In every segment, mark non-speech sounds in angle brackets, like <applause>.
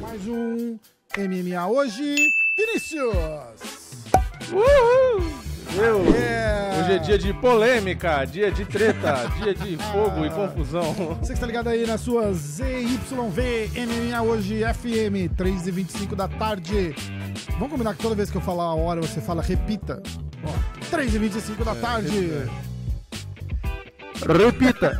Mais um MMA hoje, Vinícius! Uhul! Meu, É. Hoje é dia de polêmica, dia de treta, <laughs> dia de fogo e confusão. Você que está ligado aí na sua ZYV MMA hoje, FM, 3h25 da tarde. Vamos combinar que toda vez que eu falar a hora você fala repita. Ó, 3h25 da tarde. Repita!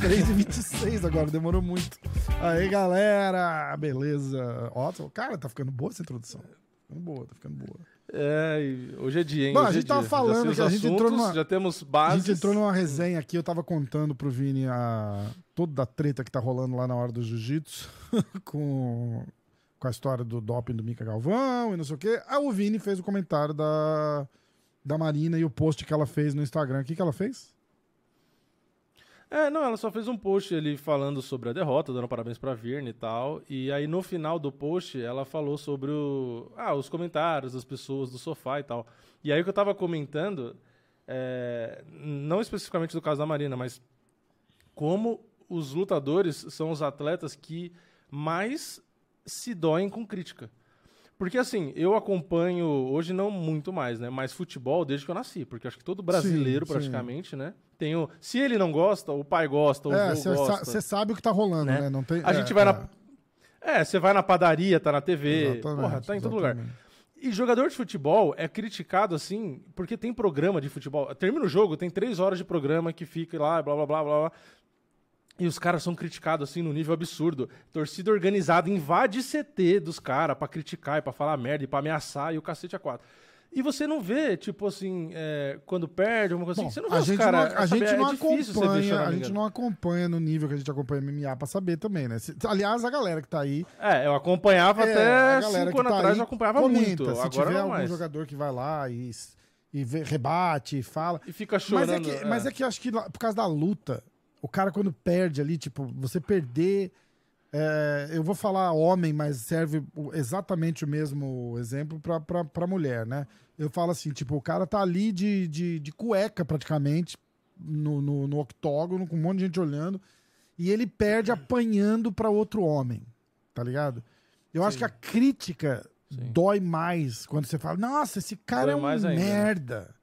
3h26 <laughs> agora, demorou muito. Aí, galera, beleza. Ó, cara, tá ficando boa essa introdução. Tá ficando boa, tá ficando boa. É, hoje é dia, hein? Bom, a Hoje é gente tava dia. falando que a gente entrou assuntos, numa- Já temos A bases. gente entrou numa resenha aqui, eu tava contando pro Vini a toda a treta que tá rolando lá na hora do jiu-jitsu <laughs> com, com a história do doping do Mika Galvão e não sei o quê. Aí o Vini fez o comentário da, da Marina e o post que ela fez no Instagram. O que, que ela fez? É, não, ela só fez um post ali falando sobre a derrota, dando parabéns pra Virne e tal. E aí no final do post ela falou sobre o, ah, os comentários das pessoas do sofá e tal. E aí o que eu tava comentando, é, não especificamente do caso da Marina, mas como os lutadores são os atletas que mais se doem com crítica. Porque assim, eu acompanho, hoje não muito mais, né? Mas futebol desde que eu nasci. Porque acho que todo brasileiro, sim. praticamente, né? Tem o, se ele não gosta, o pai gosta, o É, avô gosta. você sabe o que tá rolando, né? Né? Não tem, A é, gente vai é, na. É, você vai na padaria, tá na TV, exatamente, porra, tá em todo lugar. E jogador de futebol é criticado assim, porque tem programa de futebol. Termina o jogo, tem três horas de programa que fica lá, blá blá blá blá blá. E os caras são criticados assim no nível absurdo. Torcida organizada invade CT dos caras pra criticar e pra falar merda e pra ameaçar e o cacete a quatro. E você não vê, tipo assim, é, quando perde, alguma coisa Bom, assim, você não vê a os gente caras. não, a gente é não difícil você ver acompanha, a gente não acompanha no nível que a gente acompanha MMA pra saber também, né? Se- aliás, a galera que tá aí É, eu acompanhava É, até cinco anos tá atrás, eu acompanhava comenta, muito. Se Agora tiver não algum mais. jogador que vai lá e, e vê- rebate, e fala. E fica Mas chorando. é, que, mas é que eu acho que por causa da luta, o cara quando perde ali, tipo, você perder. é, eu vou falar homem, mas serve exatamente o mesmo exemplo pra, pra, pra mulher, né? Eu falo assim, tipo, o cara tá ali de, de, de cueca praticamente no, no, no octógono, com um monte de gente olhando, e ele perde apanhando pra outro homem, tá ligado? Eu acho Sim. que a crítica Sim. dói mais quando você fala, nossa, esse cara Dói é um mais ainda, né? merda.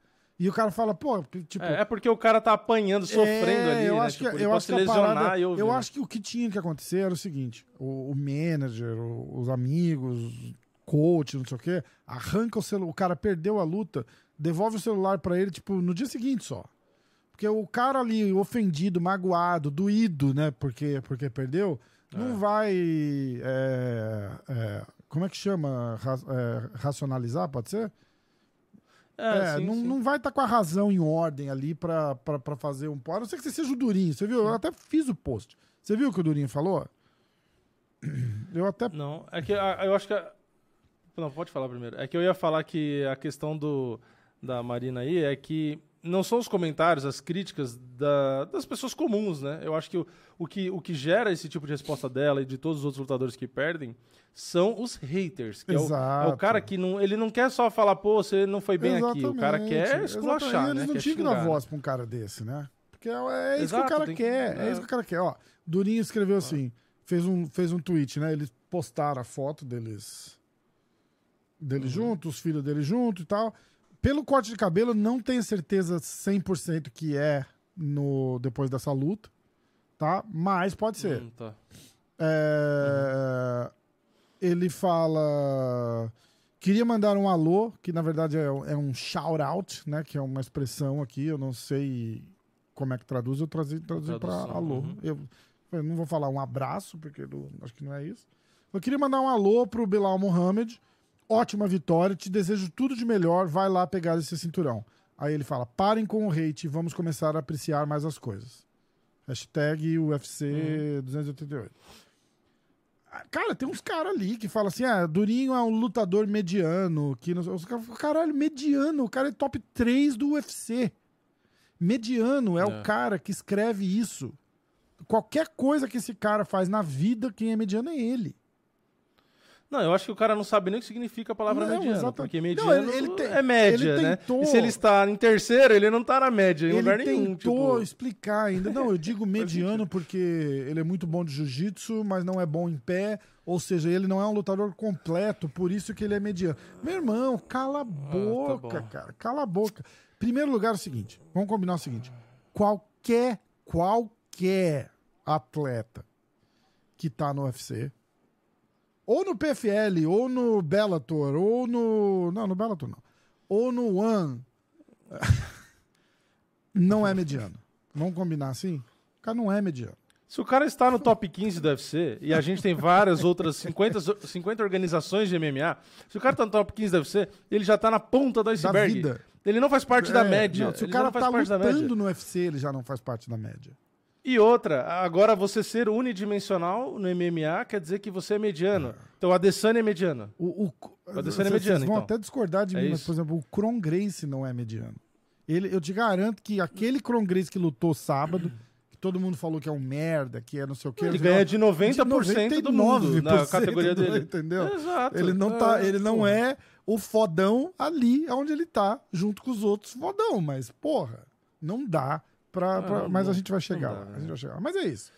E o cara fala, pô, tipo, É, é porque o cara tá apanhando, sofrendo é, ali, eu né? acho que, Tipo, ele eu acho que lesionar parada, e ouvir. eu né? acho que o que tinha que acontecer era o seguinte: o, o manager, o- os amigos, coach, não sei o quê, arranca o celular, o cara perdeu a luta, devolve o celular pra ele, tipo, no dia seguinte só. Porque o cara ali ofendido, magoado, doído, né, porque, porque perdeu, não vai. é, é, como é que chama? Ra- é, racionalizar, pode ser? É, sim, não, sim. não vai estar com a razão em ordem ali pra fazer um. A não ser que você seja o Durinho. Você viu? Eu até fiz o post. Você viu o que o Durinho falou? <clears throat> Eu até. Não, é que eu acho que. a- Não, pode falar primeiro. É que eu ia falar que a questão do, da Marina aí é que não são os comentários, as críticas da- das pessoas comuns, né? Eu acho que o, o que o que gera esse tipo de resposta dela e de todos os outros lutadores que perdem são os haters. Que é o, é o cara que não, ele não quer só falar, pô, você não foi bem aqui. O cara quer Exatamente. esculachar, Eles né? não Quer tinham que dar voz pra um cara desse, né? Porque é, é isso Exato, que o cara tem que- quer. É. é. isso que o cara quer. Ó, Durinho escreveu assim: fez um, fez um tweet, né? Eles postaram a foto deles. Deles Uhum. juntos, os filhos dele junto e tal. Pelo corte de cabelo, não tenho certeza 100% que é no depois dessa luta, tá? Mas pode ser. Hum, tá. É, Ele fala. Queria mandar um alô, que na verdade é, é um shout-out, né? Que é uma expressão aqui, eu não sei como é que traduz, eu traduzi, traduzi para alô. uhum. Eu, eu não vou falar um abraço, porque eu acho que não é isso. Eu queria mandar um alô pro Bilal Mohamed. Ótima vitória, te desejo tudo de melhor, vai lá pegar esse cinturão. Aí ele fala: parem com o hate, vamos começar a apreciar mais as coisas. Hashtag UFC 288. Ah, Cara, tem uns caras ali que falam assim: ah, Durinho é um lutador mediano. Que não... Os caras falam, caralho, mediano, o cara é top 3 do UFC. Mediano é, o É. cara que escreve isso. Qualquer coisa que esse cara faz na vida, quem é mediano é ele. Não, eu acho que o cara não sabe nem o que significa a palavra Não, mediano. exatamente. Porque Não, mediano ele- ele tem- é média, ele né? tentou- E se ele está em terceiro, ele não tá na média em Ele lugar nenhum. tentou Tipo, explicar ainda. Não, eu digo <laughs> mediano porque ele é muito bom de jiu-jitsu, mas não é bom em pé. Ou seja, ele não é um lutador completo, por isso que ele é mediano. Meu irmão, cala a boca, bom. cara. Cala a boca. Primeiro lugar é o seguinte: vamos combinar o seguinte. Qualquer, qualquer atleta que tá no UFC, ou no PFL, ou no Bellator, ou no. Não, no Bellator não. Ou no One, <laughs> não é mediano. Vamos combinar assim? O cara não é mediano. Se o cara está no top 15 do UFC e a gente tem várias outras 50, zo- 50 organizações de MMA, se o cara está no top 15 do UFC, ele já está na ponta do iceberg. vida. Ele não faz parte da É, média. não, se o cara tá da média. lutando no UFC, ele já não faz parte da média. E outra, agora você ser unidimensional no MMA quer dizer que você é mediano. Então o Adesanya é mediano. O, o, Adesanya é vocês mediano, vão então. até discordar de É mim, mas, isso. por exemplo, o Kron Grace não é mediano. Ele, eu te garanto que aquele Kron Grace que lutou sábado, que todo mundo falou que é um merda, que é não sei o que. Ele ganha de 90% do mundo na 99% <laughs> categoria dele. Entendeu? Exato. Ele não, tá, É, ele não porra. é o fodão ali onde ele tá, junto com os outros fodão, mas, porra, não dá pra. Ah, pra- não mas a dá. gente vai chegar dá, lá. né? A gente vai chegar. Mas é isso.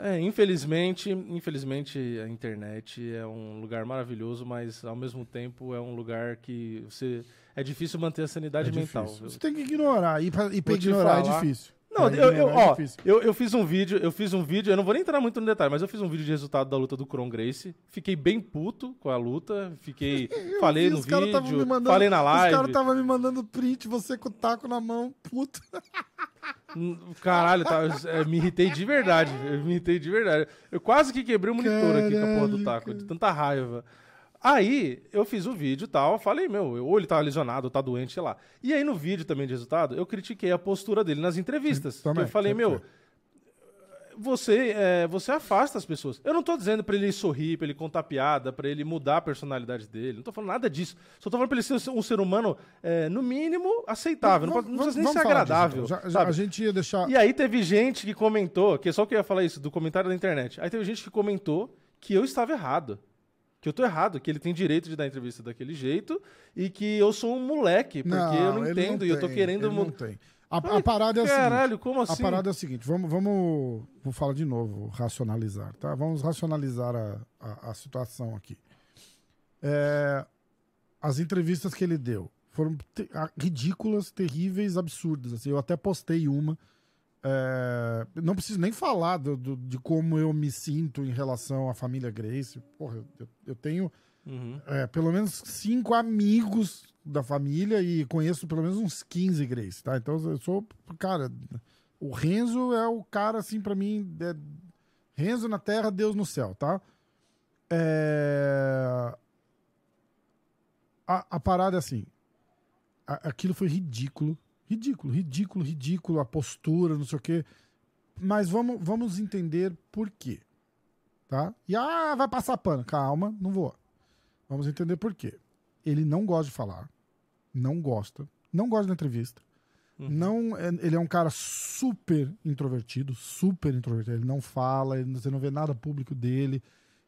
É, infelizmente, infelizmente a internet é um lugar maravilhoso, mas ao mesmo tempo é um lugar que você é difícil manter a sanidade É mental. difícil. Você tem que ignorar. E te ignorar é falar. difícil. Não, eu, eu, é ó, difícil. eu, eu fiz um vídeo, eu fiz um vídeo, eu não vou nem entrar muito no detalhe, mas eu fiz um vídeo de resultado da luta do Kron Grace. Fiquei bem puto com a luta, fiquei, <laughs> falei vi, no vídeo, mandando- falei na Os caras live. estavam me mandando print, você com o taco na mão, puto. Hum, Caralho, tá, é, me irritei de verdade. Eu me irritei de verdade. Eu quase que quebrei o monitor aqui com a porra do Caralho, taco, cara. de tanta raiva. Aí, eu fiz o vídeo e tal, falei, meu, ou ele tá lesionado, ou tá doente, sei lá. E aí, no vídeo também de resultado, eu critiquei a postura dele nas entrevistas. Também, eu falei, meu, você, é, você afasta as pessoas. Eu não tô dizendo pra ele sorrir, pra ele contar piada, pra ele mudar a personalidade dele. Não tô falando nada disso. Só tô falando pra ele ser um ser humano, é, no mínimo, aceitável. Não, não precisa nem ser falar disso, agradável. então. Já- já- a gente ia deixar. E aí teve gente que comentou, que é só que eu ia falar isso, do comentário da internet. Aí teve gente que comentou que eu estava errado. Que eu tô errado, que ele tem direito de dar entrevista daquele jeito e que eu sou um moleque, porque eu não entendo e eu tô querendo ele não tem. A, a parada é a seguinte. Caralho, como assim? A parada é o seguinte, vamos, vamos vou falar de novo, racionalizar, tá? Vamos racionalizar a, a, a situação aqui. É, as entrevistas que ele deu foram a- ridículas, terríveis, absurdas. Assim, eu até postei uma. É, não preciso nem falar do, do- de como eu me sinto em relação à família Grace. Porra, eu, eu tenho Uhum. é, pelo menos cinco amigos da família e conheço pelo menos uns 15 Grace, tá? Então eu sou, cara, o Renzo é o cara, assim, pra mim, é Renzo na terra, Deus no céu, tá? É... A, a parada é assim, a- aquilo foi ridículo, ridículo, ridículo, ridículo, a postura, não sei o quê, mas vamos, vamos entender por quê, tá? E, ah, vai passar pano, calma, não vou. Vamos entender por quê. Ele não gosta de falar, não gosta, não gosta da entrevista. Uhum. Não, é- ele é um cara super introvertido, super introvertido. Ele não fala, ele- você não vê nada público dele.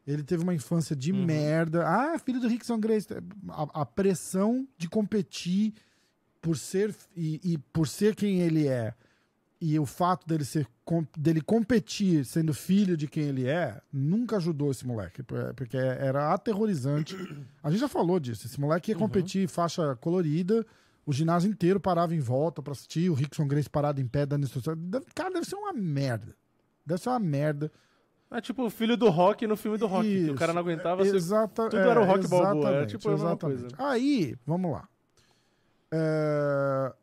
Ele teve uma infância de Uhum. merda. Ah, filho do Rickson Grace. A, a pressão de competir por ser e, e por ser quem ele é e o fato dele ser dele competir sendo filho de quem ele é nunca ajudou esse moleque por- porque era aterrorizante a gente já falou disso esse moleque ia competir faixa colorida o ginásio inteiro parava em volta pra assistir o Rickson Grace parado em pé dando instrução cara deve ser uma merda deve ser uma merda É tipo o filho do rock no filme do rock, o cara não aguentava ser. Exata, tudo era o Rock Balboa, era exatamente, tipo exatamente. Aí, vamos lá. É,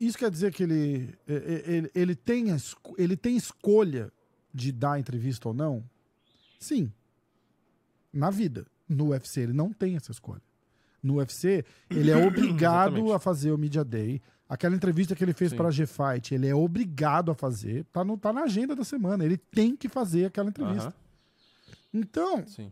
Isso quer dizer que ele, e- e- ele, ele, tem ele tem escolha de dar entrevista ou não? Sim. Na vida. No UFC, ele não tem essa escolha. No UFC, ele é <clears throat> obrigado a fazer o Media Day. Aquela entrevista que ele fez Sim. para a G-Fight, ele é obrigado a fazer. Tá, no, tá na agenda da semana. Ele tem que fazer aquela entrevista. Aham, Então, sim.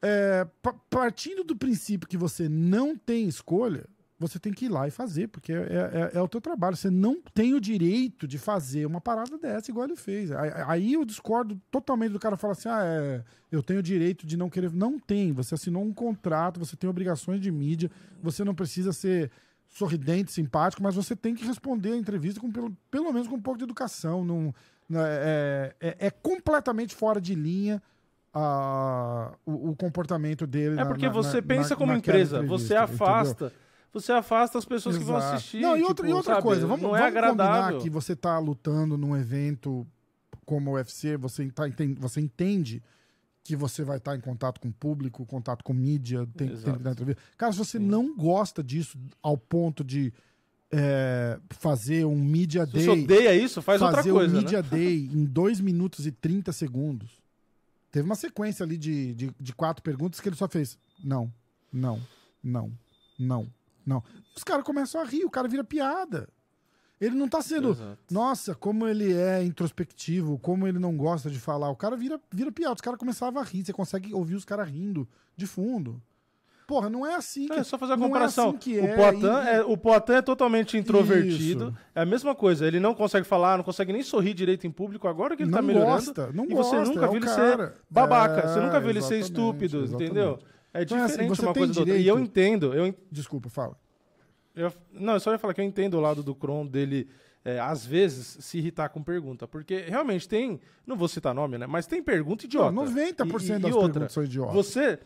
é, pa- partindo do princípio que você não tem escolha, você tem que ir lá e fazer, porque é, é, é o teu trabalho. Você não tem o direito de fazer uma parada dessa igual ele fez. Aí, eu discordo totalmente do cara falar assim: ah, é, eu tenho o direito de não querer. Não tem. Você assinou um contrato, você tem obrigações de mídia, você não precisa ser sorridente, simpático, mas você tem que responder a entrevista com pelo, pelo menos com um pouco de educação. Não, é, é, é completamente fora de linha a, o, o, comportamento dele. É porque na, você na, pensa na, como empresa, você afasta. Entendeu? Você afasta as pessoas Exato. que vão assistir. Não, e outra, tipo, e outra coisa, vamos, não é vamos agradável. combinar que você está lutando num evento como o UFC, você, tá, você entende que você vai estar tá em contato com o público, contato com mídia, tem, tem que dar entrevista. Cara, se você Sim. não gosta disso ao ponto de é, fazer um Media Day. Se você odeia isso, faz outra coisa. Fazer um Media né? <laughs> Day em 2 minutos e 30 segundos. Teve uma sequência ali de, de, de, quatro perguntas que ele só fez: não, não, não, não, não. Os caras começam a rir, o cara vira piada. Ele não tá sendo, Exato. nossa, como ele é introspectivo, como ele não gosta de falar. O cara vira, vira piada. Os caras começavam a rir. Você consegue ouvir os caras rindo de fundo. Porra, não é assim que é. só fazer a comparação. É assim o, é, Poitin e... é, o Poitin é totalmente introvertido. Isso. É a mesma coisa. Ele não consegue falar, não consegue nem sorrir direito em público. Agora que ele tá não tá melhorando. Gosta, não e gosta, você nunca é viu ele ser babaca. É, você nunca viu ele ser estúpido, exatamente. entendeu? É diferente então, assim, uma coisa direito... da outra. E eu entendo. Eu... Desculpa, fala. Eu... Não, eu só ia falar que eu entendo o lado do Kron dele. É, às vezes, se irritar com pergunta. Porque realmente tem. Não vou citar nome, né? Mas tem pergunta idiota. Não, 90% e, e, das e outra, perguntas são idiotas. Você.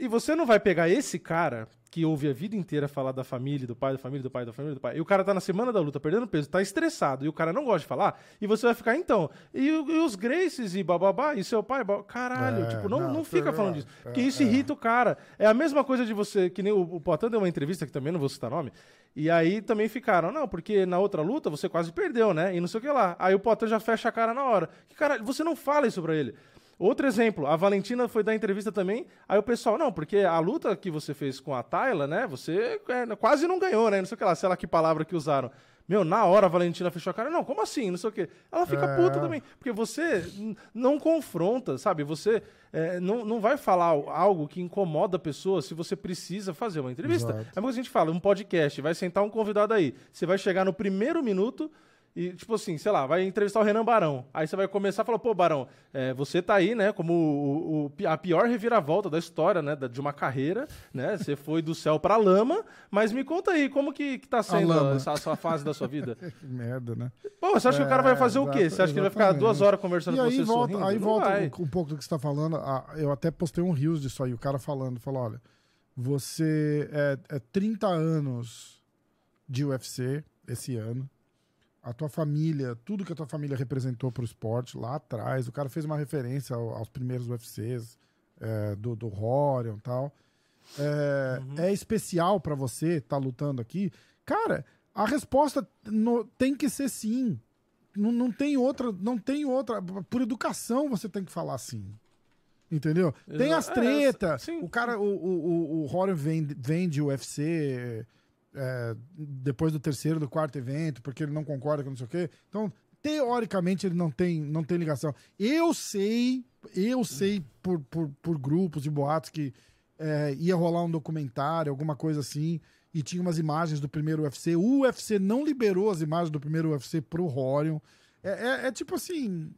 E você não vai pegar esse cara que ouve a vida inteira falar da família, do pai, da família, do pai, da família, do pai. E o cara tá na semana da luta perdendo peso, tá estressado, e o cara não gosta de falar, e você vai ficar, então, e, e os Graces e bababá, e seu pai, babá, caralho, é, tipo, não, não, não fica falando disso. É, porque isso é. irrita o cara. É a mesma coisa de você, que nem o, o Poitin deu uma entrevista, que também não vou citar nome, e aí também ficaram, não, porque na outra luta você quase perdeu, né? E não sei o que lá. Aí o Poitin já fecha a cara na hora. Que caralho, você não fala isso pra ele. Outro exemplo, a Valentina foi dar entrevista também, aí o pessoal, não, porque a luta que você fez com a Tayla, né, você é, quase não ganhou, né, não sei o que lá, sei lá que palavra que usaram. Meu, na hora a Valentina fechou a cara. Não, como assim? Não sei o quê. Ela fica é... puta também. Porque você não confronta, sabe? Você é, não, não vai falar algo que incomoda a pessoa se você precisa fazer uma entrevista. Exato. É como a gente fala, um podcast, vai sentar um convidado aí. Você vai chegar no primeiro minuto, e, tipo assim, sei lá, vai entrevistar o Renan Barão. Aí você vai começar a falar, pô, Barão, é, você tá aí, né, como o, o, a pior reviravolta da história, né, de uma carreira, né? Você foi do céu pra lama, mas me conta aí, como que, que tá sendo a, essa, essa fase da sua vida? <laughs> que merda, né? Pô, você acha é, que o cara vai fazer o quê? Você acha que ele vai ficar duas horas conversando e com você volta, sorrindo? Aí Não volta um, um, pouco do que você tá falando. eu até postei um rios disso aí, o cara falando, falou, olha, você é, é 30 anos de UFC esse ano, a tua família, tudo que a tua família representou para o esporte lá atrás. O cara fez uma referência aos primeiros UFCs, é, do, do Horion e tal. É, uhum. é especial para você estar tá lutando aqui? Cara, a resposta no, tem que ser sim. Não, não tem outra, não tem outra. Por educação você tem que falar sim. Entendeu? Tem as tretas. É, o cara, o, o, o Horion vende, vende o UFC é, depois do terceiro, do quarto evento, porque ele não concorda com não sei o quê. Então, teoricamente, ele não tem, não tem ligação. Eu sei, eu sei por, por, por grupos e boatos que é, ia rolar um documentário, alguma coisa assim, e tinha umas imagens do primeiro UFC. O UFC não liberou as imagens do primeiro UFC pro Horion. É, é, é tipo assim.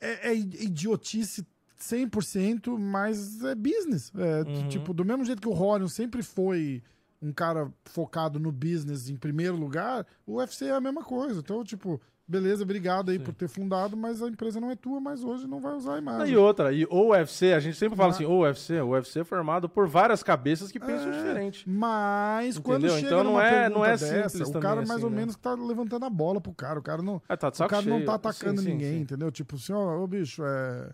É, é idiotice 100%, mas é business. É, uhum. Tipo, do mesmo jeito que o Horion sempre foi um cara focado no business em primeiro lugar, o UFC é a mesma coisa. Então, tipo, beleza, obrigado aí Sim. por ter fundado, mas a empresa não é tua, mas hoje não vai usar a imagem. E outra, e o UFC, a gente sempre fala mas... assim, o UFC, o UFC é formado por várias cabeças que pensam é, diferente. Mas Entendeu? quando chega então não é, não é dessa, o cara mais assim, ou né? menos tá levantando a bola pro cara, o cara não, é, tá o cara cheio. não tá atacando sim, ninguém, sim, entendeu? Tipo assim, ó, ô bicho, é,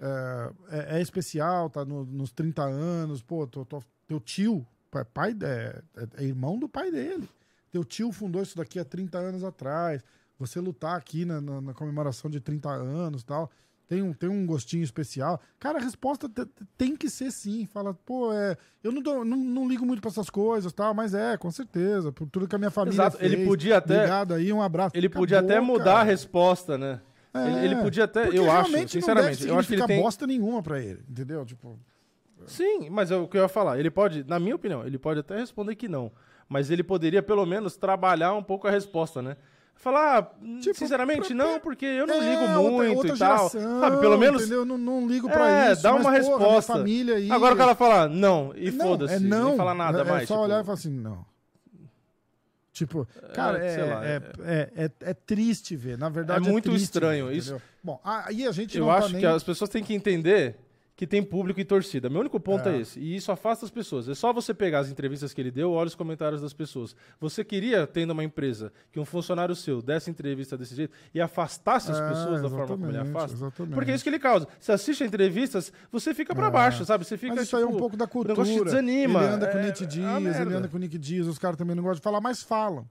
é, é, é especial, tá no, nos 30 anos, pô, tô, tô, teu tio é pai, é, é, é, irmão do pai dele. Teu tio fundou isso daqui há 30 anos atrás. Você lutar aqui na, na, na comemoração de 30 anos tal. Tem um, tem um gostinho especial. Cara, a resposta tem que ser sim. Fala, pô, é, eu não, dou, não, não ligo muito para essas coisas, tal, mas é, com certeza. Por tudo que a minha família Exato. Fez, ele podia até. Obrigado aí, um abraço. Ele Acabou, podia até mudar cara. a resposta, né? É, ele, ele, podia até. Eu acho, sinceramente. eu acho que ele tem bosta nenhuma para ele, entendeu? Tipo. Sim, mas é o que eu ia falar. Ele pode, na minha opinião, ele pode até responder que não. Mas ele poderia, pelo menos, trabalhar um pouco a resposta, né? Falar, ah, Tipo, sinceramente, pra- não, porque eu não É, ligo outra- muito outra e tal. geração, Sabe, pelo menos. Entendeu? Não, não ligo pra É, isso. dá mas, uma porra, minha resposta. família aí. Agora o cara fala não, e Não, foda-se. É não. Nem fala nada é, mais. É só tipo, olhar e falar assim, não. Tipo, cara, é, sei lá, é, é, é- é triste ver. Na verdade, É muito triste estranho isso. Bom, aí a gente Eu não acho tá nem... que as pessoas têm que entender que tem público e torcida. Meu único ponto é. É. esse. E isso afasta as pessoas. É só você pegar as entrevistas que ele deu, olha os comentários das pessoas. Você queria, tendo uma empresa, que um funcionário seu desse entrevista desse jeito e afastasse as É, pessoas da forma como ele afasta? exatamente. Porque é isso que ele causa. Você assiste a entrevistas, você fica pra É. baixo, sabe? Você fica Mas isso tipo, aí é um pouco da cultura. negócio te desanima. Ele anda com o É- Nick é Dias, uma ele anda com o Nick Dias, os caras também não gostam de falar, mas falam.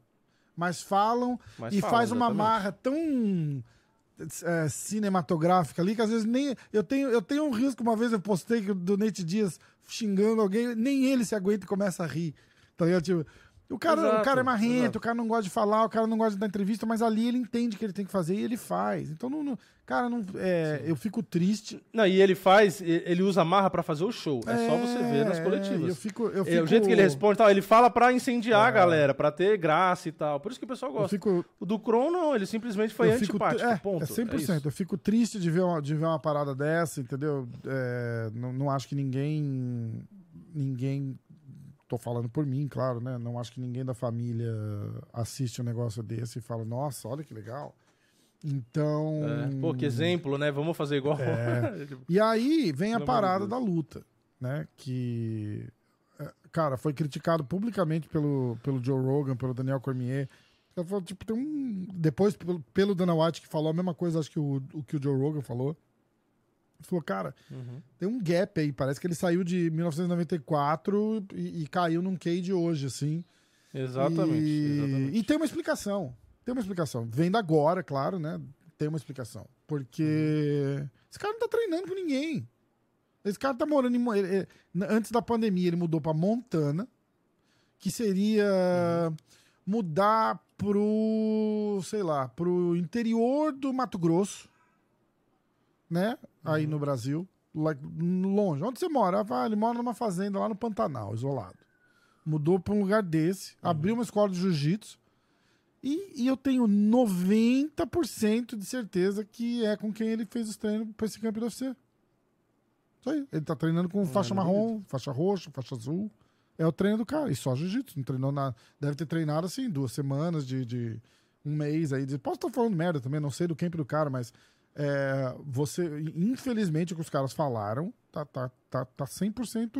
Mas falam Mas e falam, faz uma exatamente. marra tão é, cinematográfica ali que às vezes nem. Eu tenho, eu tenho um risco, uma vez eu postei do Nate Dias xingando alguém, nem ele se aguenta e começa a rir. Tá ligado? Tipo, o cara, o Exato, cara é marrento, exato. o cara não gosta de falar, o cara não gosta de dar entrevista, mas ali ele entende o que ele tem que fazer e ele faz. Então, não, não- cara, não, é, eu fico triste. Não, e ele faz, ele usa marra pra fazer o show. É, só você ver nas É, coletivas. Eu fico, eu É, fico, o jeito que ele responde, tal, ele fala pra incendiar a galera, pra ter graça e tal. Por isso que o pessoal gosta. fico, O do Kron, não, ele simplesmente foi eu fico, antipático. é, ponto. é 100%. isso. eu fico triste de ver uma, de ver uma parada dessa, entendeu? É, não, não acho que ninguém. Ninguém. Tô falando por mim, claro, né? Não acho que ninguém da família assiste um negócio desse e fala, nossa, olha que legal. Então. É, Pô, que exemplo, né? Vamos fazer igual. É. <laughs> E aí vem a parada da luta, né? Que, é, cara, foi criticado publicamente pelo, pelo Joe Rogan, pelo Daniel Cormier. Ela falou, tipo, tem um. Depois, pelo, pelo Dana White, que falou a mesma coisa, acho que o, o que o Joe Rogan falou. Ele falou, cara, Uhum. tem um gap aí. Parece que ele saiu de 1994 e, e caiu num cage hoje, assim. Exatamente, E, exatamente. e tem uma explicação. Tem uma explicação. Vem da agora, claro, né? Tem uma explicação. Porque esse cara não tá treinando com ninguém. Esse cara tá morando em. Ele- ele- antes da pandemia, ele mudou pra Montana, que seria mudar pro. sei lá, pro interior do Mato Grosso, né? Aí no Brasil. Longe. Onde você mora? Ah, ele mora numa fazenda lá no Pantanal, isolado mudou pra um lugar desse, abriu uma escola de jiu-jitsu e, e eu tenho 90% de certeza que é com quem ele fez os treinos pra esse campo do UFC. Isso aí. Ele tá treinando com faixa marrom, faixa roxa, faixa azul. É o treino do cara. E só jiu-jitsu. Não treinou nada. Deve ter treinado assim, duas semanas de, de um mês aí. Posso estar falando merda também, não sei do camp do cara, mas é, você, infelizmente, o que os caras falaram tá, tá, tá, tá 100%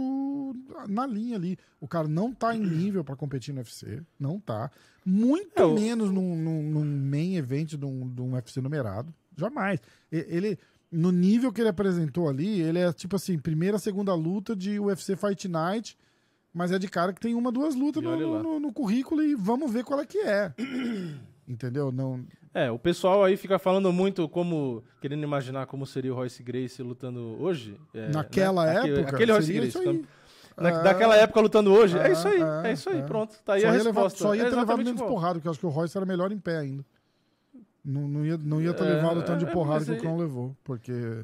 na linha ali. O cara não tá em nível pra competir no UFC. Não tá. Muito É, o- menos num, num, num main event de um, de um UFC numerado. Jamais. Ele, no nível que ele apresentou ali, ele é tipo assim, primeira, segunda luta de UFC Fight Night, mas é de cara que tem uma, duas lutas no, no, no currículo e vamos ver qual é que é. <coughs> Entendeu? Não, É, o pessoal aí fica falando muito como. querendo imaginar como seria o Royce Grace lutando hoje. é, naquela né? Aquele- época, Aquele Royce seria Grace. aí. Na- É. Daquela época lutando hoje. É, É, isso aí, é, isso aí, pronto. Tá aí só a ia, levar, resposta. só ia é ter levado menos igual. porrada, porque eu acho que o Royce era melhor em pé ainda. Não, não ia, não ia ter É, levado tanto de é, porrada que o Kron levou. Porque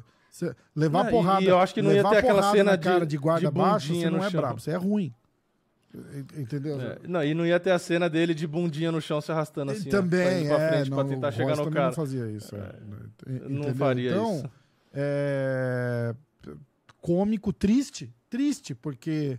levar Não, porrada. e eu acho que não ia levar ter aquela cena na de- cara de guarda de baixo, você não é chão. brabo, você é ruim. Entendeu? É, não, e não ia ter a cena dele de bundinha no chão se arrastando assim. pra também, pra é, frente não, pra tentar chegar Royce no cara. não fazia isso. é. Não Entendeu? faria então, isso. É, cômico, triste, triste, porque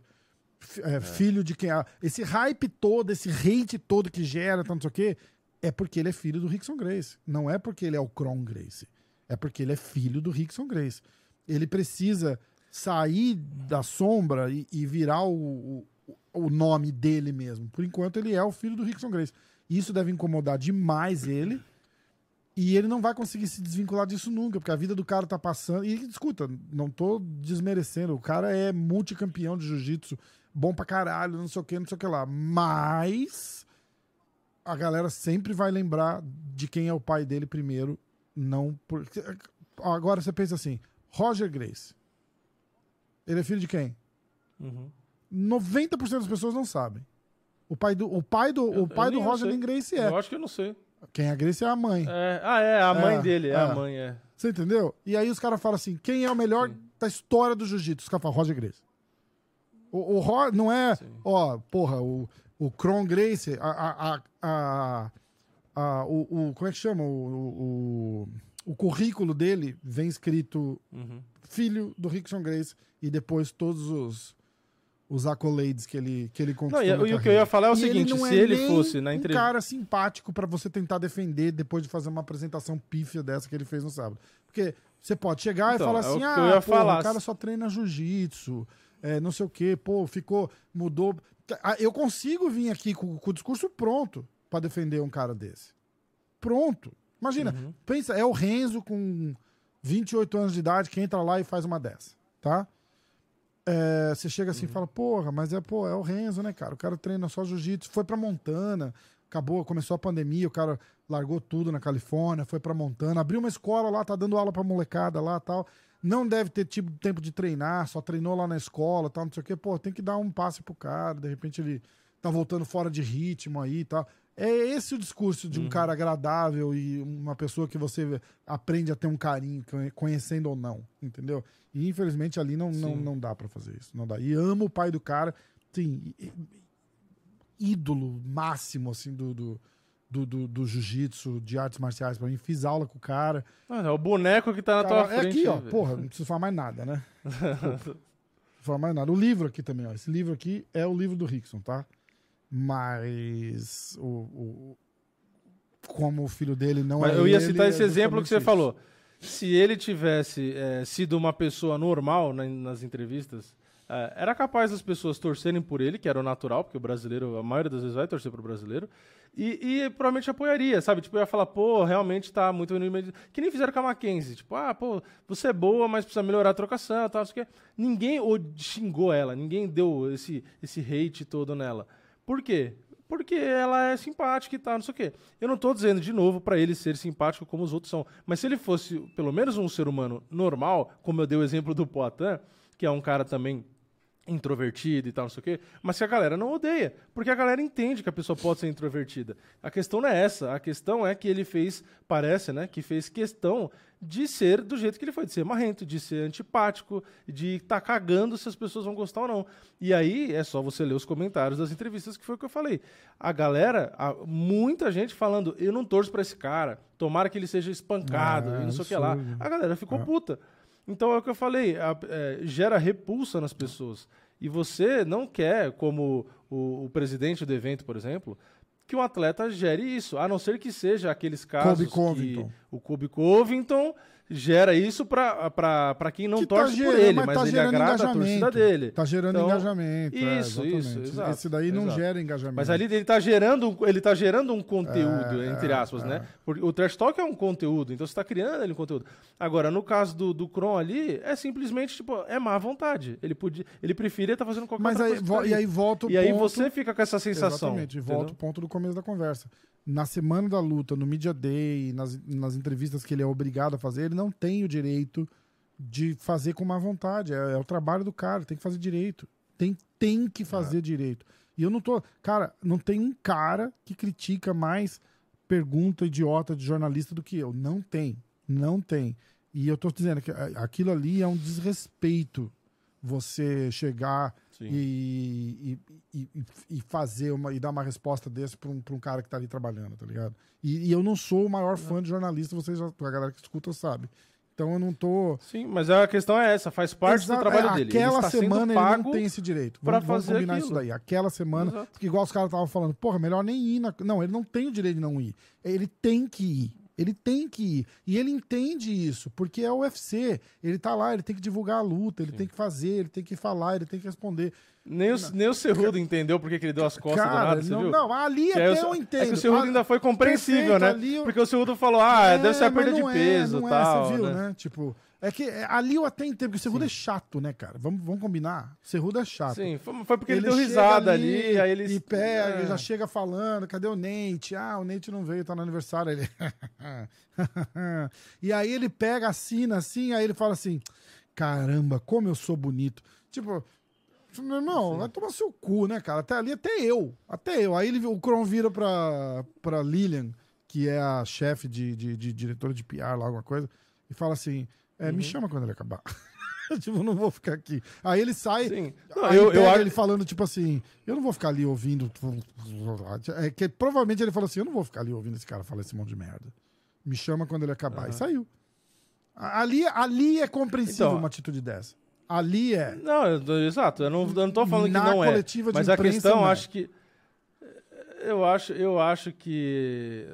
é, filho de quem. Esse hype todo, esse hate todo que gera, tanto não sei o quê, é porque ele é filho do Rickson Grace. Não é porque ele é o Kron Grace. É porque ele é filho do Rickson Grace. Ele precisa sair da sombra e, e virar o, o, o nome dele mesmo. Por enquanto, ele é o filho do Rickson Grace. Isso deve incomodar demais ele. E ele não vai conseguir se desvincular disso nunca, porque a vida do cara tá passando. E escuta, não tô desmerecendo. O cara é multicampeão de jiu-jitsu, bom pra caralho, não sei o que, não sei o que lá. Mas a galera sempre vai lembrar de quem é o pai dele primeiro. Não por... Agora você pensa assim: Roger Grace. Ele é filho de quem? Uhum. 90% das pessoas não sabem. O pai do, o pai do, Eu- o pai do Roger nem Grace é. Eu acho que eu não sei. Quem é Grace é a mãe. É, ah, é, a mãe É, dele, é, é. a mãe, é. Você entendeu? E aí os caras falam assim: quem é o melhor da história do jiu-jitsu? Os caras falam Roger Grace. O, o Ro- não é, ó, porra, o, o Kron Grace, a, a, a, a- a- o, o- como é que chama? O, o, o currículo dele vem escrito Uhum. filho do Rickson Grace e depois todos os, os accolades que ele, que ele conquistou. Não, e, o que eu ia falar é o E seguinte, não se é ele fosse na um entrevista... cara simpático pra você tentar defender depois de fazer uma apresentação pífia dessa que ele fez no sábado. Porque você pode chegar Então, e falar é assim, ah, porra, falar. o cara só treina jiu-jitsu, é, não sei o quê, pô, ficou, mudou. Ah, Eu consigo vir aqui com, com o discurso pronto pra defender um cara desse. Pronto. Imagina, Uhum. pensa, é o Renzo com 28 anos de idade que entra lá e faz uma dessa, tá? É, você chega assim e fala, porra, mas é, pô, é o Renzo, né, cara? O cara treina só jiu-jitsu, foi pra Montana, acabou, começou a pandemia, o cara largou tudo na Califórnia, foi pra Montana, abriu uma escola lá, tá dando aula pra molecada lá tal. Não deve ter tido tempo de treinar, só treinou lá na escola, tal, não sei o quê. Pô, tem que dar um passe pro cara, de repente ele tá voltando fora de ritmo aí e tal. É esse o discurso de um cara agradável e uma pessoa que você aprende a ter um carinho, conhe- conhecendo ou não, entendeu? E infelizmente ali não, não, Sim. não dá pra fazer isso. Não dá. E amo o pai do cara, sim, ídolo máximo, assim, do, do, do, do- do jiu-jitsu, de artes marciais pra mim. Fiz aula com o cara. Ah, é o boneco que tá na Cara, tua é frente. aqui, ó. Porra, não preciso falar mais nada, né? <laughs> Não preciso falar mais nada. O livro aqui também, ó. Esse livro aqui é o livro do Rickson, tá? Mas o, o- como o filho dele não Mas é eu ia ele, citar é esse exemplo que você isso. falou. Se ele tivesse é, sido uma pessoa normal na- nas entrevistas, é, era capaz das pessoas torcerem por ele, que era o natural, porque o brasileiro, a maioria das vezes vai torcer pro brasileiro, e, e provavelmente apoiaria, sabe? Tipo, ia falar, pô, realmente tá muito... Que nem fizeram com a Mackenzie. Tipo, ah, pô, você é boa, mas precisa melhorar a trocação e tal. Ninguém xingou ela, ninguém deu esse, esse hate todo nela. Por quê? Porque ela é simpática e tal, não sei o quê. Eu não tô dizendo de novo pra ele ser simpático como os outros são. Mas se ele fosse pelo menos um ser humano normal, como eu dei o exemplo do Poitin, que é um cara também introvertido e tal, não sei o quê, mas que a galera não odeia, porque a galera entende que a pessoa pode ser introvertida. A questão não é essa, a questão é que ele fez, parece, né, que fez questão de ser do jeito que ele foi, de ser marrento, de ser antipático, de estar cagando se as pessoas vão gostar ou não. E aí é só você ler os comentários das entrevistas, que foi o que eu falei. A galera, a- muita gente falando, eu não torço pra esse cara, tomara que ele seja espancado, É, e não sei o que lá. A galera ficou puta. Então é o que eu falei, a- é, gera repulsa nas pessoas. E você não quer, como o, o presidente do evento, por exemplo, que um atleta gere isso, a não ser que seja aqueles casos Kobe Covington. que o Kobe Covington gera isso pra quem não Que tá torce por gerando- ele, mas mas, tá ele agrada a torcida dele. Tá gerando Então, engajamento. é, isso, exatamente. isso, exato, Esse daí não exato. gera engajamento. Mas ali ele tá gerando, um- ele tá gerando um conteúdo, É, entre é, aspas, é. né? Porque o Trash Talk é um conteúdo, então você tá criando ali um conteúdo. Agora, no caso do, do Kron ali, é simplesmente, tipo, é má vontade. Ele podia, ele preferia estar fazendo qualquer Mas aí, coisa. tá e aí volta o E aí ponto... você fica com essa sensação. Exatamente, volta o ponto do começo da conversa. Na semana da luta, no Media Day, nas, nas entrevistas que ele é obrigado a fazer, ele não tem o direito de fazer com má vontade. É, é o trabalho do cara, tem que fazer direito. Tem, tem que fazer direito. E eu não tô. Cara, não tem um cara que critica mais pergunta idiota de jornalista do que eu. Não tem. Não tem. E eu tô dizendo que a- aquilo ali é um desrespeito. Você chegar. E, e, e, e fazer uma e dar uma resposta desse pra um, pra um cara que tá ali trabalhando, tá ligado? E, e eu não sou o maior fã de jornalista, vocês já, a galera que escuta sabe. Então eu não tô. Sim, mas a questão é essa, faz parte Exato, do trabalho é, dele. Ele Aquela está sendo semana ele não tem esse direito. pra Vamos, vamos fazer combinar aquilo. isso daí. Aquela semana. Exato. Porque igual os caras estavam falando, porra, melhor nem ir na. Não, ele não tem o direito de não ir. Ele tem que ir. Ele tem que ir. E ele entende isso, porque é o UFC. Ele tá lá, ele tem que divulgar a luta, ele tem que fazer, ele tem que falar, ele tem que responder. Nem o, nem o Cerrudo entendeu porque que ele deu as costas do Cara, nada, não, não, ali Que até o- eu entendo. É que o Cerrudo ainda foi compreensível, perfeito, né? eu- Porque o Cerrudo falou, ah, É, deve ser a perda de é, peso e é, tal, Você viu, né? né? Tipo, é que é, ali eu até entendo, porque o Cerrudo é chato, né, cara? Vamos, vamos combinar. O Cerrudo é chato. Sim, foi porque ele, deu chega risada ali, aí ele... E pega, É. já chega falando, cadê o Nate? Ah, o Nate não veio, tá no aniversário. Ele... <laughs> e aí ele pega, assina assim, aí ele fala assim, caramba, como eu sou bonito. Tipo, meu irmão, vai tomar seu cu, né, cara? Até ali, até eu, até eu. Aí ele, o Kron vira pra, pra Lilian, que é a chefe de, de, de diretora de PR lá, alguma coisa, e fala assim, é, Uhum. me chama quando ele acabar. <laughs> tipo, não vou ficar aqui. Aí ele sai. Sim. Não, aí eu- eu, ele falando, tipo assim, eu não vou ficar ali ouvindo. É que provavelmente ele falou assim: eu não vou ficar ali ouvindo esse cara falar esse monte de merda. Me chama quando ele acabar. E saiu. A- Ali, ali é compreensível Então- uma atitude dessa. Ali é. Não, eu- exato. Eu não, eu não tô falando Na que não é. coletiva de Mas a imprensa, questão, não. acho que. Eu acho, eu acho que.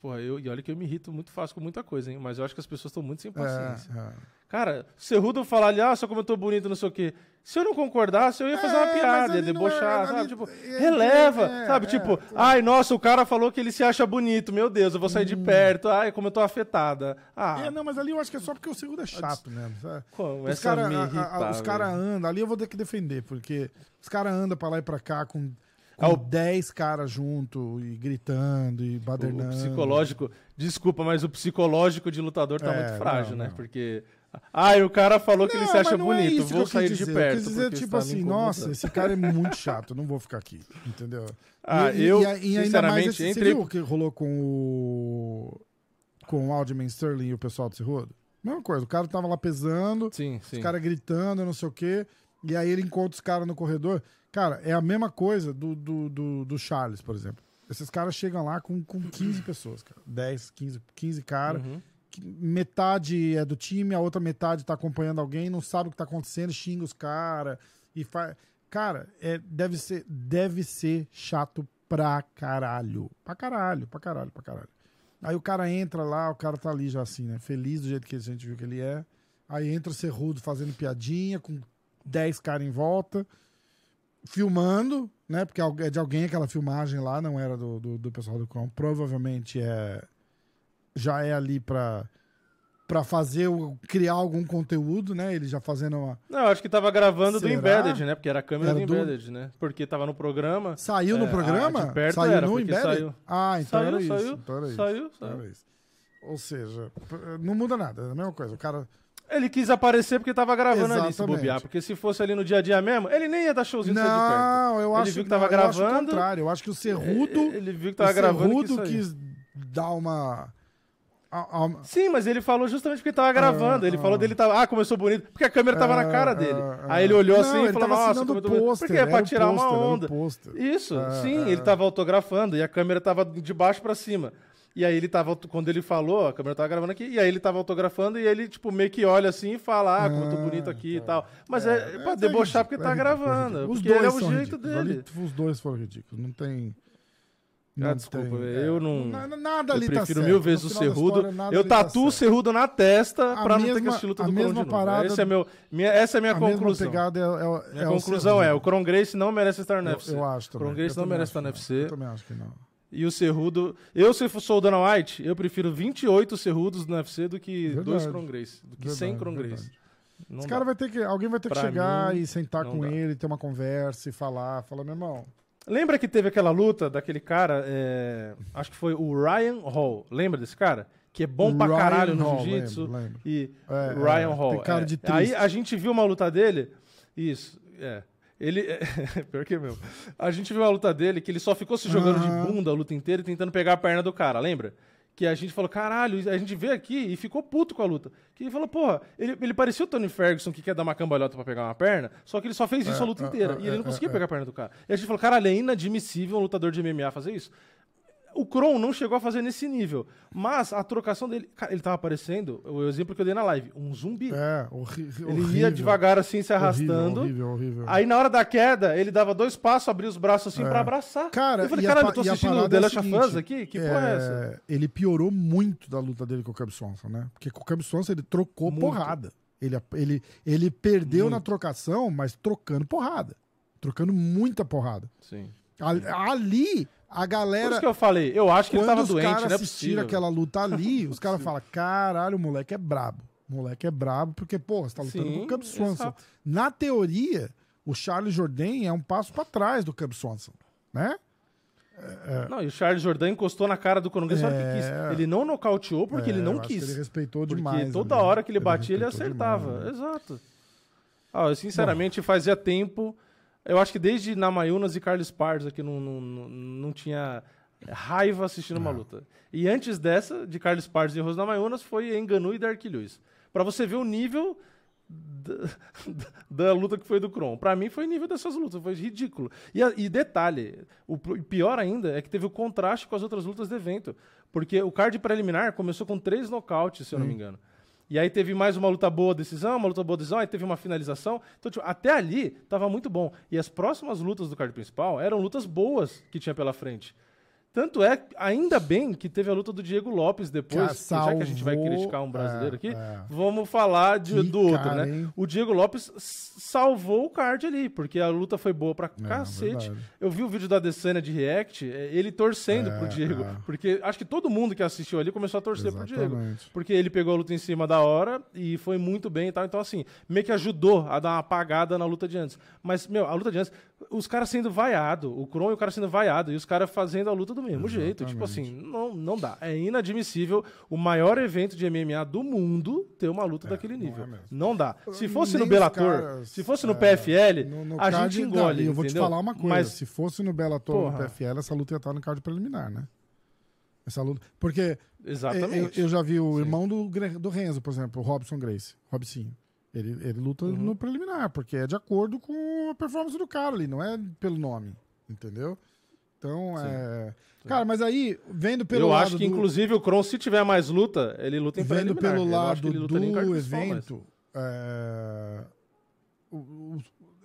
Porra, eu, e olha que eu me irrito muito fácil com muita coisa, hein? Mas eu acho que as pessoas estão muito sem paciência. É, é. Cara, se o Rudo falar ali, ah, só comentou bonito, não sei o quê. Se eu não concordasse, eu ia fazer É, uma piada, ia debochar, é- sabe? ali- Tipo, é- releva, é, sabe? é, tipo, é. ai, nossa, o cara falou que ele se acha bonito, meu Deus, eu vou sair de perto. Ai, como eu tô afetada. Ah, Hum. É, não, mas ali eu acho que é só porque o segundo é chato mesmo. sabe? começa Os caras andam, ali eu vou ter que defender, porque os caras andam pra lá e pra cá com, com Ah, o- 10 caras junto e gritando e O badernando. psicológico, desculpa, mas o psicológico de lutador tá É, muito frágil, não, né? não. Porque. Ai, o cara falou que ele se acha é bonito, que vou eu sair de dizer. Eu perto. quis dizer, tipo me assim, nossa, esse cara é muito chato, não vou ficar aqui, entendeu? <laughs> Ah, e, eu, e, e sinceramente, esse, você entrei- viu o que rolou com o com o Alderman Sterling e o pessoal do Cerrudo? Mesma coisa, o cara tava lá pesando, Sim, sim. os caras gritando, não sei o quê, e aí ele encontra os caras no corredor. Cara, é a mesma coisa do, do, do, do Charles, por exemplo. Esses caras chegam lá com, com 15 pessoas, cara. 10, 15, 15 caras. Uhum. metade é do time, a outra metade tá acompanhando alguém, não sabe o que tá acontecendo, xinga os caras e faz. Cara, é, deve, ser, deve ser chato pra caralho. Pra caralho, pra caralho, pra caralho. Aí o cara entra lá, o cara tá ali já assim, né? Feliz do jeito que a gente viu que ele é. Aí entra o Cerrudo fazendo piadinha, com 10 caras em volta, filmando, né? Porque é de alguém aquela filmagem lá, não era do, do, do pessoal do Chrome. Provavelmente é já é ali pra, pra fazer, criar algum conteúdo, né? Ele já fazendo uma... Não, acho que tava gravando Será? do Embedded, né? Porque era a câmera Era do do- Embedded, né? Porque tava no programa. Saiu É, no programa? de perto saiu era, no Embedded? saiu. Ah, então Saiu, era isso. saiu, então era isso. saiu, então saiu. isso. Ou seja, não muda nada, é a mesma coisa. O cara... Ele quis aparecer porque tava gravando ali, se Exatamente. bobear. Porque se fosse ali no dia a dia mesmo, ele nem ia dar showzinho. Não, eu Ele acho viu que tava não, eu acho o gravando. contrário. Eu acho que o Cerrudo, Ele viu que tava o gravando e quis Cerrudo sair. quis dar uma... a- a- Sim, mas ele falou justamente porque tava gravando. ele ah. falou dele tava. Ah, começou bonito. Porque a câmera tava na cara Ah, dele. ah, Aí ele olhou não, assim ele e falou: Nossa, como eu tô o Porque é pra o tirar uma era o onda. Isso, Ah, sim, ah. ele tava autografando e a câmera tava de baixo pra cima. E aí ele tava, quando ele falou, a câmera tava gravando aqui, e aí ele tava autografando e ele, tipo, meio que olha assim e fala, ah, como eu tô Ah, bonito aqui e tá. tal. Mas é, É, pra é debochar porque é tá é gravando. Os Porque ele é dois o são jeito ridículos. dele. Os dois foram ridículos. Não tem. Ah, desculpa, eu não- na- Nada Eu ali tá prefiro certo. mil vezes o Cerrudo. história, nada Eu tá tatuo o certo. Cerrudo na testa A pra não ter que mesma- assistir luta a do Kron mesma parada- Esse é meu, minha, essa é a minha A mesma conclusão. pegada é, é, Minha é o conclusão é, o Kron Grace não merece estar no Eu, UFC. eu acho também. Kron Grace Eu não merece estar no. UFC. Eu também acho que não. E o Cerrudo... Eu, se fosse o Dana White, eu prefiro 28 Cerrudos no UFC do que Verdade. dois Kron Grace. Do que Verdade, 100 Kron verdade. Grace. Esse cara vai ter que. Alguém vai ter que Pra chegar mim, e sentar com dá. ele, ter uma conversa e falar. Falar, meu irmão. Lembra que teve aquela luta daquele cara, é, acho que foi o Ryan Hall. Lembra desse cara? Que é bom pra Ryan caralho no jiu-jitsu. E É, Ryan é, Hall. tem cara é. de Aí a gente viu uma luta dele. Isso, é. Ele. <laughs> Pior que meu. A gente viu uma luta dele que ele só ficou se jogando Aham. de bunda a luta inteira e tentando pegar a perna do cara, lembra? Que a gente falou, caralho, a gente veio aqui e ficou puto com a luta. Que ele falou, porra, ele, ele parecia o Tony Ferguson que quer dar uma cambalhota pra pegar uma perna, só que ele só fez isso É, a luta é, inteira. é, e ele não é, conseguia é, pegar a perna do cara. E a gente falou, caralho, é inadmissível um lutador de MMA fazer isso. O Kron não chegou a fazer nesse nível. Mas a trocação dele. Cara, ele tava aparecendo, o exemplo que eu dei na live, um zumbi. É, horri ele horrível. ia devagar assim, se arrastando. Horrível, horrível. horrível. Aí na hora da queda, ele dava dois passos, abria os braços assim É. pra abraçar. Cara, eu falei, caralho, eu tô assistindo o The é Last of Us aqui? Que porra é essa? Ele piorou muito da luta dele com o Cub Swanson, né? Porque com o Cub Swanson ele trocou Muito. porrada. Ele, ele, ele perdeu Muito. na trocação, mas trocando porrada. Trocando muita porrada. Sim. Ali, a Por galera. isso que eu falei, eu acho que ele quando tava os doente, caras não é assistiram aquela luta ali, <laughs> os caras falam: caralho, o moleque é brabo. O moleque é brabo, porque, porra, você tá lutando Sim, com o Cub Swanson. exato. Na teoria, o Charles Jourdain é um passo pra trás do Cub Swanson, né? Não, e o Charles Jordan encostou na cara do só que É. quis. Ele não nocauteou porque É, ele não quis. ele respeitou Porque demais. toda ali. hora que ele batia, ele respeitou acertava. demais, né? Exato. Ah, eu, sinceramente, fazia tempo. Eu acho que desde Namayunas e Carlos Pardos aqui não, não, não, não tinha raiva assistindo uma luta. E antes dessa, de Carlos Pardos e Rose Namayunas, foi Enganu e Dark Lewis. Pra você ver o nível da, <laughs> da luta que foi do Kron. Pra mim foi nível dessas lutas, foi ridículo. E, a- e detalhe, o pior ainda é que teve o contraste com as outras lutas do evento. Porque o card preliminar começou com três nocautes, se eu não me engano. E aí teve mais uma luta boa decisão, uma luta boa decisão, aí teve uma finalização. Então, tipo, até ali tava muito bom. E as próximas lutas do card principal eram lutas boas que tinha pela frente. Tanto é, ainda bem que teve a luta do Diego Lopes depois. Que já que a gente vai criticar um brasileiro é, aqui, é. vamos falar de- do outro, cara, né? hein? O Diego Lopes salvou o card ali, porque a luta foi boa pra cacete. É, verdade. Eu vi o vídeo da Adesanya de React, é, ele torcendo É, pro Diego. é. Porque acho que todo mundo que assistiu ali começou a torcer pro Diego. Exatamente. Porque ele pegou a luta em cima da hora e foi muito bem e tal. Então, assim, meio que ajudou a dar uma apagada na luta de antes. Mas, meu, a luta de antes, os caras sendo vaiado, o Kron e o cara sendo vaiado, e os caras fazendo a luta do mesmo jeito. Tipo assim, não, não dá. É inadmissível o maior evento de MMA do mundo ter uma luta daquele não é nível. Não dá. Se fosse Nem no Bellator, caras, se fosse no é, PFL, No- no a gente engole. Eu vou te entendeu? falar uma coisa: Mas, se fosse no Bellator ou no. PFL, essa luta ia estar no card preliminar, né? Essa luta. Porque eu, exatamente. eu já vi o Sim. irmão do, do Renzo, por exemplo, o Robson Grace. Robson. Ele, ele luta Uhum. no preliminar, porque é de acordo com a performance do cara ali, não é pelo nome. Entendeu? Então, Sim. é. Cara, mas aí, vendo pelo eu lado. acho que, do- inclusive, o Kron, se tiver mais luta, ele luta em vendo pelo Eu lado do principal, mas- evento, é, o, o,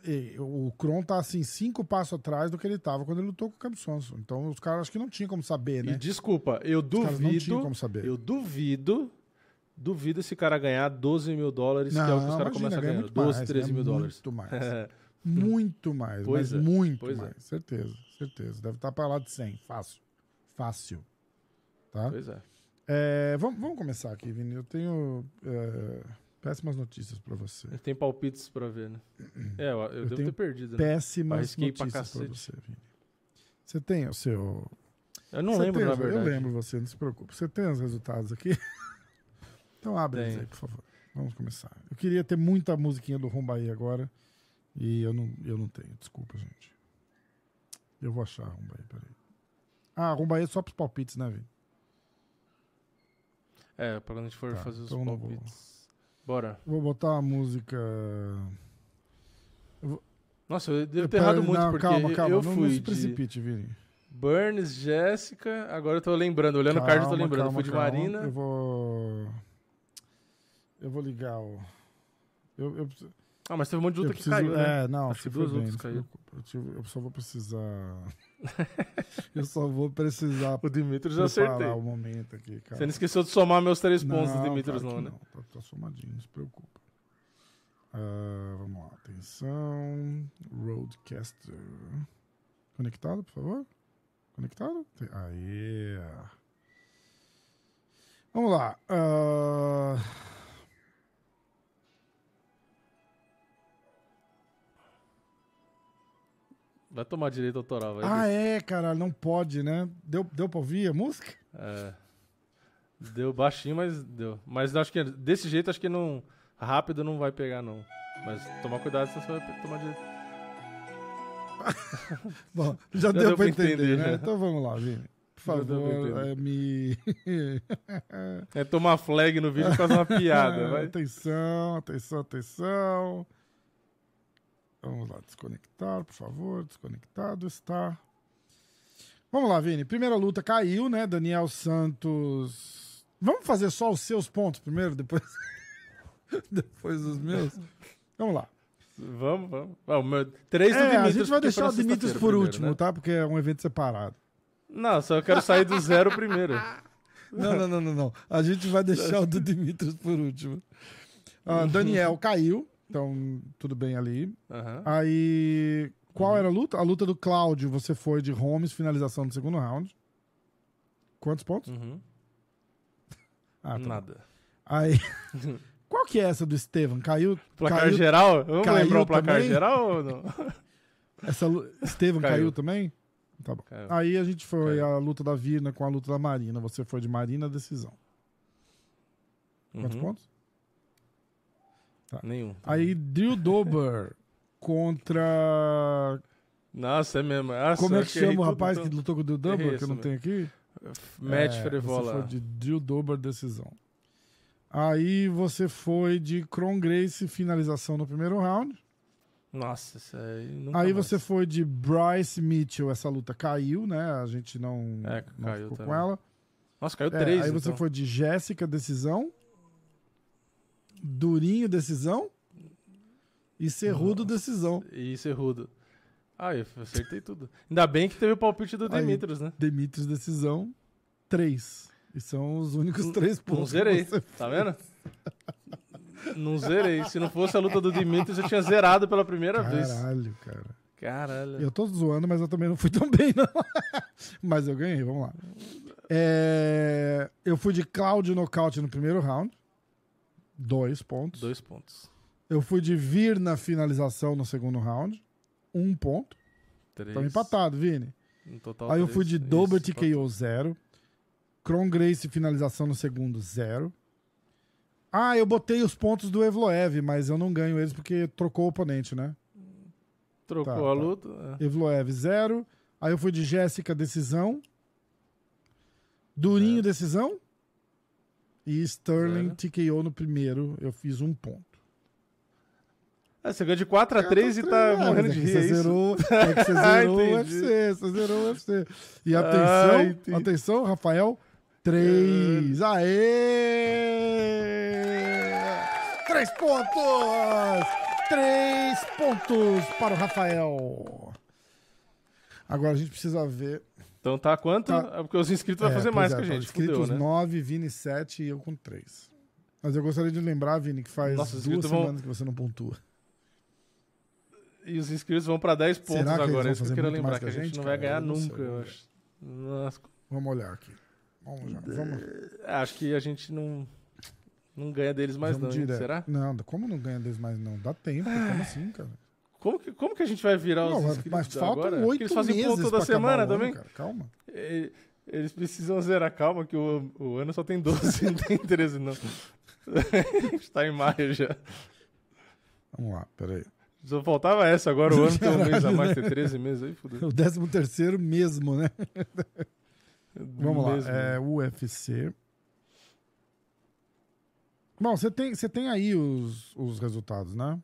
e- o Kron tá assim, cinco passos atrás do que ele tava quando ele lutou com o Cam Sonson. Então os caras acho que não tinham como saber, E né? desculpa, eu caras não tinham duvido. como saber. Eu duvido. Duvido esse cara ganhar 12 mil dólares, que é o que os caras começam ganha ganhando. muito 12, mais, 13 ganha mil dólares. Muito mais. <laughs> muito mais, Pois mas é, muito pois é. mais. Certeza, certeza. Deve estar para lá de 100, fácil. Fácil. Tá? pois é. É, vamos, vamos começar aqui, Vini. Eu tenho é, péssimas notícias para você. Tem palpites pra ver, né? É, eu, eu devo tenho ter perdido. Né? péssimas pra notícias para você, Vini. Você tem o seu. Eu não você lembro, tem na verdade. Eu lembro você, não se preocupe. Você tem os resultados aqui? <laughs> então abre eles aí, por favor. Vamos começar. Eu queria ter muita musiquinha do Rumbaí agora. E eu não, eu não tenho. Desculpa, gente. Eu vou achar a Rumbaí, peraí. Ah, a Rumbaí é só pros palpites, né, Vini? É, pra quando a gente for Tá, fazer os então não vou. palpites. Bora. Vou botar uma música. Nossa, eu devo ter Pera- errado muito, não, porque calma, calma. eu não, fui não se de precipite, Vini. Burns, Jéssica, agora eu tô lembrando, olhando o card eu tô lembrando. calma, fui de calma. Marina. Eu vou. Eu vou ligar o. Eu, eu, Ah, mas teve um monte de luta que preciso. caiu, né? É, não, Acho que duas bem, lutas caiu. Eu, tive- eu só vou precisar. <laughs> eu só vou precisar O Dimitrios eu preparar acertei. o momento aqui, cara. Você não esqueceu de somar meus três pontos Não, Dimitrios, não, que né? Não, tá, tá somadinho, não se preocupa. Ah, vamos lá, atenção. Roadcaster. Conectado, por favor? Conectado? Tem- Aê! Vamos lá. ah, Vai tomar direito autoral, vai. ah, é, caralho, não pode, né? Deu, deu pra ouvir a música? É. Deu baixinho, mas deu. Mas acho que desse jeito, acho que não. Rápido não vai pegar, não. Mas tomar cuidado, senão você vai tomar direito. <laughs> Bom, já, deu, deu pra entender, entender, né? né? Então vamos lá, Vini. Por Já favor, é, me. É tomar flag no vídeo causa de uma <laughs> piada. Vai. Atenção, atenção, atenção. Vamos lá, desconectar, por favor. Desconectado está. Vamos lá, Vini. Primeira luta caiu, né? Daniel Santos. Vamos fazer só os seus pontos primeiro, depois. <laughs> depois os meus? Vamos lá. Vamos, vamos. Ah, o meu- Três É, a gente vai deixar o Dimitrios sexta-feira por primeiro, último, né? tá? Porque é um evento separado. Não, só eu quero sair do zero primeiro. <laughs> Não, não, não, não, não. A gente vai deixar o do <laughs> Dimitrios por último. Ah, Daniel caiu, então tudo bem ali. Aham. Aí, qual era a luta? A luta do Cláudio, você foi de Holmes, finalização do segundo round. Quantos pontos? Uhum. Ah, tá bom. Nada. Aí, <laughs> qual que é essa do Estevam? Caiu, Placar caiu geral? Vamos caiu lembrar o placar também? geral ou não? <laughs> essa Estevam caiu. Caiu. também? Tá bom. Caiu. Aí a gente foi a luta da Virna com a luta da Marina. Você foi de Marina, decisão. Quantos Uhum. Pontos? Nenhum. Aí, Drew Dober <laughs> contra. Nossa, é mesmo. Nossa, Como é que chama o tudo, rapaz então. que lutou com o Drew Dober, Errei que eu não tenho aqui? Match É, Você Frevola. foi de Drew Dober decisão. Aí você foi de Kron Grace, finalização no primeiro round. Nossa, isso aí nunca Aí mais. você foi de Bryce Mitchell, essa luta caiu, né? A gente não, É, não caiu ficou com também. ela. Nossa, caiu É, três, aí você então. foi de Jéssica, decisão. Durinho, decisão. E Cerrudo, Nossa. decisão. E Cerrudo. Ah, eu acertei tudo. Ainda bem que teve o palpite do. Demetrius, né? Demetrius, decisão. Três. E são os únicos três pontos. Não zerei, tá vendo? Não zerei. Se não fosse a luta do Demetrius, eu tinha zerado pela primeira vez. Caralho, cara. Caralho. Eu tô zoando, mas eu também não fui tão bem, não. <laughs> mas eu ganhei, vamos lá. É, Eu fui de Cláudio nocaute no primeiro round. Dois pontos. Dois pontos. Eu fui de Vir na finalização no segundo round. Um ponto. Três. Estamos empatados, Vini. No total, Aí eu três. fui de Isso, Dober empatou. TKO zero. Kron Grace finalização no segundo, zero. Ah, eu botei os pontos do Evloev, mas eu não ganho eles porque trocou o oponente, né? Trocou Tá, a tá. luta. é. Evloev, zero. Aí eu fui de Jéssica, decisão. Durinho, Zero. decisão. E Sterling, Zero. TKO no primeiro. Eu fiz um ponto. É, você ganhou de 4 a 3 e tá É, morrendo é de que rir. Você é zerou, <laughs> é que você Ah, zerou o. UFC. Você zerou o UFC. E Ah, atenção, entendi. atenção, Rafael. Três. Aê! Três pontos! Três pontos para o Rafael. Agora a gente precisa ver. Então tá quanto? Tá. É porque os inscritos vão É, fazer pois mais é, que a tá gente. Inscritos Fudeu, né? 9, Vini 7 e eu com 3. Mas eu gostaria de lembrar, Vini, que faz Nossa, os duas inscritos vão- semanas que você não pontua. E os inscritos vão pra 10 pontos Será que agora. vão É isso que eu fazer muito lembrar, que a gente não vai cara? ganhar Eu não nunca, sei, eu acho. Nossa, Vamos olhar aqui. Vamos já. Vamos, é, acho que a gente não, não ganha deles mais vamos não, direto. será? Não, como não ganha deles mais não? Dá tempo, como assim, cara? Como que, como que a gente vai virar Não, os mas, inscritos mas faltam agora? Porque oito Eles fazem meses toda semana ano, também? cara. Calma. Eles precisam zerar, calma, que o, o ano só tem 12, <laughs> não tem 13 não. <laughs> a gente tá em maio já. Vamos lá, peraí. Só faltava essa, agora o ano tem um mês a mais, tem 13 meses aí, fudeu. O 13 terceiro mesmo, né? <laughs> Vamos lá. Mesmo. É UFC. Bom, você tem, você tem aí os, os resultados, né?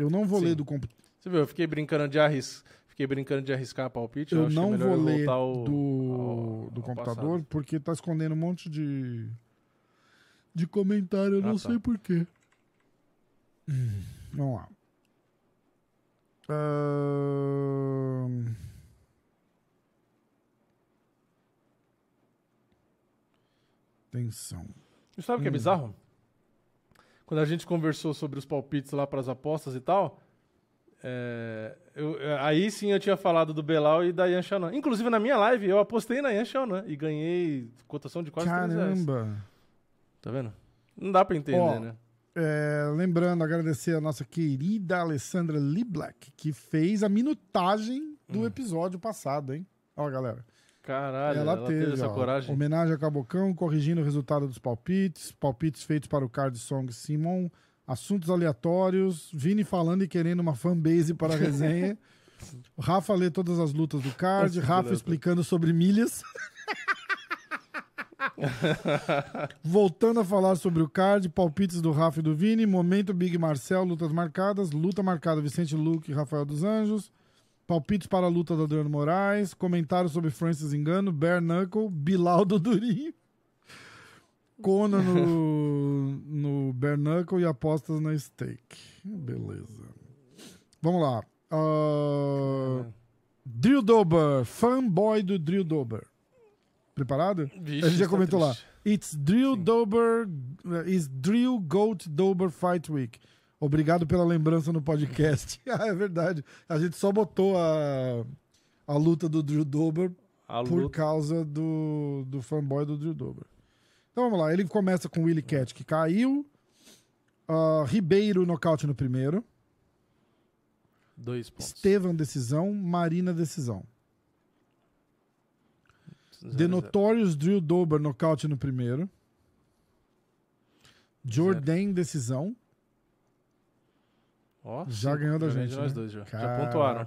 Eu não vou Sim. ler do computador. Você viu, eu fiquei brincando de arriscar, fiquei brincando de arriscar palpite, eu, Eu é não melhor vou ler voltar ao, do, ao- do ao computador passado. porque tá escondendo um monte de de comentário, eu Ah, não tá. sei porquê. Vamos lá. Atenção. E sabe o que é Hum. bizarro? Quando a gente conversou sobre os palpites lá para as apostas e tal, é, eu- é, aí sim eu tinha falado do Belal e da Yan Xiaonan. Inclusive na minha live eu apostei na Yan Xiaonan e ganhei cotação de quase 3 reais. Caramba. Tá vendo? Não dá pra entender, Ó, né? É, lembrando, agradecer a nossa querida Alessandra Liblak, que fez a minutagem do Hum. episódio passado, hein? Ó, galera. Caralho, ela, ela, teve, teve essa ó, coragem. Homenagem a Cabocão, corrigindo o resultado dos palpites, palpites feitos para o Card Song Simon, assuntos aleatórios, Vini falando e querendo uma fanbase para a resenha. <laughs> Rafa lê todas as lutas do card, Rafa aleatórios. explicando sobre milhas. <laughs> Voltando a falar sobre o card, palpites do Rafa e do Vini, momento Big Marcel, lutas marcadas, luta marcada Vicente Luque e Rafael dos Anjos, palpites para a luta do Adriano Moraes, comentários sobre Francis Engano, Bare Knuckle, Bilal do Durinho, Conan no, <laughs> no Bare Knuckle e apostas na Stake. Beleza. Vamos lá. Ah, Drill Dober, fanboy do Drill Dober. Preparado? Vixe, A gente já tá comentou lá. triste. It's Drill Sim. Dober. uh, Is Drill Goat Dober Fight Week. Obrigado pela lembrança no podcast. <laughs> ah, é verdade. A gente só botou a, a luta do Drill Dober A por luta. causa do, do fanboy do Drill Dober. Então vamos lá. Ele começa com o Willie Cat, que caiu. Ah, Ribeiro, nocaute no primeiro. Dois pontos. Estevam, decisão. Marina, decisão. The. Notorious Drill Dober, nocaute no primeiro. Jordan, decisão. Ó, Já ganhou da gente, nós né? dois já. Já pontuaram.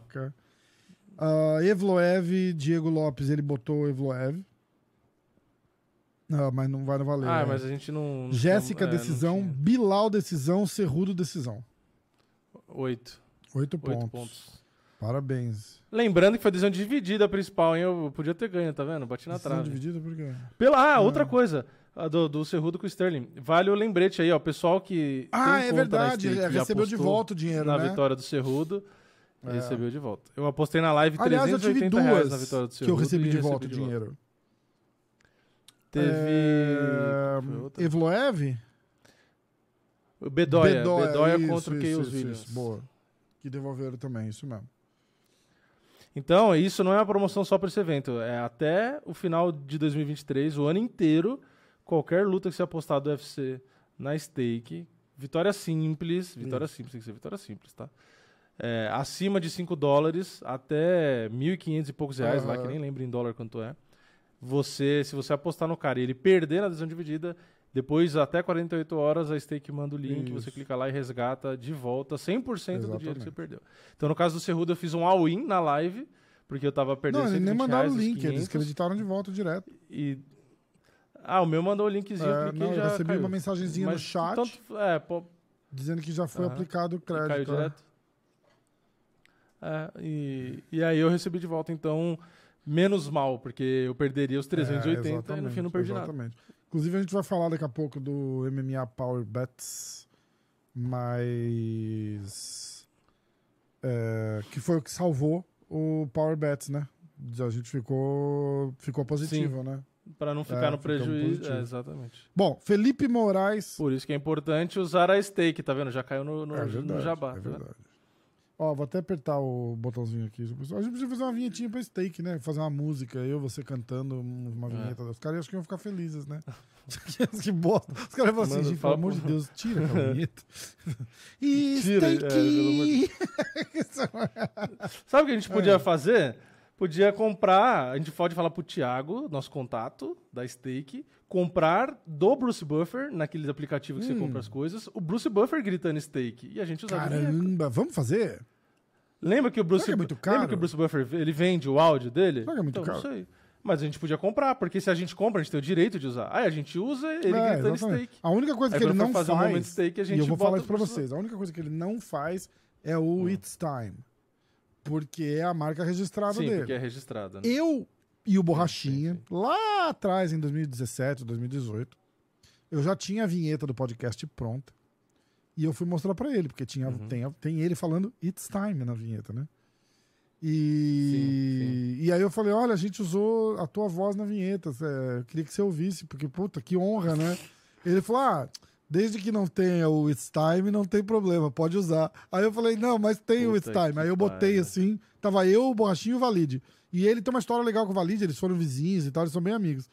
Ah, Evloev, Diego Lopes, ele botou Evloev. Não, mas não vai valer. Ah, é. mas a gente não. não Jéssica, é, não decisão. tinha. Bilal, decisão. Cerrudo, decisão. Oito. Oito Oito pontos. pontos. Parabéns. Lembrando que foi decisão dividida a principal, hein? Eu podia ter ganho, tá vendo? Bati na Decisão trave. dividida por quê? Pela, ah, outra coisa. A do, do Cerrudo com o Sterling. Vale o lembrete aí, ó. O pessoal que. Ah, é verdade. stake e recebeu de volta o dinheiro, Na né? vitória do Cerrudo. É. Recebeu de volta. Eu apostei na live Aliás, eu tive 380 reais duas na vitória do que Cerrudo. eu recebi de volta o dinheiro. Teve. É? Evloev? Bedoya. Bedoya, Bedoya isso, contra o Chaos Williams. isso, Boa. Que devolveram também, isso mesmo. Então, isso não é uma promoção só para esse evento. É até o final de 2023, o ano inteiro, qualquer luta que você apostar do UFC na stake, vitória simples, vitória simples, tem que ser vitória simples, tá? É, acima de 5 dólares até 1.500 e poucos reais, lá Aham. que nem lembro em dólar quanto é. Você, se você apostar no cara e ele perder na decisão dividida, depois até 48 horas a stake manda o link, Isso. você clica lá e resgata de volta 100% do dinheiro que Exatamente. você perdeu. Então, no caso do Cerrudo, eu fiz um all-in na live, porque eu tava perdendo Não, eles nem 120 mandaram o link, os eles 500, acreditaram de volta direto. E... Ah, o meu mandou o linkzinho, É, não, e eu já recebi caiu. uma mensagenzinha no Mas chat tanto- é, pô, dizendo que já foi aplicado o crédito. caiu ó. direto. É, e, e aí eu recebi de volta, então, menos mal, porque eu perderia os 380 É, e no fim não exatamente, perdi nada. exatamente. Inclusive, a gente vai falar daqui a pouco do MMA Power Bets, mas. é, que foi o que salvou o Power Bets, né? A gente ficou, ficou positivo, né? Pra não ficar É, no prejuízo. É, exatamente. Bom, Felipe Moraes. Por isso que é importante usar a stake, tá vendo? Já caiu no, no, é no verdade, jabá. é tá vendo? verdade. Ó, vou até apertar o botãozinho aqui. A gente podia fazer uma vinhetinha pra steak, né? Fazer uma música, eu, você cantando uma É. vinheta. Os caras acho que iam ficar felizes, né? <laughs> que bosta. Os caras vão assim, Manda, gente, fala pelo amor de Deus, tira aquela <laughs> vinheta. e Tira, é, <laughs> steak! Sabe o que a gente É. podia fazer? Podia comprar, a gente pode falar pro Thiago, nosso contato da Stake, comprar do Bruce Buffer, naqueles aplicativos que você Hum. compra as coisas, o Bruce Buffer gritando Stake. E a gente usava. Caramba, vamos fazer? Lembra que o Bruce, Será que é muito lembra caro? que o Bruce Buffer ele vende o áudio dele? Será que é muito então, caro? Não sei. Mas a gente podia comprar, porque se a gente compra, a gente tem o direito de usar. Aí a gente usa ele É, gritando exatamente. Stake. A única coisa Aí que ele não um faz, steak, a e eu vou falar isso pra vocês, a única coisa que ele não faz é o It's Time. Porque é a marca registrada Sim, dele. porque é registrado. Né? Eu e o Borrachinha, Sim, lá atrás, em 2017, 2018, eu já tinha a vinheta do podcast pronta. E eu fui mostrar pra ele, porque tinha, Uhum. tem, tem ele falando It's Time na vinheta, né? E, Sim, e aí eu falei, olha, a gente usou a tua voz na vinheta, eu queria que você ouvisse, porque, puta, que honra, né? Ele falou, ah, desde que não tenha o It's Time, não tem problema, pode usar. Aí eu falei, não, mas tem o It's Puta Time. Aí eu botei pariu. assim, tava eu, o Borrachinho e o Valide. E ele tem uma história legal com o Valide, eles foram vizinhos e tal, eles são bem amigos.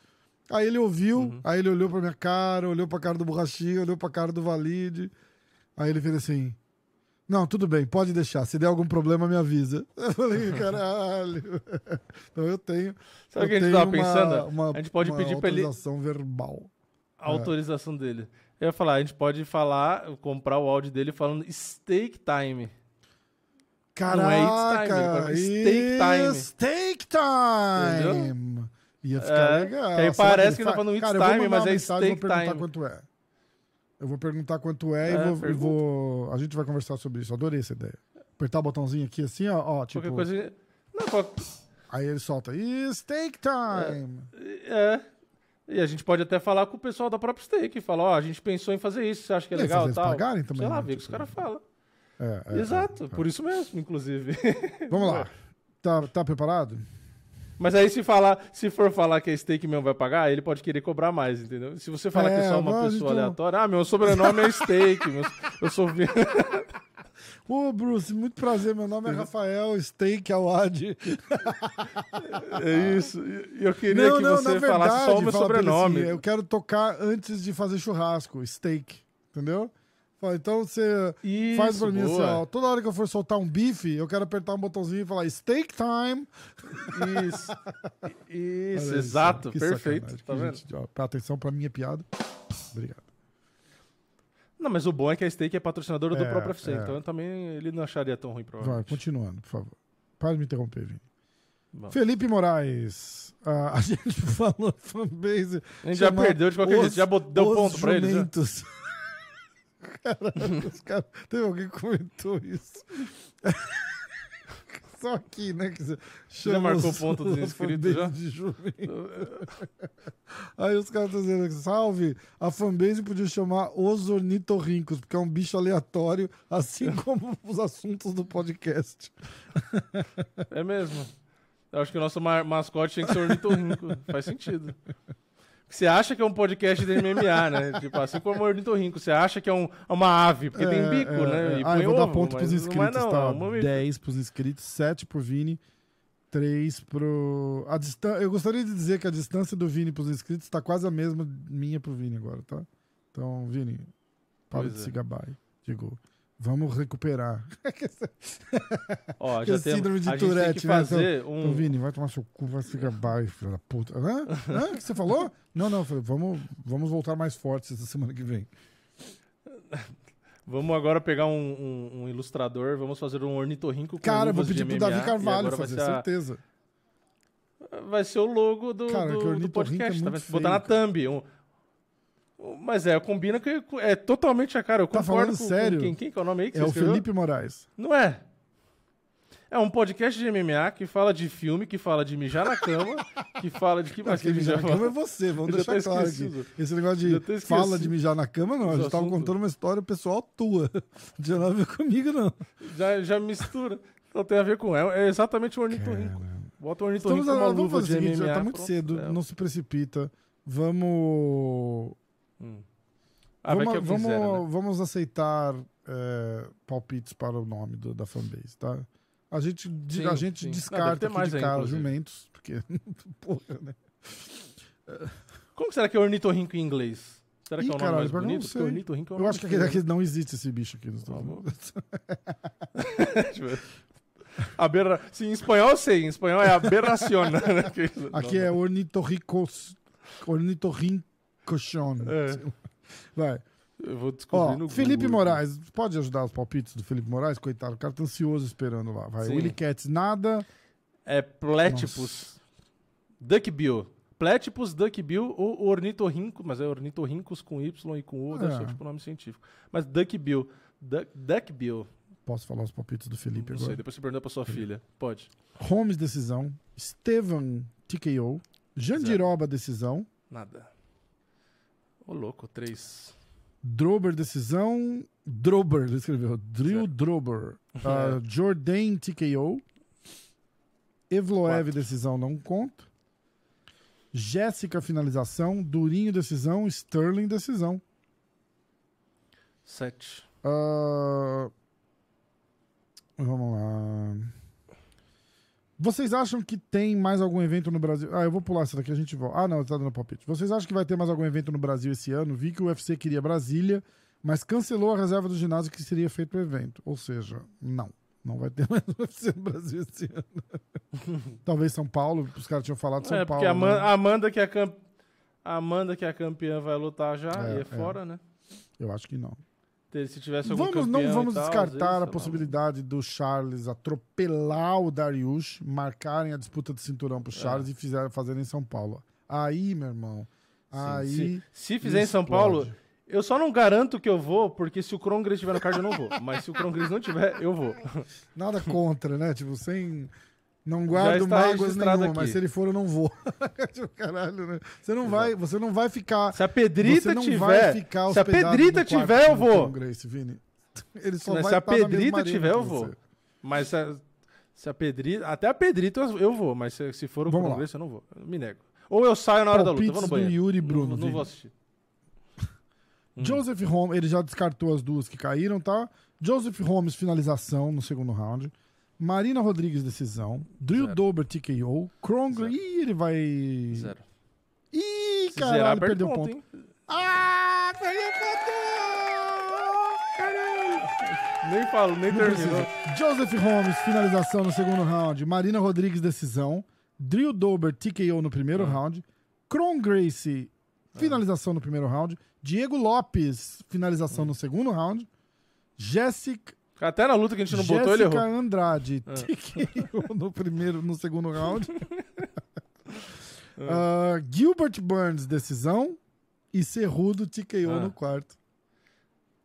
Aí ele ouviu, Uhum. aí ele olhou pra minha cara, olhou pra cara do Borrachinho, olhou pra cara do Valide. Aí ele fez assim: Não, tudo bem, pode deixar. Se der algum problema, me avisa. <laughs> Eu falei, caralho. <laughs> Então eu tenho. Sabe o que a gente tava uma- pensando? uma- a gente pode pedir pra ele autorização verbal. a autorização dele. Eu ia falar, a gente pode falar, comprar o áudio dele falando Stake Time. Caraca! Não é Time, ele Steak Time. Steak Time! Ia ficar É, legal. que aí Será parece ele que tá fa- falando It's Cara, vou Time, mas é mensagem, Steak vou perguntar Time. quanto é. Eu vou perguntar quanto é, e, É, vou, e pergunta. vou- A gente vai conversar sobre isso. Adorei essa ideia. Apertar o botãozinho aqui assim, ó. ó tipo, Qualquer coisa. Não, qual- Aí ele solta. Steak time! é. E a gente pode até falar com o pessoal da própria Stake e falar, ó, a gente pensou em fazer isso, você acha que é E legal e tal? pagarem também, Sei lá, né? ver o que os Tipo, caras falam. É, é, Exato, é, é. por isso mesmo, inclusive. <laughs> Vamos lá. Tá, tá preparado? Mas aí se falar, se for falar que a Stake mesmo vai pagar, ele pode querer cobrar mais, entendeu? Se você falar que é É, só uma pessoa então. aleatória, ah, meu sobrenome é Stake, meu- eu sou <laughs> Ô, Bruce, muito prazer. Meu nome é Rafael Steak Awad. <laughs> É isso. Eu queria que você falasse só o meu sobrenome. assim, eu quero tocar antes de fazer churrasco, steak. Entendeu? Então você Isso, faz pra mim assim, ó. Toda hora que eu for soltar um bife, eu quero apertar um botãozinho e falar steak time. Isso. <laughs> Isso, Olha exato, perfeito. Tá vendo? gente, ó, atenção pra minha piada. Obrigado. Não, mas o bom é que a Stake é patrocinadora do É, próprio UFC, é. então também ele não acharia tão ruim, Vai, provavelmente. continuando, por favor. Para de me interromper, Vini. Bom. Felipe Moraes. ah, <laughs> a gente falou fanbase. A gente já perdeu de qualquer jeito, já bot- deu ponto pra eles. né? <laughs> Caralho, os caras- teve alguém que comentou isso. <laughs> Só aqui, né? Que você chama marcou os- ponto dos inscritos já? de. Aí os caras estão dizendo salve, a fanbase podia chamar os ornitorrincos, porque é um bicho aleatório, assim <laughs> como os assuntos do podcast. É mesmo. Eu acho que o nosso ma- mascote tinha que ser ornitorrinco. <laughs> Faz sentido. Você acha que é um podcast de MMA, né? <laughs> Tipo, assim como o ornitorrinco. Você acha que é um- uma ave, porque tem É, bico, é, né? é. E Ah, eu vou dar ovo, ponto mas pros não é inscritos, não, tá? é um mamífero. 10 pros inscritos, 7 pro Vini, 3 pro... A distan... Eu gostaria de dizer que a distância do Vini pros inscritos tá quase a mesma minha pro Vini agora, tá? Então, Vini, para Pois de é. se gabar. Digo, vamos recuperar. <laughs> Ó, já é tem, síndrome de a gente tem Tourette, que né? fazer Então, um... Vini, vai tomar seu cu, vai se gabar, filho da puta. Hã? Hã? O que você falou? Não, não, falei, vamos, vamos voltar mais fortes essa semana que vem. Vamos agora pegar um, um- um ilustrador, vamos fazer um ornitorrinco com Cara, vou pedir pro Davi Carvalho fazer, a- certeza. Vai ser o logo do, Cara, do- do ornitorrinco podcast. é tá? botar na thumb. um- um- mas é, combina que é totalmente a cara. Eu Tá concordo falando com, sério? com quem, quem que é o nome aí que É o escreveu? Felipe Moraes. Não é. É um podcast de MMA que fala de filme, que fala de mijar na cama, que fala de que mais que mijar já na cama é você, vamos Eu já deixar claro aqui. Esse negócio Já de fala de mijar na cama, não. A gente tava contando uma história pessoal tua. <laughs> Não tinha nada a ver comigo, não. Já, já mistura. Então tem a ver com. É, é exatamente o ornitorrinco. Bota o ornitorrinco Estamos, vamos luva fazer de seguinte, MMA. já tá muito pronto, cedo, é. não se precipita. Vamos. Hum. Ah, vamos, eu vamos, quiser, né? vamos aceitar é, palpites para o nome do- da fanbase, tá? A gente, Sim, a gente sim. Não, descarta ter aqui de cara jumentos, porque. <laughs> Porra, né? <laughs> Como será que é ornitorrinco em inglês? Será que Ih, é o nome caralho, mais não bonito? Sei. ornitorrinco é Eu acho que, aqui, aqui não existe esse bicho aqui nos Estados. Unidos. <laughs> Aberra... Sim, em espanhol eu sei. Em espanhol é aberraciona. né? Aqui não, é ornitorricos. É. Vai. Eu vou descobrir Ó, no Felipe Google. Moraes, pode ajudar os palpites do Felipe Moraes? Coitado, o cara tá ansioso esperando lá. Vai. Sim. Willy Cats, nada. É Platypus. Duckbill. Platypus, Duckbill ou ornitorrinco, mas é ornitorrincos com Y e com U, deve É. ser tipo nome científico. Mas Duckbill. Duck, Duckbill. Posso falar os palpites do Felipe Não agora? sei, depois você pergunta pra sua filha. Pode. Holmes, decisão. Steven, TKO. Jandiroba, decisão. Nada. Ô, louco, três. Drober, decisão. Drober, ele escreveu. Drill. Drober. <laughs> Ah, Jordan, TKO. Evloev, Quatro. decisão, não conta. Jéssica, finalização. Durinho, decisão. Sterling, decisão. Sete. Ah, vamos lá. Vocês acham que tem mais algum evento no Brasil? Ah, eu vou pular essa daqui, a gente volta. Ah, não, tá dando palpite. Vocês acham que vai ter mais algum evento no Brasil esse ano? Vi que o UFC queria Brasília, mas cancelou a reserva do ginásio que seria feito o evento. Ou seja, não. Não vai ter <laughs> mais UFC no Brasil esse ano. <laughs> Talvez São Paulo, os caras tinham falado São é, Paulo. porque a Amanda, né? Amanda que é camp... a Amanda que é a campeã vai lutar já É, e é, é. fora, né? Eu acho que não. Se tivesse algum Vamos, não vamos tal, às descartar vezes, a lá. possibilidade do Charles atropelar o Darius, marcarem a disputa de cinturão pro Charles e fizer, fazerem em São Paulo. Aí, meu irmão, Sim, aí... se, se fizer em São explode. Paulo, eu só não garanto que eu vou, porque se o Krongres estiver no card eu não vou. Mas se o Krongres não tiver, eu vou. Nada contra, né? Tipo, sem... Não guardo mágoas nenhuma, aqui. mas se ele for, eu não vou. <laughs> caralho, né? Você não, vai, você não vai ficar... Se a Pedrita não tiver. se a Pedrita tiver, eu vou. Grace, Vini. <laughs> Ele só Mas vai se a Pedrita tiver, eu vou. Mas se a, se a Pedrita. Até a Pedrita eu vou, mas se, se for o Vamos lá. Krongres, eu não vou. Eu me nego. Ou eu saio na hora da luta, eu vou no Palpites banheiro. Yuri Bruno, não, não vou assistir. Hum. <laughs> Joseph Holmes, ele já descartou as duas que caíram, tá? Joseph Holmes, finalização no segundo round. Marina Rodrigues, decisão. Drew Zero. Dober, TKO. Krongler, Zero. ih, ele vai. Zero. Ih, caralho, perde perdeu ponto, ponto. hein? Ah, perdeu ponto! Caralho! Nem falo, nem Não terminou. precisa. Joseph Holmes, finalização no segundo round. Marina Rodrigues, decisão. Drew Dober, TKO no primeiro Ah. round. Kron Gracie, finalização no primeiro round. Diego Lopes, finalização Hum. no segundo round. Jessica. Até na luta que a gente não botou, ele Jéssica errou. Andrade <laughs> Ah. TKO no primeiro, no segundo round. <laughs> Ah, Gilbert Burns, decisão. E Cerrudo TKO Ah. no quarto.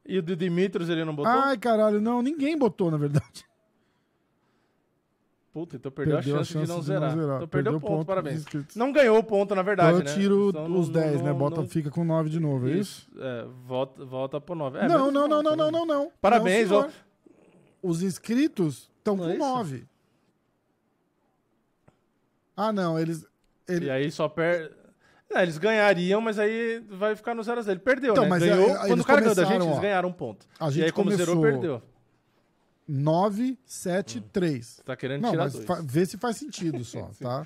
E o do Dimitrios ele não botou? Ai, caralho, não, ninguém botou, na verdade. Puta, então perdeu, a chance, de não zerar. Então perdeu, ponto, pros parabéns. Não ganhou o ponto, na verdade, Então eu né? tiro Então os não- 10, né? não- Bota, não- fica com 9 de novo, é isso? É, volta, volta pro 9. não, não, não, não, não, não, não. Parabéns, não. Os inscritos estão com é isso? 9. Ah, não, eles. ele- E aí só perde. É, eles ganhariam, mas aí vai ficar no 0 a 0 Ele perdeu, Então, né? mas Ganhou. é, é, Quando o cara ganhou da gente, começaram, eles ó. ganharam um ponto. A E gente aí, como zerou, perdeu. 9, 7, 3. Você tá querendo Não, tirar mas dois. vê se faz sentido <laughs> só, tá?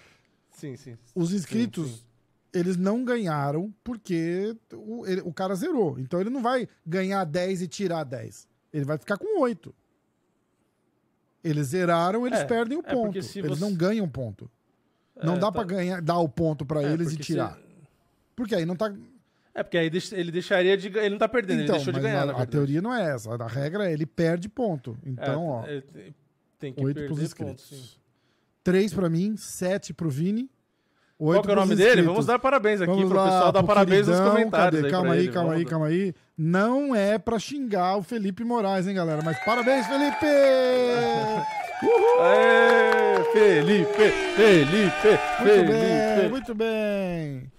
Sim, sim. Os inscritos, Sim, sim. eles não ganharam porque o, ele- o cara zerou. Então ele não vai ganhar 10 e tirar 10. Ele vai ficar com 8. Eles zeraram, eles É, perdem o é ponto. se Eles você- não ganham ponto. Não É, dá tá- pra ganhar, dar o ponto pra É, eles e tirar. se- Porque aí não tá. É, porque aí ele deixaria de. Ele não tá perdendo, então, ele deixou de ganhar, a, a teoria não é essa. A regra é ele perde ponto. É, Então, ó, é, tem- que 8 perder pros pontos, inscritos. 3 pra mim, 7 pro Vini. Qual oito que é o nome dele? inscritos. Vamos dar parabéns aqui Vamos pro lá, pessoal dar parabéns nos queridão, comentários. cadê? calma pra aí, ele. calma aí, calma aí. Não é pra xingar o Felipe Moraes, hein, galera? Mas parabéns, Felipe! Aê, Felipe, Felipe, Muito bem, Felipe. muito bem.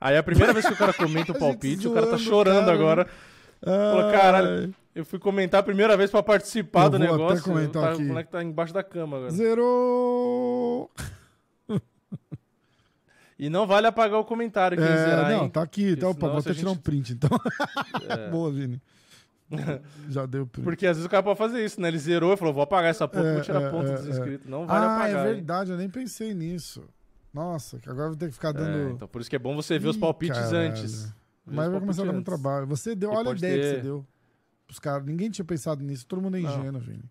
Aí é a primeira vez que o cara comenta o <laughs> palpite, o cara tá chorando cara, agora. Falou, caralho, eu fui comentar a primeira vez pra participar Eu do vou até negócio. comentar tá- aqui. O moleque tá embaixo da cama agora. Zerou! E não vale apagar o comentário quem É, zerar, não, hein? tá aqui. Então, Porque opa, vou até a tirar um gente- print, então. <laughs> É. Boa, Vini. <laughs> Já deu print. Porque às vezes o cara pode fazer isso, né? Ele zerou e falou, vou apagar essa porra, É, vou tirar é, ponto é, dos é. inscritos. Não vale ah, apagar, é hein? verdade, eu nem pensei nisso. Nossa, que agora eu vou ter que ficar É, dando. então por isso que é bom você ver os Ih, palpites caralho. antes. Mas os vai começar a dar muito palpites trabalho. Você deu, olha a ideia que ter- você deu. Os caras, ninguém tinha pensado nisso, todo mundo é ingênuo, Vini.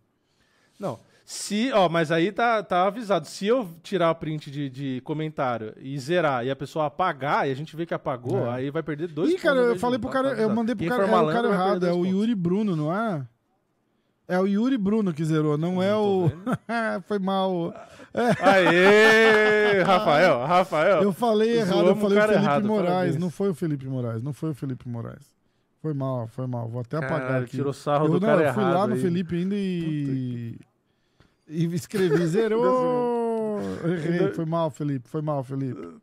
Não. Se, ó, mas aí tá, tá avisado. Se eu tirar o print de, de comentário e zerar e a pessoa apagar e a gente vê que apagou, É. aí vai perder dois Ih, pontos cara, ao eu falei pro cara, Tá eu mandei pro Quem cara, é o cara vai errado, perder é o. Yuri Bruno, não é? É o Yuri Bruno que zerou, não é o. <laughs> Foi mal. Aê, <laughs> Rafael, Rafael. Eu falei errado, eu falei o cara Felipe errado, Moraes. parabéns. Não foi o Felipe Moraes, não foi o Felipe Moraes. Foi mal, foi mal. Vou até apagar Caralho, aqui. tirou sarro eu do não, cara eu fui errado lá no aí. Felipe ainda e. E escrevi, zerou! <laughs> Errei, foi mal, Felipe, foi mal, Felipe.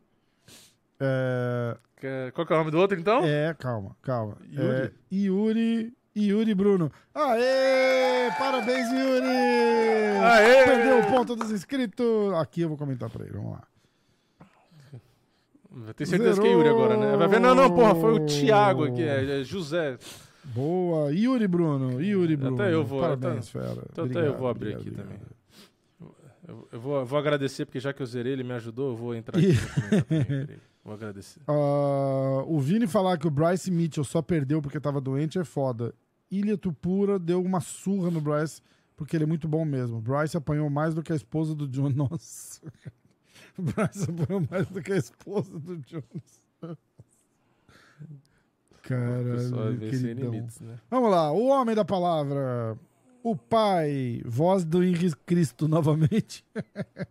É, Qual que é o nome do outro, então? é calma, calma. Yuri? É, Yuri. Yuri Bruno. Aê! Parabéns, Yuri! Aê! Perdeu o ponto dos inscritos. Aqui eu vou comentar pra ele, vamos lá. Tem certeza que é Yuri agora, né? Vai ver, não, não, porra, foi o Thiago aqui, é, é José. Boa, Yuri Bruno, Yuri Bruno. Até eu vou, Parabéns, fera. Então até Obrigado, eu vou abrir obrigado, aqui obrigado. também. Eu, vou, eu vou agradecer, porque já que eu zerei, ele me ajudou, eu vou entrar aqui. também. <laughs> Vou agradecer. Ah, o Vini falar que o Bryce Mitchell só perdeu porque tava doente é foda. Ilha Tupura deu uma surra no Bryce porque ele é muito bom mesmo. O Bryce apanhou mais do que a esposa do Jones. Nossa. <laughs> O Bryce apanhou mais do que a esposa do Jones. Caralho, queridão. limites, né? Vamos lá, o homem da palavra. O pai, voz do Henrique Cristo novamente. <laughs>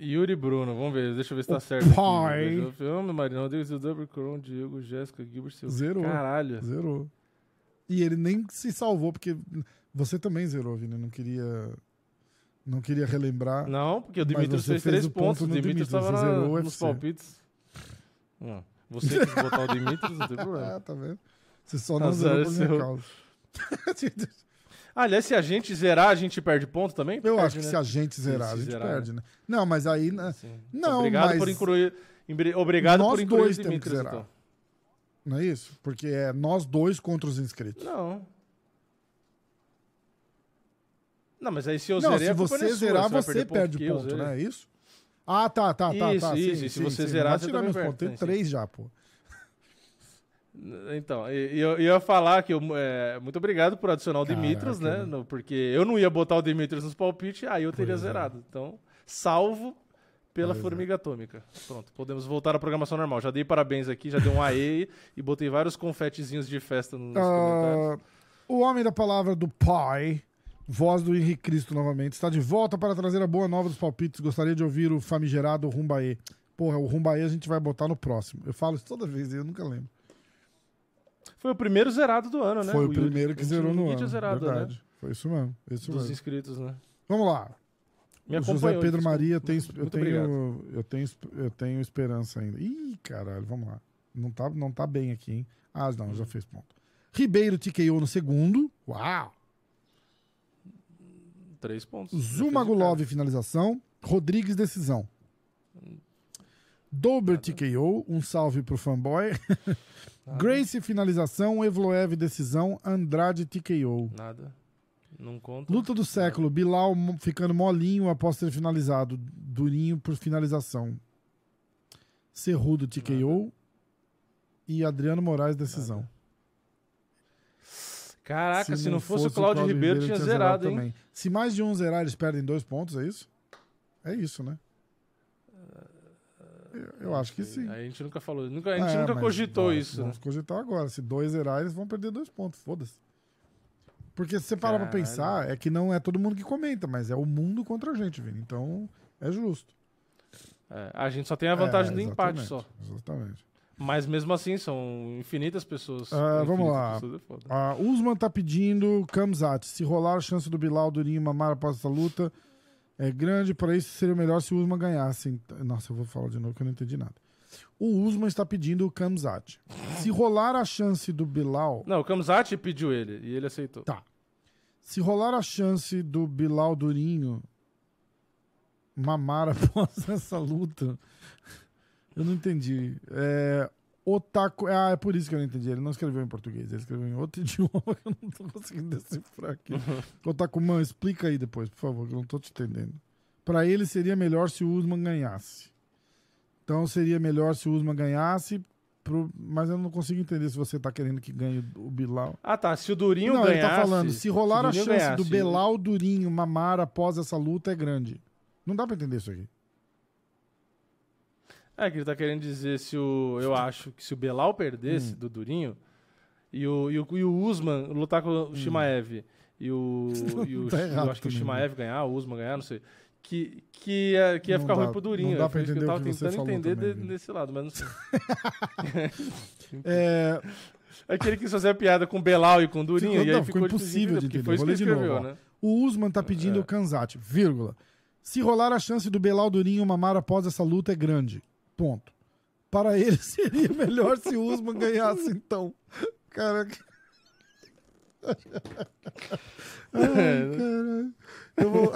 Yuri Bruno, vamos ver, deixa eu ver se O tá certo. pai. Filme, Marina Rodrigues, Double Coron, Diego, Jéssica, Gilbert. Zerou. Caralho. Zerou. E ele nem se salvou, porque você também zerou, Vini. Não queria. Não queria relembrar. Não, porque o Dimitris fez fez três pontos. O Dimitris na- zerou o nos palpites. Não. Você quis botar o Dimitris, não tem problema. Ah, <laughs> tá vendo? Você só não Azar zerou por minha causa. <laughs> Ah, aliás, se a gente zerar, a gente perde ponto também? Eu Perde, acho que né? se a gente zerar, se a gente zerar, perde, né? Não, mas aí. né. Não, Obrigado mas por incluir. Obrigado nós por incluir dois temos que zerar. então. Não é isso? Porque é nós dois contra os inscritos. Não. Não, mas aí se eu Não, zerei, se você é sua, zerar, você perder perde ponto, zerei. né? É isso? Ah, tá, tá, tá, Isso, tá. isso, sim, e se sim, você sim. zerar, você tirar meus pontos. sim, três já, pô. Então, e- e eu ia falar que eu, é, muito obrigado por adicionar o Caraca, Dimitris, né? né? no- porque eu não ia botar o Dimitris nos palpites, aí eu teria Pois é. zerado. Então, salvo pela Pois é. formiga atômica. Pronto, podemos voltar à programação normal. Já dei parabéns aqui, já dei um aê e botei vários confetezinhos de festa nos comentários. Ah, O Homem da Palavra do Pai, voz do Henrique Cristo novamente, está de volta para trazer a boa nova dos palpites. Gostaria de ouvir o famigerado Rumbaê. Porra, o Rumbaê a gente vai botar no próximo. Eu falo isso toda vez e eu nunca lembro. Foi o primeiro zerado do ano, né? Foi o Yuri. primeiro que zerou no ano. zerado, Verdade. né? Foi isso mesmo. Isso Dos mesmo. inscritos, né? Vamos lá. Me o José Pedro. Maria tem, eu, tenho, eu, tenho, eu tenho esperança ainda. Ih, caralho, vamos lá. Não tá, não tá bem aqui, hein? Ah, não, já fez ponto. Ribeiro TKO no segundo. Uau! Três pontos. Zumagulov finalização. Rodrigues decisão. Dober TKO, um salve pro fanboy. <laughs> Nada. Grace finalização, Evloev decisão, Andrade TKO. Nada. Não conta. Luta do século, Bilal ficando molinho após ter finalizado, Durinho por finalização. Cerrudo TKO e Adriano Moraes decisão. Caraca, se, não fosse, o Cláudio Ribeiro, tinha zerado, hein? Se mais de um zerar, eles perdem dois pontos, é isso? É isso, né? Eu, eu acho que sim. A gente nunca falou, nunca, a gente É, nunca cogitou isso. né? Vamos cogitar agora. Se dois zerar, eles vão perder dois pontos. Foda-se. Porque se você parar pra pensar, é que não é todo mundo que comenta, mas é o mundo contra a gente, Vini. Então, é justo. É, a gente só tem a vantagem É, do empate só. Exatamente. Mas mesmo assim, são infinitas pessoas. Vamos Infinitas lá. pessoas é. A Usman tá pedindo Kamzat. Se rolar a chance do Bilal Durinho mamar após essa luta é grande. Para isso seria melhor se o Usman ganhasse. Ent- Nossa, eu vou falar de novo que eu não entendi nada. O Usman está pedindo o Kamzat. Se rolar a chance do Bilal. Não, o Kamzat pediu ele e ele aceitou. Tá. Se rolar a chance do Bilal Durinho mamar <laughs> após essa luta. Eu não entendi. É, Otaku. Ah, é por isso que eu não entendi. Ele não escreveu em português, ele escreveu em outro <laughs> idioma que eu não tô conseguindo decifrar aqui. Otakuman, explica aí depois, por favor, que eu não tô te entendendo. Pra ele seria melhor se o Usman ganhasse. Então seria melhor se o Usman ganhasse, pro- mas eu não consigo entender se você tá querendo que ganhe o Bilal. Ah, tá. Se o Durinho Não, ganhasse... ele tá falando, se rolar a Durinho chance ganhasse, do Belal Durinho mamar após essa luta é grande. Não dá pra entender isso aqui. É, que ele tá querendo dizer se o... Eu acho que se o Belal perdesse Hum. do Durinho e o, e o, e o Usman lutar com o Shimaev e o... <laughs> E o Tá errado eu acho que o também, Shimaev ganhar, o Usman ganhar, não sei. Que, que, ia, que ia Não ficar dá- ruim pro Durinho. não dá pra foi isso que entender eu o tava que você tentando falou entender também, de- Vini. desse lado, mas não sei. <laughs> É, É que ele quis fazer a piada com o Belal e com o Durinho, Ficou- e aí não, ficou, ficou impossível de porque entender. Foi isso Vou que ler de escreveu, novo, ó. né? o Usman tá pedindo É. o Kanzat, vírgula. Se rolar a chance do Belal Durinho mamar após essa luta é grande. Ponto. Para ele <laughs> seria melhor se o Usman ganhasse, <laughs> então. Cara. Ai, <laughs> caralho. Eu, vou...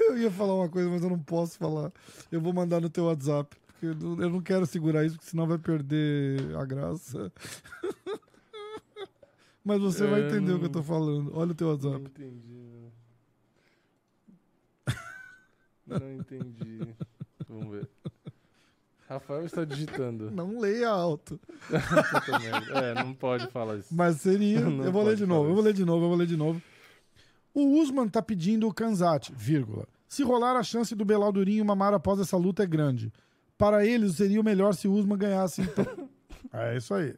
eu ia falar uma coisa, mas eu não posso falar. Eu vou mandar no teu WhatsApp. Porque eu não, não quero segurar isso, porque senão vai perder a graça. Mas você vai É, entender o que eu não- tô falando. Olha o teu Não WhatsApp. entendi. Não, não entendi. Vamos ver. Rafael está digitando. Não leia alto. É, não pode falar isso. Mas seria. Não eu vou ler de novo, eu vou ler de novo, eu vou ler de novo. O Usman tá pedindo o Kanzat, vírgula. Se rolar a chance do Belal Durinho mamar após essa luta é grande. Para eles seria o melhor se o Usman ganhasse, então. <laughs> é isso aí.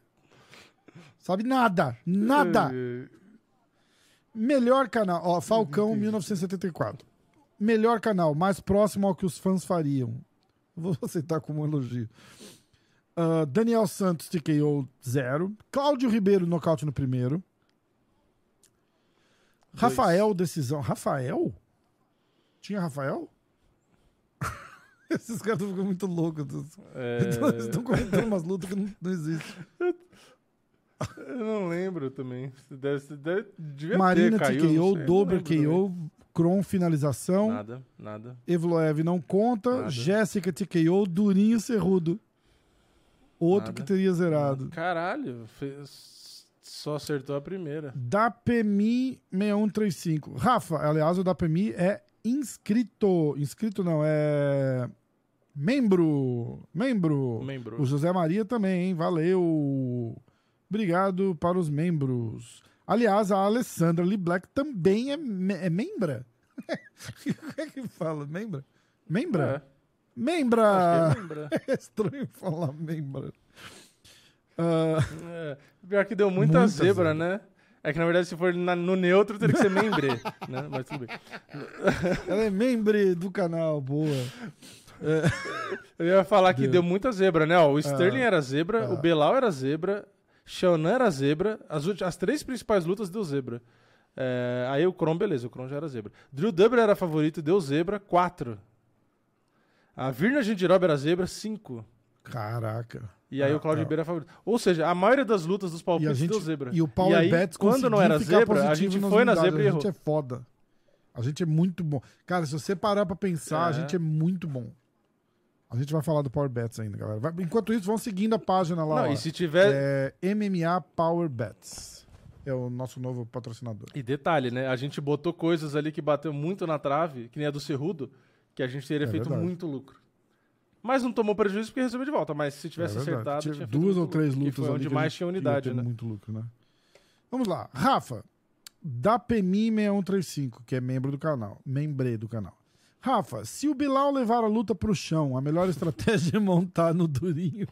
Sabe nada, nada. É, Melhor canal, ó, Falcão 1974. Melhor canal, mais próximo ao que os fãs fariam. <laughs> Vou aceitar como elogio. Ah, Daniel Santos TKO 0. Cláudio Ribeiro nocaute no primeiro. Rafael decisão. Rafael? Tinha Rafael? <laughs> Esses caras ficam muito loucos. É, <laughs> Eles estão comentando umas lutas que não, não existem. eu não lembro também. Deve, deve, devia Marina ter, caiu, TKO, Dober. KO, Kron finalização. Nada, nada. Evloev não conta. Nada. Jéssica TKO, Durinho Cerrudo. Outro Nada. que teria zerado. Caralho, fez- só acertou a primeira. Dapemi 6135. Rafa, aliás, o Dapemi é inscrito. Inscrito não, é. Membro. Membro. Membro. O José Maria também, hein? Valeu. Obrigado para os membros. Aliás, a Alessandra Lee Black também é, me- é membra. <laughs> Como é que fala? Membra? Membra? É, Membra! é membra. <laughs> É estranho falar membra. Ah, É, pior que deu muita, Muita zebra, zebra. né? É que na verdade, se for na- no neutro, teria que ser membre, <laughs> né? Mas tudo bem. Ela é membre do canal, boa. Eu ia falar que Deu. deu, muita zebra, né? Ó, o Sterling Ah. era zebra, Ah. o Belal era zebra, Shonan era zebra, as, as três principais lutas deu zebra. É, aí o Kron, beleza, o Kron já era zebra. Drew Dubber era favorito, deu zebra, quatro. A Virna Gendirob era zebra, cinco. Caraca. E aí Ah, o Claudio tá. Ribeiro era favorito. Ou seja, a maioria das lutas dos E, a palpites gente, deu zebra. e o Power aí, Bets quando não era zebra, a gente foi na zebra e A errou. gente é foda. A gente é muito bom. Cara, se você parar pra pensar, a É. gente é muito bom. A gente vai falar do Power Bets ainda, galera. Vai- enquanto isso, vão seguindo a página lá. Não, ó. e se tiver. É MMA Power Bets. É o nosso novo patrocinador. E detalhe, né? A gente botou coisas ali que bateu muito na trave, que nem a do Cerrudo, que a gente teria É feito verdade. muito lucro. Mas não tomou prejuízo porque recebeu de volta. Mas se tivesse É verdade. acertado, Tinha tinha feito duas muito ou três lucro, que lutas foi ali onde que a mais gente tinha ia unidade, ter né? muito lucro, né? Vamos lá. Rafa, da PMI 6135, que é membro do canal, membre do canal. Rafa, se o Bilal levar a luta pro chão, a melhor estratégia é montar no durinho.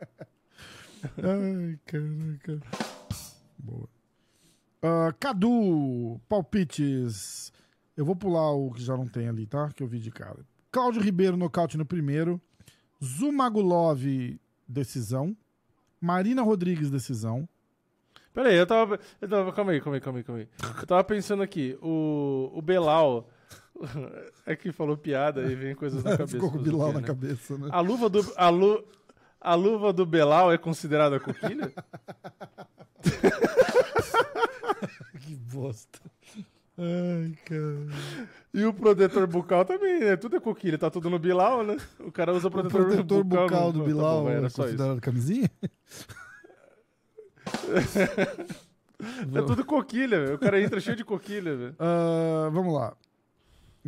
<laughs> Ai, caraca. Boa. Ah, Cadu, palpites. Eu vou pular o que já não tem ali, tá? Que eu vi de cara. Cláudio Ribeiro, nocaute no primeiro. Zumagulov, decisão. Marina Rodrigues, decisão. Pera aí, eu tava, eu tava. Calma aí, calma aí, calma aí, calma aí. Eu tava pensando aqui, o, o Belal. <laughs> É que falou piada e vem coisas na <laughs> cabeça. Ficou com o o Bilal na né? cabeça, né? A luva do. A, lu, a luva do Belal é considerada coquilha? <laughs> Que bosta. Ai, cara. E o protetor bucal também, né? Tudo é coquilha, tá tudo no Bilal, né? O cara usa O protetor, protetor bucal, no- do tá Bilal bom, é era isso. considerado camisinha? É tudo coquilha, velho. O cara entra cheio de coquilha, velho. Ah, vamos lá.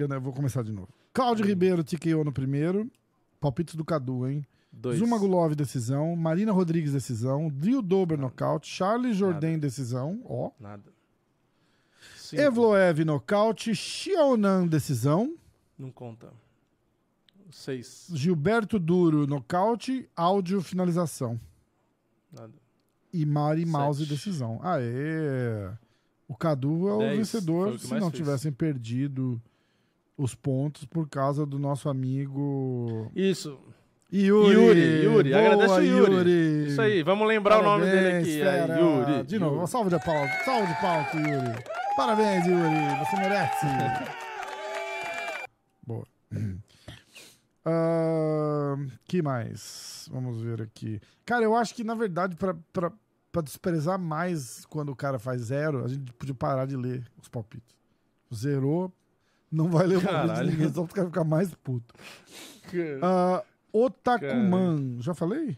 Eu, né, vou começar de novo. Cláudio Ribeiro, TKO no primeiro. Palpites do Cadu, hein? Dois. Zumagulov, decisão. Marina Rodrigues, decisão. Drew Dober, nocaute. Charles Jourdain, decisão. Ó. Nada. Cinco. Evloev, nocaute. Xiaonan, decisão. Não conta. Seis. Gilberto Duro, nocaute. Áudio, finalização. Nada. E Mari Sete. Mouse, decisão. Aê! O Cadu é o Dez. vencedor o se não fez. tivessem perdido os pontos por causa do nosso amigo Isso. Yuri. Yuri, Yuri. Boa, Agradece o Yuri. Yuri. Isso aí, vamos lembrar o nome dele Parabéns, aqui. fera. É Yuri. De novo, Yuri. salve de palmas. Salve de pro Yuri. Parabéns, Yuri. Você merece. <laughs> Boa. <clears throat> Ah, que mais? Vamos ver aqui. Cara, eu acho que, na verdade, pra, pra, pra desprezar mais quando o cara faz zero, a gente podia parar de ler os palpites. Zerou, não vai ler o palpite de ninguém, só ficar mais puto. Ah, Otakuman, já falei?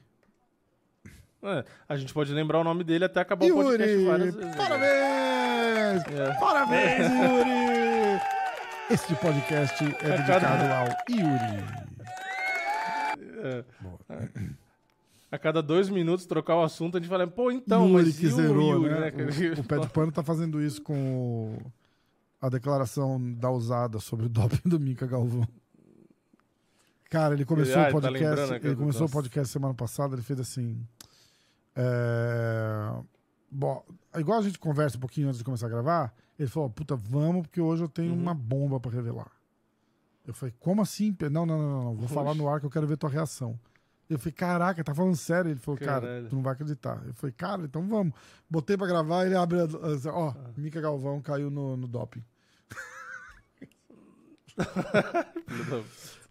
É, a gente pode lembrar o nome dele até acabar o podcast Yuri, várias vezes. né? parabéns! É. Parabéns, Yuri! Este podcast é A dedicado cada- ao Yuri. É. A cada dois minutos trocar o assunto, a gente fala, pô, então, Yuri mas que e o zerou, Yuri, né? cara? O, o Pé de Pano tá fazendo isso com o- a declaração da usada sobre o doping do Mika Galvão. Cara, ele começou Ah, o tá podcast. né, ele começou o podcast semana passada, ele fez assim. é, Bom, igual a gente conversa um pouquinho antes de começar a gravar, ele falou: puta, vamos, porque hoje eu tenho Uhum. uma bomba pra revelar. Eu falei, como assim? Não, não, não, não. Vou falar no ar que eu quero ver tua reação. Eu falei, caraca, tá falando sério? Ele falou, cara, Caralho. tu não vai acreditar. Eu falei, cara, então vamos. Botei pra gravar, ele abre. Ó, Ah. Mica Galvão caiu no, no doping.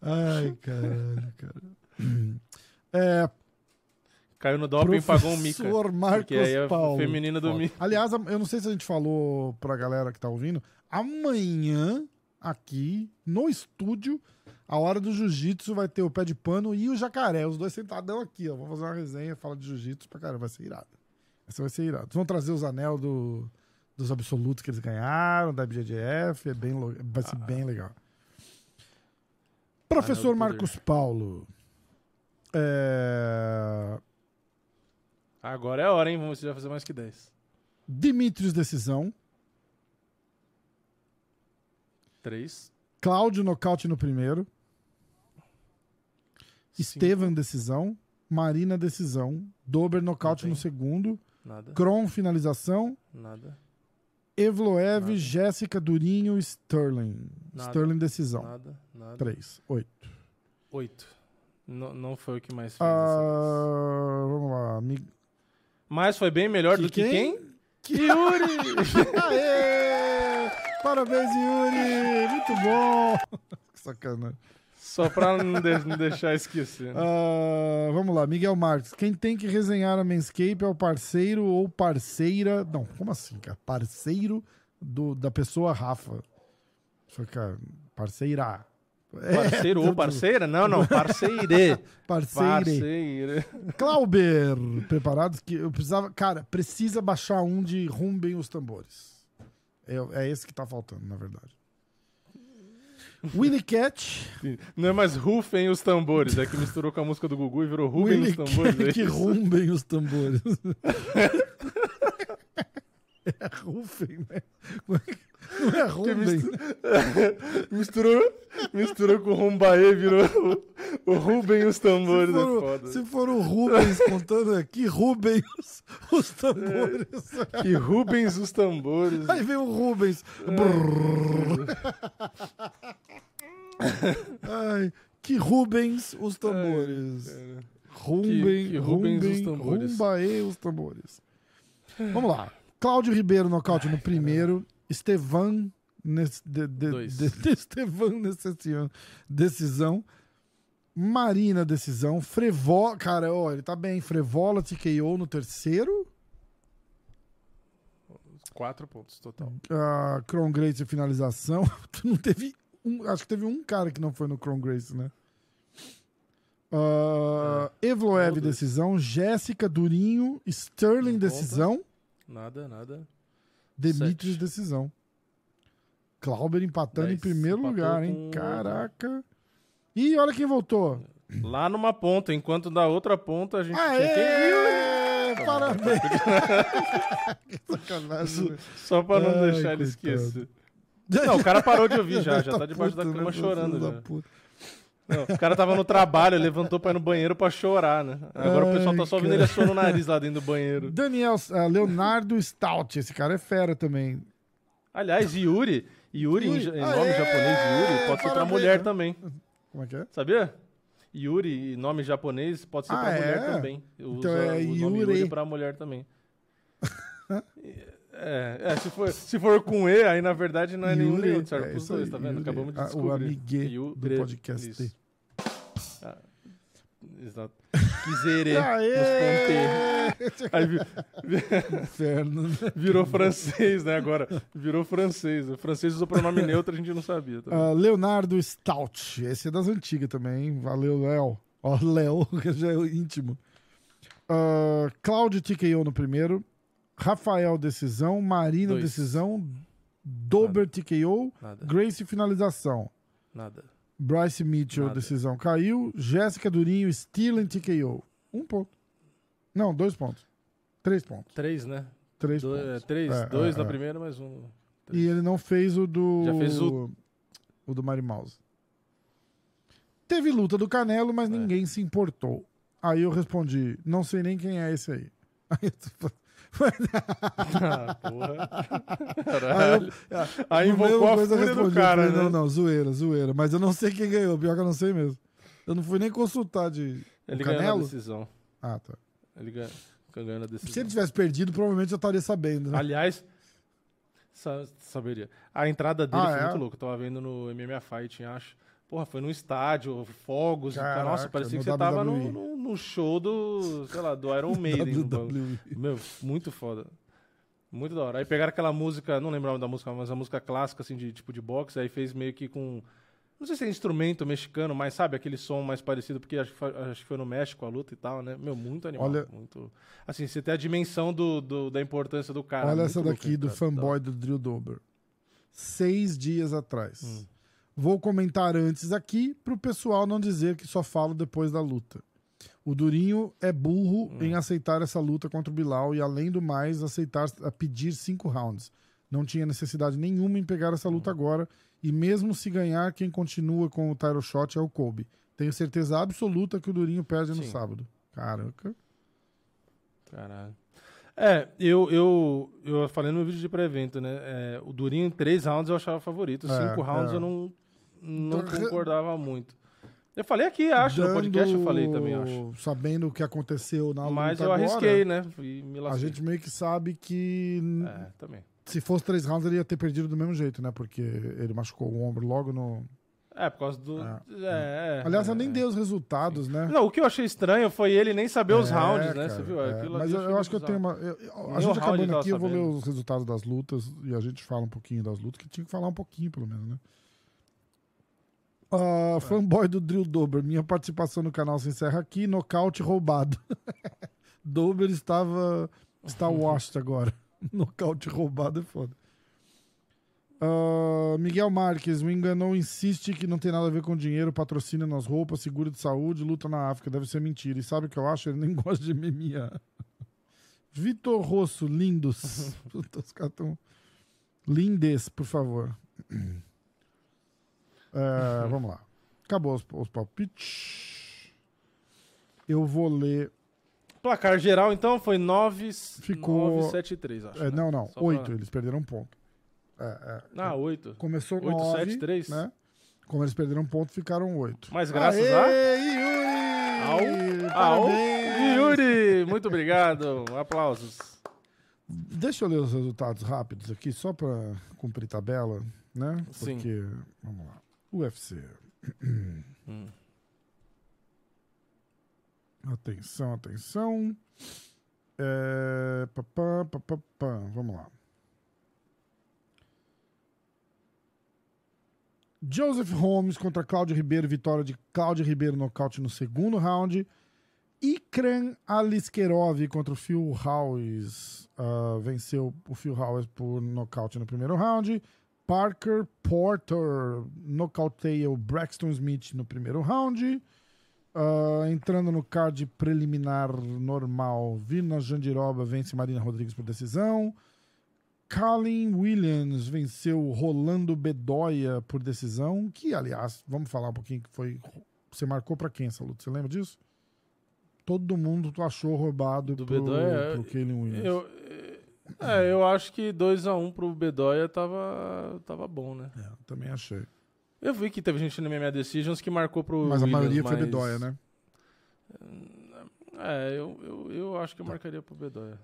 Ai, caralho, cara. É, Caiu no doping e pagou um mica. Professor Marcos é Paulo. feminino do mica. Aliás, eu não sei se a gente falou pra galera que tá ouvindo. Amanhã, aqui no estúdio, a hora do jiu-jitsu vai ter o pé de pano e o jacaré. Os dois sentadão aqui, ó. Vamos fazer uma resenha, fala de jiu-jitsu pra caramba. Vai ser irado. Essa vai ser irado. Vão trazer os anel do, dos absolutos que eles ganharam, da BJJF. É bem, vai ser bem legal. Professor Marcos Paulo. É... Agora é a hora, hein? Vamos vai fazer mais que 10. Dimitrios Decisão. 3. Cláudio nocaute no primeiro. Estevam decisão. Marina decisão. Dober nocaute no segundo. Nada. Kron, finalização. Nada. Evloev, Nada. Jéssica, Durinho, Sterling. Nada. Sterling, decisão. Nada. Nada. 3, 8. Oito. Não, não foi o que mais fez. Ah, vamos lá. Mi- Mas foi bem melhor Que do que quem? quem? Yuri! <laughs> Aê! Parabéns, Yuri! Muito bom! <laughs> Que sacanagem. Só pra não, de- não deixar esquecer. né? Ah, vamos lá, Miguel Marques. Quem tem que resenhar a Manscape é o parceiro ou parceira. Não, como assim, cara? Parceiro do, da pessoa Rafa. Só que, cara, parceira. Parceiro É, ou parceira? Não, não, parceire. <laughs> Parceire. Parceire. Clauber, preparados? Que eu precisava. Cara, precisa baixar um de Rumbem os Tambores. É, é esse que tá faltando, na verdade. Willy Cat. Não é mais rufem os tambores, é que misturou com a música do Gugu e virou Rubem os tambores. é Cat, isso? rumbem os tambores. <laughs> é Rufem, né? Não é Rumbem. <laughs> misturou, misturou com o Rumbaê, virou o, o Rubem os Se tambores. É for, foda. se for o Rubens contando aqui, Rubens os tambores. Que Rubens os tambores. Aí vem o Rubens. Ai, que Rubens os tambores. Que- que Rubens Rumbem, os tambores. Rumbaê os tambores. Vamos lá. Cláudio Ribeiro nocaute no primeiro. Estevan de, de, de, <laughs> Estevan decisão. decisão. Marina decisão. Frevola, cara, ó, ele tá bem. Frevola TKO no terceiro. Quatro pontos total. a Cron Grace finalização. <laughs> Não teve um, acho que teve um cara que não foi no Cron Grace, né? Uh, Evloev Um, dois. decisão, Jéssica Durinho, Sterling decisão, Nada, nada. Demetrius decisão. Clauber empatando em Dez. primeiro Empatou lugar, hein? com- Caraca. E olha quem voltou. Lá numa ponta, enquanto da outra ponta a gente tinha quem? Aê! <laughs> Parabéns! que <laughs> sacanagem. Só pra não Ai, deixar ele esquecer. Não, o cara parou de ouvir já, <laughs> já tá debaixo da cama né? chorando da. Não, o cara tava no trabalho, levantou pra ir no banheiro pra chorar, né? Agora o pessoal tá só ouvindo Ai, ele assoando no nariz lá dentro do banheiro. Daniel, ah, Leonardo Stout, esse cara é fera também. Aliás, Yuri, Yuri, Yuri. em Aê! nome japonês, Yuri, pode ser pra mulher né? também. Como é que é? Sabia? Yuri, nome japonês, pode ser Ah, pra mulher é? também. Então é o nome Yuri. Yuri pra mulher também. <laughs> É, é, se, for, se for com E, aí na verdade não é nenhum nem outro, serve é pros dois, tá vendo? Yuri. Acabamos de Ah, descobrir. O amiguê do Yuri, podcast. Ah, exato. Quiserê, <laughs> Aê! nos. Aí vi- Inferno. né? <laughs> virou francês, né, agora. Virou francês. O francês usou pronome neutro, a gente não sabia. Tá? Ah, Leonardo Stout. Esse é das antigas também, hein? Valeu, Léo. Ó, Léo, que <laughs> já é íntimo. Uh, Cláudio TKO no primeiro. Rafael Decisão. Marina Dois. Decisão. Dober TKO. Nada, Grace Finalização. nada. Bryce Mitchell, Nada. decisão caiu. Jéssica Durinho, Steelen TKO. Um ponto. Não, dois pontos. Três pontos. Três, né? Três Do- é, pontos. três, É, dois é, na é. primeira, mais um. E ele não fez o do. Já fez o- O do Mari Mouse. Teve luta do Canelo, É. mas ninguém se importou. Aí eu respondi: não sei nem quem é esse aí. <laughs> Aí tu- ah, porra. Aí Caralho. eu- Aí invocou a coisa fúria do cara, falei, né? Não, não, zoeira, zoeira. Mas eu não sei quem ganhou. Pior que eu não sei mesmo. Eu não fui nem consultar de. Ele ganhou Canelo? decisão. Ah, tá. Ele ganhou, ganhou na decisão. Se ele tivesse perdido, provavelmente eu estaria sabendo, né? Aliás, sa- saberia. A entrada dele Ah, foi é? muito louca. Eu tava vendo no MMA Fighting, acho. Porra, foi no estádio, fogos. Caraca, Nossa, parecia que você tava no, WWE. no, show do, sei lá, do Iron <laughs> Maiden. WWE. Meu, muito foda. Muito da hora. Aí pegaram aquela música, não lembro o nome da música, mas a música clássica, assim, de tipo de boxe, aí fez meio que com. Não sei se é instrumento mexicano, mas sabe, aquele som mais parecido, porque acho que foi, acho que foi no México a luta e tal, né? Meu, muito animal. Olha- Muito... Assim, você tem a dimensão do, do- da importância do cara. Olha muito essa louco, daqui do cara. fanboy do Drill Dober. Seis dias atrás. Hum. Vou comentar antes aqui pro pessoal não dizer que só falo depois da luta. O Durinho é burro Hum. em aceitar essa luta contra o Bilal e, além do mais, aceitar a pedir cinco rounds. Não tinha necessidade nenhuma em pegar essa Hum. luta agora. E mesmo se ganhar, quem continua com o title shot é o Kobe. Tenho certeza absoluta que o Durinho perde no Sim. sábado. Caraca. Caralho. É, eu, eu, eu falei no vídeo de pré-evento, né? É, o Durinho em três rounds eu achava favorito. É, Cinco rounds é. eu não, não Então, concordava muito. Eu falei aqui, acho, no podcast eu falei também, acho. Sabendo o que aconteceu na Mas luta eu agora, arrisquei, né? E me A gente meio que sabe que É, também. se fosse três rounds ele ia ter perdido do mesmo jeito, né? Porque ele machucou o ombro logo no. É, por causa do. É. É, é, Aliás, eu é. nem dei os resultados, né? Não, o que eu achei estranho foi ele nem saber os É, rounds, né? cara, Você viu? é. Mas eu, eu acho que eu tenho uma. eu- a Nem gente acabando aqui, eu vou ler os resultados das lutas e a gente fala um pouquinho das lutas, que tinha que falar um pouquinho, pelo menos, né? Ah, fanboy do Drill Dober, minha participação no canal se encerra aqui, nocaute roubado. <laughs> Dober estava. está washed agora. <laughs> nocaute roubado é foda. Ah, Miguel Marques, o enganou, insiste que não tem nada a ver com dinheiro, patrocina nas roupas, seguro de saúde, luta na África. Deve ser mentira. E sabe o que eu acho? Ele nem <laughs> gosta de MMA. Vitor Rosso, lindos. Puta, Os caras tão. Lindes, por favor. <clears throat> É, vamos lá. Acabou os, os palpites. Eu vou ler. Placar geral, então, foi 9, Ficou- 9 7 3, acho. é, né? não, não. Só pra- Oito. Eles perderam um ponto. É, é. Ah, 8. Começou com Oito, 9, sete, três. né? Como eles perderam um ponto, ficaram oito. Mas graças Aê, a. Yuri! Ao Parabéns! Yuri! Muito obrigado. Aplausos. Deixa eu ler os resultados rápidos aqui, só para cumprir tabela, né? Sim. Porque, vamos lá. UFC. Hum. Atenção, atenção. É... papá, papá, pá. Vamos lá. Joseph Holmes contra Cláudio Ribeiro, vitória de Cláudio Ribeiro, nocaute no segundo round. Ikran Aliskerov contra o Phil Howes. ah, venceu o Phil Howes por nocaute no primeiro round. Parker Porter nocauteia o Braxton Smith no primeiro round. Ah, entrando no card preliminar normal, Vina Jandiroba vence Marina Rodrigues por decisão. Colin Williams venceu Rolando Bedoya por decisão. Que, aliás, vamos falar um pouquinho que foi. Você marcou pra quem essa luta? Você lembra disso? Todo mundo achou roubado Do pro, Bedoya, pro Colin Williams. Eu, é, eu acho que 2x1 pro Bedoya tava, tava bom, né? É, também achei. Eu vi que teve gente no MMA Decisions que marcou pro Mas a Williams, maioria foi mas- Bedoya, né? É, eu, eu, eu acho que eu marcaria pro Bedoya.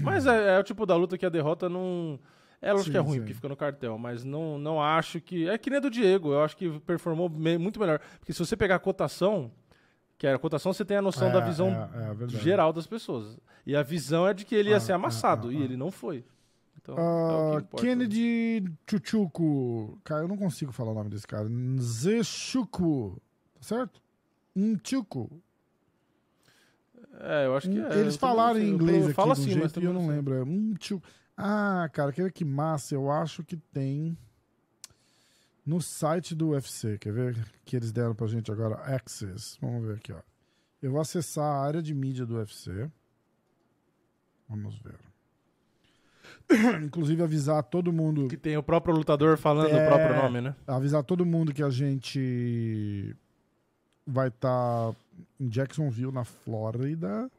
Mas é, é o tipo da luta que a derrota não. É lógico Sim, que é ruim, sim. porque fica no cartel, mas não, não acho que. É que nem a do Diego, eu acho que performou me- muito melhor. Porque se você pegar a cotação, que é a cotação, você tem a noção É, da visão é, é verdade. geral das pessoas. E a visão é de que ele ia Ah, ser ah, amassado, ah, e ele não foi. Então, é Ah, que importa. Kennedy Chuchuco. Cara, eu não consigo falar o nome desse cara. Nzechuku. Tá certo? Nchuku. É, eu acho que é. Eles falaram em inglês aqui um assim, mas jeito também eu não lembro. É Nchuku. Ah, cara, que que massa. Eu acho que tem no site do UFC. Quer ver? Que eles deram pra gente agora. Access. Vamos ver aqui, ó. Eu vou acessar a área de mídia do UFC. Vamos ver. <coughs> Inclusive avisar todo mundo Que tem o próprio lutador falando É. o próprio nome, né? avisar todo mundo que a gente vai estar em Jacksonville, na Flórida.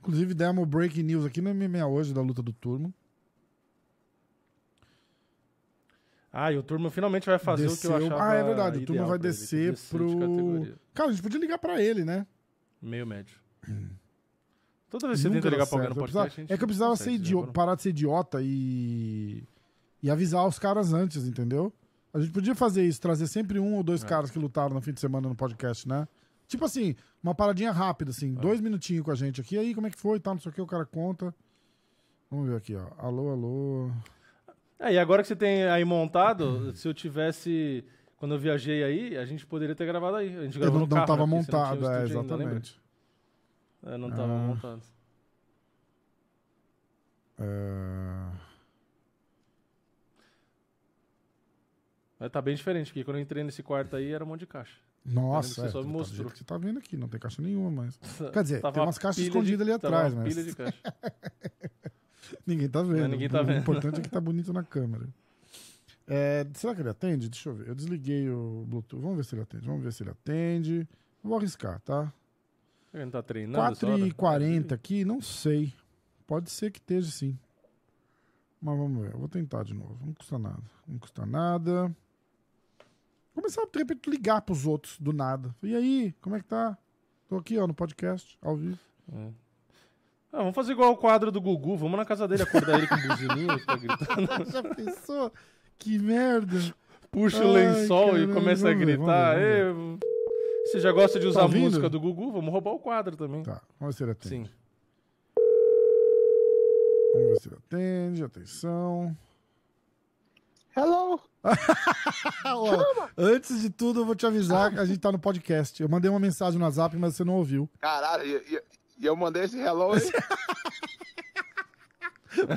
Inclusive, demos breaking news aqui no MMA hoje da luta do turno. Ah, e o Turma finalmente vai fazer o que eu Desceu- achava Ah, é verdade, o Turma vai descer descer de pro-. Cara, a gente podia ligar pra ele, né? Meio médio. <clears throat> Toda vez que você tenta ligar pra alguém no precisava- podcast, a gente é que eu precisava ser você idio- reparou? parar de ser idiota e... e avisar os caras antes, entendeu? A gente podia fazer isso, trazer sempre um ou dois É. caras que lutaram no fim de semana no podcast, né? Tipo assim, uma paradinha rápida, assim, É. dois minutinhos com a gente aqui. Aí, como é que foi? Tá, não sei o que, o cara conta. Vamos ver aqui, ó. Alô, alô. É, e agora que você tem aí montado, se eu tivesse. Quando eu viajei aí, a gente poderia ter gravado aí. A gente Eu gravou não, no não carro, tava né, não montado, tinha o é, estúdio ainda, exatamente. É, não tava Ah. montado. É, Mas tá bem diferente, porque quando eu entrei nesse quarto aí era um monte de caixa. Nossa, Você é, só tá me mostrou. jeito que você tá vendo aqui, não tem caixa nenhuma, mas. <laughs> Quer dizer, tem uma umas caixas escondidas de- ali atrás, mas pilha de caixa. <laughs> <laughs> ninguém tá vendo. ninguém tá o vendo. importante é que tá <laughs> bonito na câmera. É, será que ele atende? Deixa eu ver. Eu desliguei o Bluetooth. Vamos ver se ele atende. Vamos ver se ele atende. Vou arriscar, tá? Ele não tá treinando? essa hora? 4h40 aqui, não sei. Pode ser que esteja sim. Mas vamos ver. Eu vou tentar de novo. Não custa nada. Não custa nada. Começar, de repente, ligar pros outros do nada. E aí, como é que tá? Tô aqui, ó, no podcast, ao vivo. Ah, vamos fazer igual o quadro do Gugu. Vamos na casa dele acordar ele com buzininha, ficar gritando. <laughs> Já pensou? Que merda. Puxa o Ai, lençol caramba, e começa a ver, gritar. ver, "Ê, Você já gosta de usar a ouvindo? música do Gugu? Vamos roubar o quadro também. Tá, vamos ver se ele atende. Sim. Vamos ver se ele atende. Atenção. Hello. <laughs> Ó, antes de tudo, eu vou te avisar que a gente tá no podcast. Eu mandei uma mensagem no WhatsApp, mas você não ouviu. Caralho, e, e- e eu mandei esse hello aí. <laughs>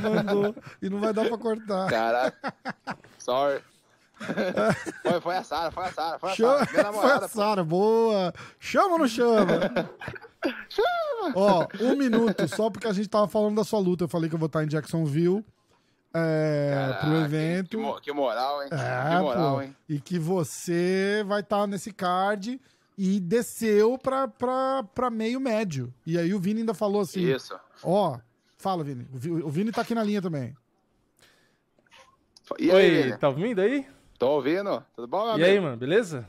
Mandou. e não vai dar pra cortar. Caraca. Sorry. <laughs> foi, foi a Sara, foi a Sara, foi a Chama, Sara. Minha <laughs> foi a namorada. Sara, boa. Chama ou não chama? Ó, um minuto, só porque a gente tava falando da sua luta. Eu falei que eu vou estar em Jacksonville é, Caraca, pro evento. Que, que moral, hein? É, que moral, pô. hein? E que você vai estar nesse card e desceu pra, pra, pra meio médio. E aí o Vini ainda falou assim: Isso. Ó, fala, Vini. O Vi- O Vini tá aqui na linha também. E aí, Oi, Vini? tá ouvindo aí? Tô ouvindo? Tudo bom, meu E aí, amigo? mano, beleza?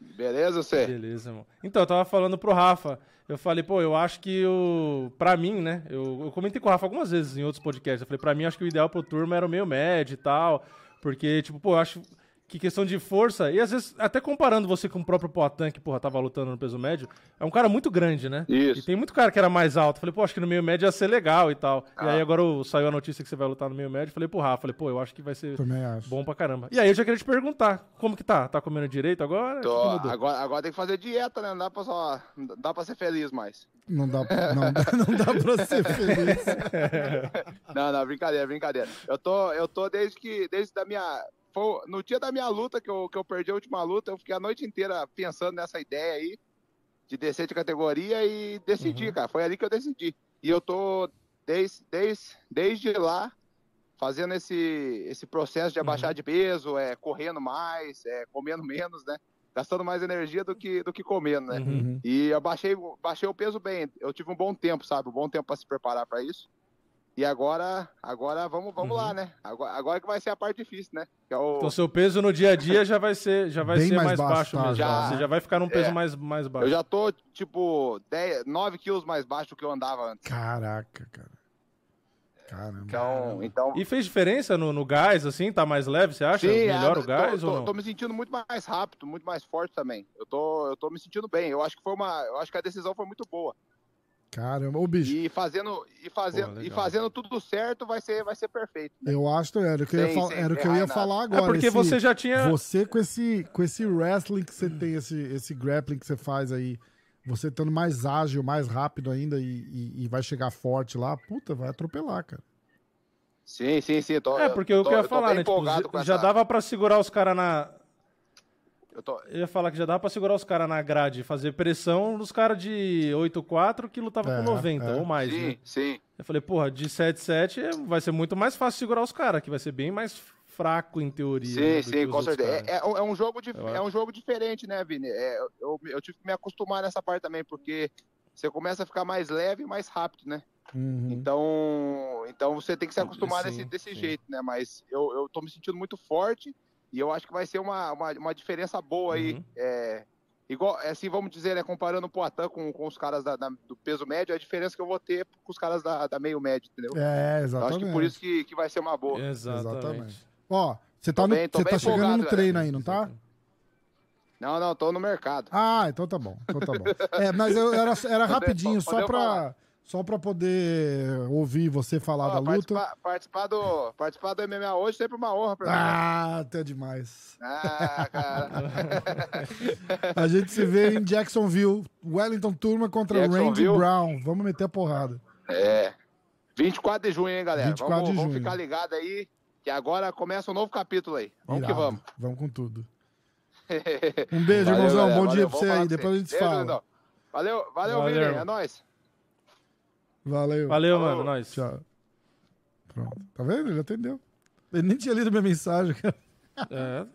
Beleza, você? Beleza, irmão. Então, eu tava falando pro Rafa. Eu falei, pô, eu acho que o. Pra mim, né? Eu, eu comentei com o Rafa algumas vezes em outros podcasts. Eu falei, pra mim, acho que o ideal pro turma era o meio médio e tal. Porque, tipo, pô, eu acho que questão de força. E às vezes, até comparando você com o próprio Poatan, que, porra, tava lutando no peso médio, é um cara muito grande, né? Isso. E tem muito cara que era mais alto. Falei, pô, acho que no meio médio ia ser legal e tal. E Ah. aí agora saiu a notícia que você vai lutar no meio médio. Falei pro Rafa, falei, pô, eu acho que vai ser bom pra caramba. E aí eu já queria te perguntar, como que tá? Tá comendo direito agora? Tô- agora, agora tem que fazer dieta, né? Não dá pra, só, não dá pra ser feliz mais. Não dá, não, dá, não dá pra ser feliz. <laughs> Não, não, brincadeira, brincadeira. Eu tô, eu tô desde que, desde da minha, foi no dia da minha luta que eu, que eu perdi a última luta, eu fiquei a noite inteira pensando nessa ideia aí de descer de categoria e decidi, Uhum. cara. Foi ali que eu decidi. E eu tô desde, desde, desde lá fazendo esse, esse processo de abaixar Uhum. de peso, é correndo mais, é comendo menos, né? Gastando mais energia do que do que comendo, né? Uhum. E eu baixei, baixei o peso bem. Eu tive um bom tempo, sabe? Um bom tempo para se preparar para isso. E agora, agora vamos, vamos Uhum. lá, né? Agora, agora que vai ser a parte difícil, né? Que é o... Então seu peso no dia a dia já vai ser, já vai Bem ser mais mais, baixo, baixo, tá? mesmo. Já. Você já vai ficar num peso É. mais, mais baixo. Eu já tô, tipo, 10, 9 quilos mais baixo do que eu andava antes. Caraca, cara. Caramba. Então, então E fez diferença no, no gás, assim? Tá mais leve, você acha? Melhor ah, o gás tô, ou tô- não? tô me sentindo muito mais rápido, muito mais forte também. Eu tô, eu tô me sentindo bem. Eu acho que foi uma, eu acho que a decisão foi muito boa. Caramba. Ô, bicho, E fazendo, e fazendo, Pô, e fazendo tudo certo vai ser, vai ser perfeito. né? eu acho que era o que eu ia, fal- era o que eu ia errar nada. falar É agora. porque esse- você já tinha... Você com esse, com esse wrestling que você tem, esse, esse grappling que você faz aí, você estando mais ágil, mais rápido ainda e, e- e vai chegar forte lá, puta, vai atropelar, cara. Sim, sim, sim. Tô, É, porque o tô- que eu ia tô falar, né? Tipo, já essa- dava pra segurar os caras na... Eu tô, Eu ia falar que já dava pra segurar os caras na grade, fazer pressão nos caras de 8,4 que lutava É, com 90 é. ou mais, sim, né? sim. Eu falei, porra, de 7,7 é- vai ser muito mais fácil segurar os caras, que vai ser bem mais fraco em teoria. Sim, né, sim, com certeza. É, é um- é um jogo é um jogo diferente, né, Vini? É, eu, eu tive que me acostumar nessa parte também, porque você começa a ficar mais leve e mais rápido, né? Uhum. Então, então você tem que se acostumar Sim, desse, desse sim. jeito, né? Mas eu, eu tô me sentindo muito forte e eu acho que vai ser uma, uma, uma diferença boa aí. Uhum. É, igual, é assim, vamos dizer, né, comparando o Poitin com, com os caras da- da- do peso médio, a diferença que eu vou ter com os caras da, da meio médio, entendeu? É, Eu exatamente. acho que por isso que, que vai ser uma boa. Exatamente. Exatamente. Ó, você tá, no, bem- você tá chegando no galera. treino aí, não tá? Não, não, tô no mercado. Ah, então tá bom. Então tá bom. É, mas eu, era, era rapidinho, só pra, falar. Só pra poder ouvir você falar Ó, da luta. participar, participar do, participar do MMA hoje é sempre uma honra pra mim. Ah, até demais. Ah, cara. <laughs> A gente se vê em Jacksonville. Wellington Turma contra Randy. Brown. Vamos meter a porrada. É. 24 de junho, hein, galera? 24 vamos, de vamos junho. ficar ligado aí, que agora começa um novo capítulo aí. Vamos Irado. que vamos. Vamos com tudo. <laughs> Um beijo, Valeu, irmãozão. galera. Bom dia Valeu, pra vamos você aí. Depois a gente se fala. Valeu, valeu, Valeu, Vini. É nóis. Valeu. Valeu, Falou. mano. Nós. Tchau. Pronto. Tá vendo? Ele atendeu. Ele nem tinha lido minha mensagem, cara. É.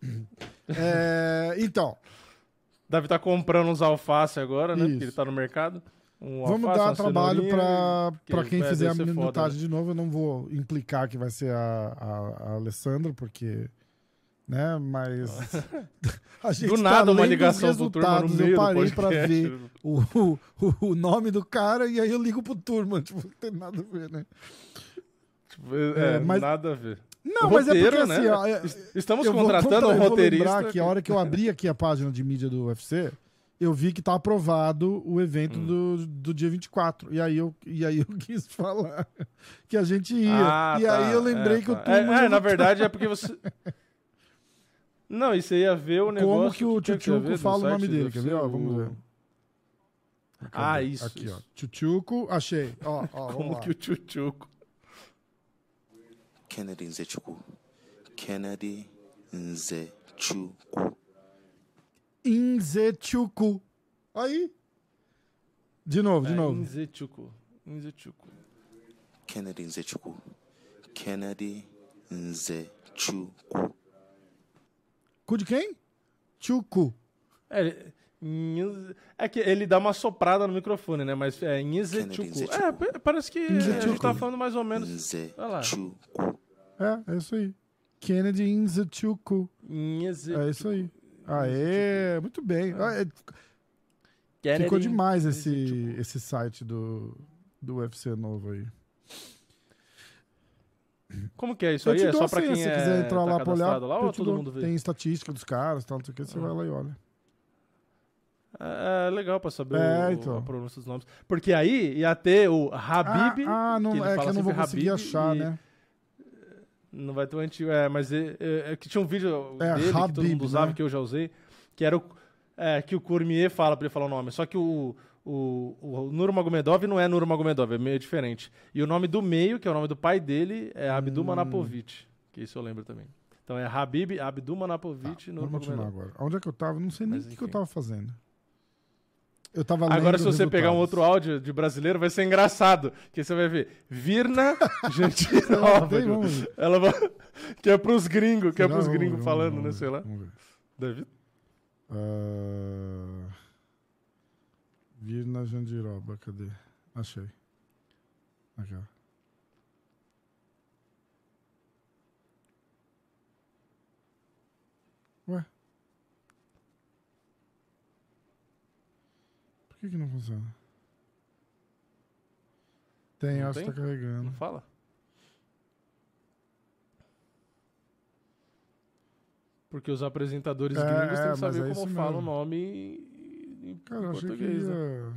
<laughs> É, então, Deve estar comprando uns alface agora, né? Isso. Porque ele tá no mercado. Um Vamos alface, dar trabalho pra, que pra quem fizer a foda, minutagem né? de novo. Eu não vou implicar que vai ser a, a, a Alessandra, porque. Né, mas. <laughs> a gente Do tá nada uma lendo os ligação do turma no meio Eu parei pra podcast. ver o, o, o nome do cara e aí eu ligo pro turma. <laughs> Tipo, não tem nada a ver, né? Tipo, é, É, mas- nada a ver. Não, mas é porque né? assim, ó, é- Es- Estamos contratando um eu vou roteirista. lembrar que a hora que eu abri aqui a página de mídia do UFC, eu vi que tá aprovado o evento Hum. do, do dia 24. E aí, eu, e aí eu <laughs> quis falar que a gente ia. Ah, e tá, aí eu lembrei é, que o tá. turma. É, é, na não- verdade é porque você. Não, e você ia ver o negócio. Como que o Tchutchuco fala o nome dele? Quer ver? Ó, vamos ver. Ah, isso, Aqui, isso. ó. Tchutchuco, achei. Ó, ó, Como que o Tchutchuco. Kennedy Nzechukwu. Kennedy Nzechukwu. Inzetchuku. Aí. De novo, de É, novo. Inzetchuku. Inzetchuku. Kennedy Nzechukwu. Kennedy Nzechukwu. Cu de quem? Chuku. É, é que ele dá uma soprada no microfone, né? Mas é Nzetchuku. Kennedy É, pa- parece que a Nzetchuku. gente tá falando mais ou menos. Nzechukwu. É, é isso aí. Kennedy Inzetchuku. Nzetchuku. É isso aí. Aê, muito bem. É- Kennedy Ficou demais esse, esse site do, do UFC novo aí. Como que é isso Eu aí? É só pra senha, quem se é, você quiser entrar tá lá pra olhar. lá ou todo dou. mundo vê? Tem estatística dos caras, tal, não sei o que, você Ah. vai lá e olha. É, é legal pra saber É, o- então. a pronúncia dos nomes. Porque aí ia ter o Habib. ah, ah, não, que é que eu não vou conseguir Habib achar, e- né? Não vai ter o antigo. É, mas é, é- é que tinha um vídeo É, dele que todo Habib, mundo usava, né? que eu já usei, que era o. É, que o Cormier fala pra ele falar o nome. Só que o, o, o Nurmagomedov não é Nurmagomedov, é meio diferente. E o nome do meio, que é o nome do pai dele, é Abdul Hum. Que isso eu lembro também. Então é Habib, Abdul Manapovic e Vamos continuar Nurmagomedov. agora. Onde é que eu tava? Não sei nem o que, que eu tava fazendo. Eu tava Agora, se você pegar um resultados. outro áudio de brasileiro, vai ser engraçado. Que você vai ver. Virna <laughs> Gentilova. Ver. Ela vai... Que é pros gringos, que é pros gringos falando, vamos né? Sei lá. Vamos ver. Virna Jandiroba, cadê? Achei. Aqui, ó. Ué? Por que que não funciona? Tem, Não acho que tem? tá carregando. Não fala? Porque os apresentadores É, gringos têm que saber é como fala o nome em, Cara, eu achei que português. né? ia...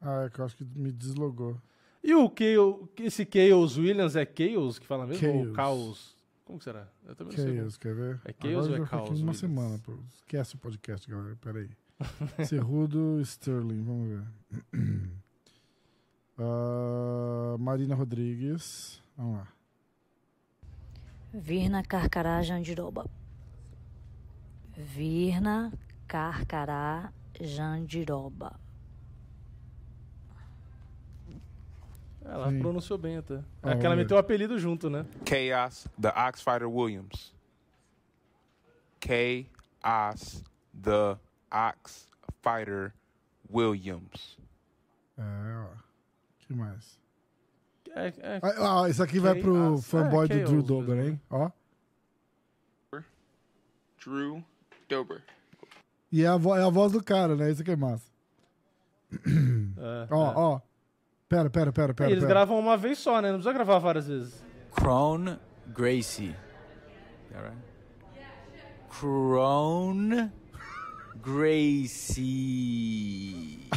Ah, é que eu acho que me deslogou. E o Chaos, esse Chaos Williams é Chaos que fala mesmo? Ou Chaos. Caos? Como que será? Eu também não sei. Chaos, quer ver? É Chaos Agora ou é Chaos, uma Williams? semana. Pô. Esquece o podcast, galera. Peraí. <laughs> Cerrudo Sterling, vamos ver. <clears throat> Ah, Marina Rodrigues. Vamos lá. Virna Carcará Jandiroba. Virna Carcará Jandiroba. Ela Sim. pronunciou bem até. Ah, é que ela meteu o apelido junto, né? Chaos, the Ox Fighter Williams. Chaos, the Ox Fighter Williams. É, ó. que mais? É, é, Ah, isso aqui vai pro Chaos. fanboy É, do Drew Chaos Dober, hein? Ó. Drew Dober. E é a, vo- é a voz do cara, né? Isso aqui é massa. é, <clears throat> Ó, é. ó. Pera, pera, pera, E pera. eles pera. gravam uma vez só, né? Não precisa gravar várias vezes. Crone Gracie. Right. Crone Gracie. <laughs>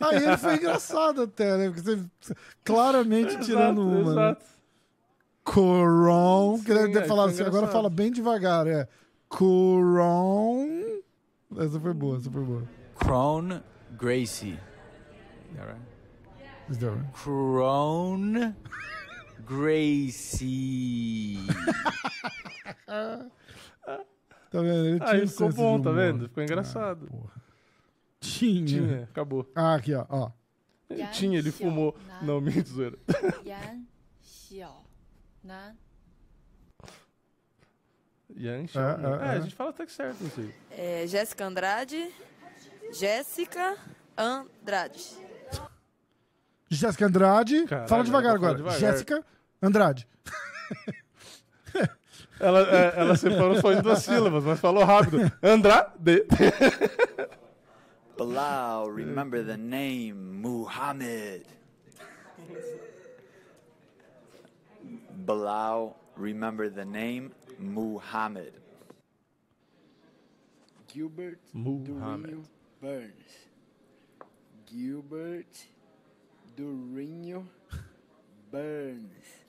Aí ele foi engraçado até, né? Porque você claramente tirando Exato, uma. né? exato. Coron. Que deve é, falado assim, agora fala bem devagar. É. Coron. Essa foi boa, essa foi boa. Crone Gracie. All right. Isso deu, né? Crone Gracie. Tá vendo? Ele tinha Aí um ficou senso bom, de tá humor. vendo? Ficou engraçado. Porra. Tinha. Tinha, acabou. Ah, aqui, ó. ó. Tinha, ele fumou. Não, minha zoeira. 杨小南 Yan Xiao, É, né? é, É, é. a gente fala até que certo aí. é, Jéssica Andrade, Jéssica Andrade. Jéssica Andrade. Caralho, fala devagar agora. devagar. Jéssica Andrade. <laughs> Ela, é, ela separou só em duas sílabas, mas falou rápido. Andrade. <laughs> Bilal, remember the name Muhammad. Bilal, remember the name Muhammad. Gilbert Muhammad. Durinho Burns. Gilbert Durinho Burns.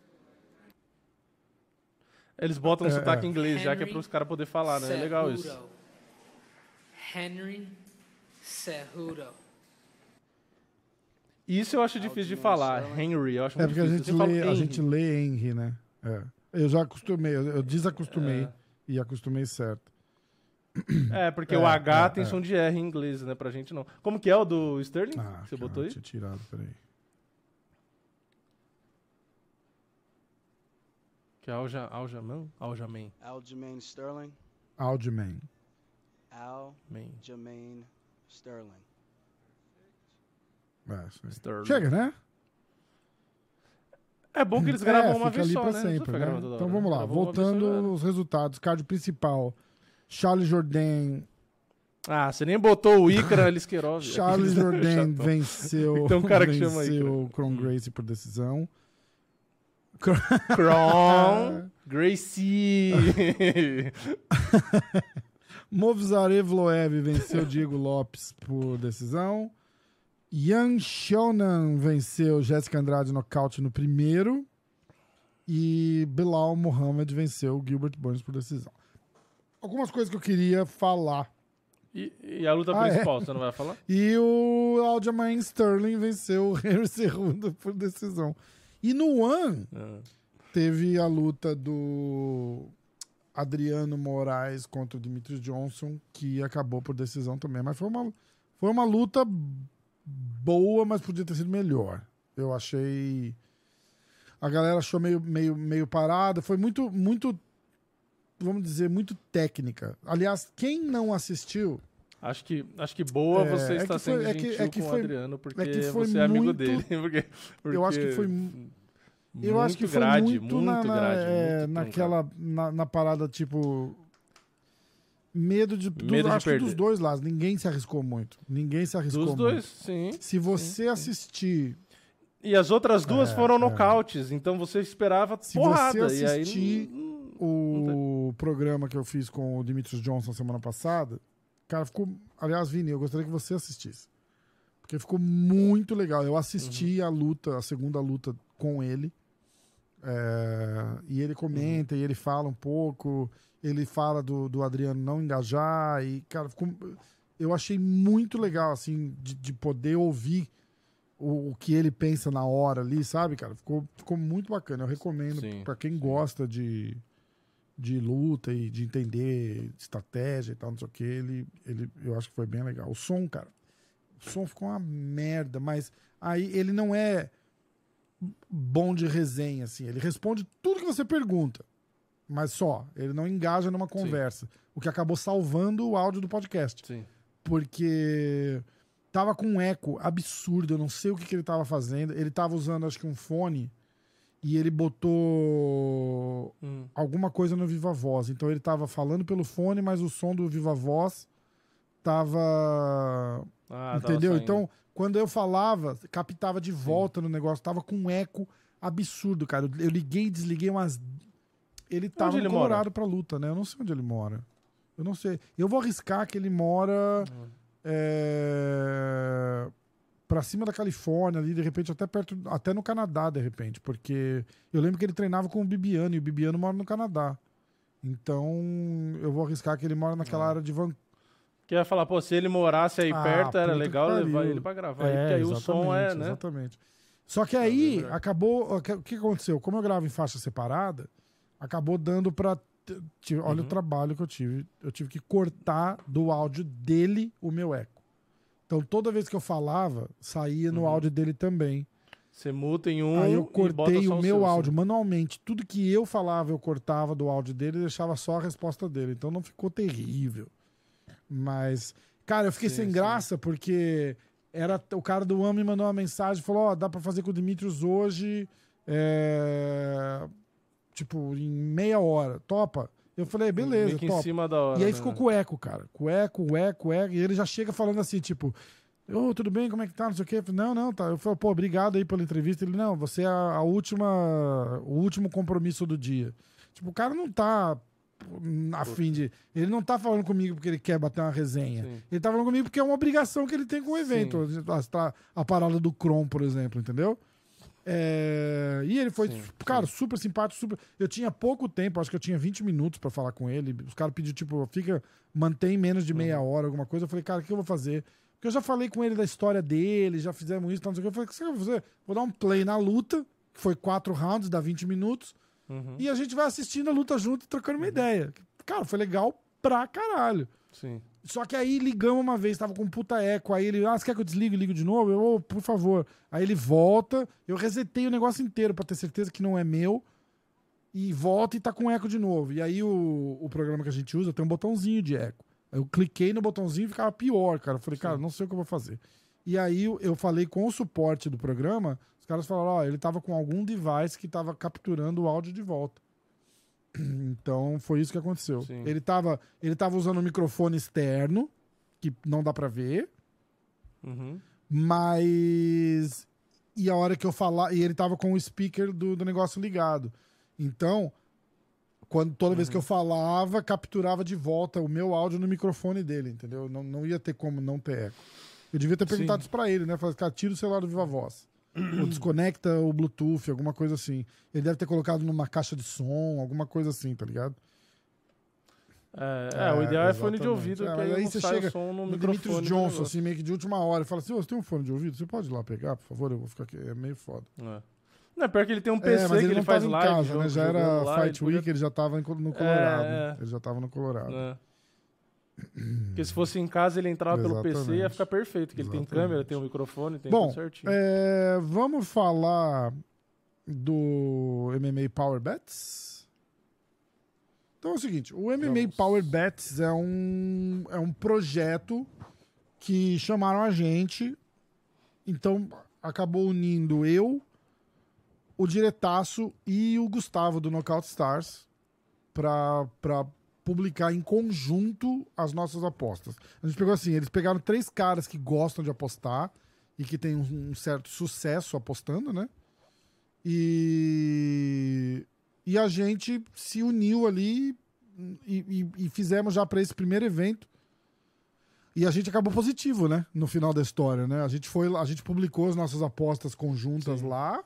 Eles botam um É, sotaque é. em inglês, já que é Henry para os caras poderem falar, né? É legal isso. Henry Cejudo. Isso eu acho difícil de falar. Henry, eu acho É porque a gente, lê, a Henry. gente lê Henry, né? É. Eu já acostumei, eu, desacostumei É. e acostumei certo. É, porque É, o H é, tem é. som de R em inglês, né? Pra gente não. Como que é o do Sterling? Ah, você botou aí? Tinha tirado, peraí. Que é Alja, Aljaman? Aljaman. Aljamain Sterling. Aldman. Man. Aljamain Sterling. É. Sterling. Chega, né? É bom que eles gravam é, uma vez só, né? Sempre, né? Então vamos lá, Gravou voltando os resultados. Card principal. Charles Jourdain. Ah, você nem botou o Icra <laughs> Liskerov. Charles <laughs> Chatão. venceu, <laughs> Tem um cara que chama venceu o Cron Gracie por decisão. Kron Gracie. Movzar Evloev venceu Diego Lopes por decisão. Yan Shonan venceu Jéssica Andrade nocaute no primeiro. E Bilal Mohamed venceu Gilbert Burns por decisão. Algumas coisas que eu queria falar. E, e a luta Ah, é? principal, você não vai falar? <laughs> E o Aljamain Sterling venceu o <laughs> Henry Cejudo por decisão. E no One, Ah. teve a luta do Adriano Moraes contra o Dimitri Johnson, que acabou por decisão também. Mas foi uma, foi uma luta boa, mas podia ter sido melhor. Eu achei. A galera achou meio, meio, meio parada. Foi muito, muito, vamos dizer, muito técnica. Aliás, quem não assistiu. Acho que, acho que boa É, você é está sendo foi- é que- gentil é que com foi- o Adriano, porque é que foi você é amigo muito- dele. <laughs> Porque, eu acho que porque foi. muito Eu acho que foi grade, muito, na, muito na- grade, é, muito naquela na, na parada tipo medo de, do- Medo acho dos dois lados. Ninguém se arriscou muito. Ninguém se arriscou Dos muito. dois, sim. Se você assistir, E as outras duas É, foram é. nocautes, então você esperava se porrada. você e aí, assistir hum, o programa que eu fiz com o Dimitris Johnson semana passada, cara, ficou. Aliás, Vini, eu gostaria que você assistisse. Porque ficou muito legal. Eu assisti Uhum. a luta, a segunda luta com ele. É, e ele comenta Uhum. e ele fala um pouco. Ele fala do, do Adriano não engajar. E, cara, ficou, eu achei muito legal, assim, de, de poder ouvir o, o que ele pensa na hora ali, sabe, cara? Ficou, ficou muito bacana. Eu recomendo Sim, pra quem gosta de, de luta e de entender estratégia e tal, não sei o que. Ele, ele, eu acho que foi bem legal. O som, cara, o som ficou uma merda, mas aí ele não é bom de resenha, assim. Ele responde tudo que você pergunta, mas só. Ele não engaja numa conversa. O que acabou salvando o áudio do podcast. Sim. Porque tava com um eco absurdo, eu não sei o que, que ele tava fazendo. Ele tava usando, acho que, um fone e ele botou Hum. alguma coisa no Viva Voz. Então ele tava falando pelo fone, mas o som do Viva Voz tava. Ah, tava entendeu? saindo. Então, quando eu falava, captava de volta no negócio, tava com um eco absurdo, cara. Eu liguei e desliguei umas. Ele tava Onde no ele mora? Colorado pra luta, né? Eu não sei onde ele mora. Eu não sei. Eu vou arriscar que ele mora. Hum. É, pra cima da Califórnia, ali, de repente, até perto. Até no Canadá, de repente. Porque eu lembro que ele treinava com o Bibiano, e o Bibiano mora no Canadá. Então, eu vou arriscar que ele mora naquela área de Vancouver. Que ia falar, pô, se ele morasse aí Ah, perto, era legal levar ele pra gravar. aí, porque aí o som é, né? Exatamente. Só que aí verdade. acabou. O que aconteceu? Como eu gravo em faixa separada, acabou dando t- Olha Uhum. o trabalho que eu tive. Eu tive que cortar do áudio dele o meu eco. Então toda vez que eu falava, saía no Uhum. áudio dele também. Você muta em um Aí eu cortei só o meu seu, áudio assim. manualmente. Tudo que eu falava, eu cortava do áudio dele e deixava só a resposta dele. Então não ficou terrível. Mas, cara, eu fiquei Sim, sem sim. graça porque Era, o cara do me mandou uma mensagem, falou, ó, dá pra fazer com o Dimitrios hoje, é, tipo, em meia hora, topa? Eu falei, beleza, Meio que em cima da hora, E aí né? ficou com o eco, cara, com o eco, o eco, o eco, e ele já chega falando assim, tipo, ô, tudo bem, como é que tá, não sei o quê. Falei, não, não, tá. Eu falei, pô, obrigado aí pela entrevista. Ele, não, você é a, última, o último compromisso do dia. Tipo, o cara não tá a fim de. Ele não tá falando comigo porque ele quer bater uma resenha. Sim. Ele tá falando comigo porque é uma obrigação que ele tem com o evento. A, a parada do Chrome, por exemplo, entendeu? É, E ele foi, Sim, cara, super simpático, super. Eu tinha pouco tempo, acho que eu tinha 20 minutos pra falar com ele. Os caras pediram, tipo, fica, mantém menos de meia Uhum. hora, alguma coisa. Eu falei, cara, o que eu vou fazer? Porque eu já falei com ele da história dele, já fizemos isso, tal, não sei o que. Eu falei, o que você vai fazer? Vou dar um play na luta, que foi quatro rounds, dá 20 minutos. Uhum. E a gente vai assistindo a luta junto e trocando uma ideia. Cara, foi legal pra caralho. Sim. Só que aí ligamos uma vez, tava com um puta eco. Aí ele, ah, você quer que eu desligue e ligo de novo? Eu, "Ô, por favor. Aí ele volta, eu resetei o negócio inteiro pra ter certeza que não é meu. E volta e tá com eco de novo. E aí o, o programa que a gente usa tem um botãozinho de eco. Eu cliquei no botãozinho e ficava pior, cara. Eu falei, cara, não sei o que eu vou fazer. E aí eu- eu falei com o suporte do programa, os caras falaram, ó, ele tava com algum device que tava capturando o áudio de volta. <clears throat> Então foi isso que aconteceu. Sim. Ele tava, ele tava usando um microfone externo, que não dá pra ver, Uhum. mas. E a hora que eu falar. E ele tava com o speaker do, do negócio ligado. Então, quando, toda vez que eu falava, capturava de volta o meu áudio no microfone dele, entendeu? Não, não ia ter como não ter eco. Eu devia ter perguntado Sim. isso pra ele, né? Falei, cara, tira o celular do Viva Voz. Ou desconecta o Bluetooth, alguma coisa assim. Ele deve ter colocado numa caixa de som, alguma coisa assim, tá ligado? É, é, o ideal é fone de ouvido, É, que aí, aí você chega o som no, no microfone. Do Johnson, assim, meio que de última hora, e fala assim: "Ô, você tem um fone de ouvido? Você pode ir lá pegar, por favor? Eu vou ficar aqui. É meio foda. É. Não, é pior que ele tem um PC é, mas que ele ele não faz tava em live. casa, jogo- né? Já era lá, Fight ele Week, podia- ele já tava no Colorado. é. Ele já tava no Colorado. Porque se fosse em casa, ele entrava pelo PC e ia Exatamente. ficar perfeito. Que ele tem Exatamente. câmera, tem um microfone, tem Bom, tudo certinho. é, vamos falar do MMA Power Bets? Então é o seguinte, o MMA Power Bets é um, é um projeto que chamaram a gente, então acabou unindo eu, o Diretaço e o Gustavo do Knockout Stars para publicar em conjunto as nossas apostas. A gente pegou assim, eles pegaram três caras que gostam de apostar e que tem um, um certo sucesso apostando, né? E, e a gente se uniu ali e, e- e fizemos já para esse primeiro evento. E a gente acabou positivo, né? No final da história, né? A gente foi, a gente publicou as nossas apostas conjuntas lá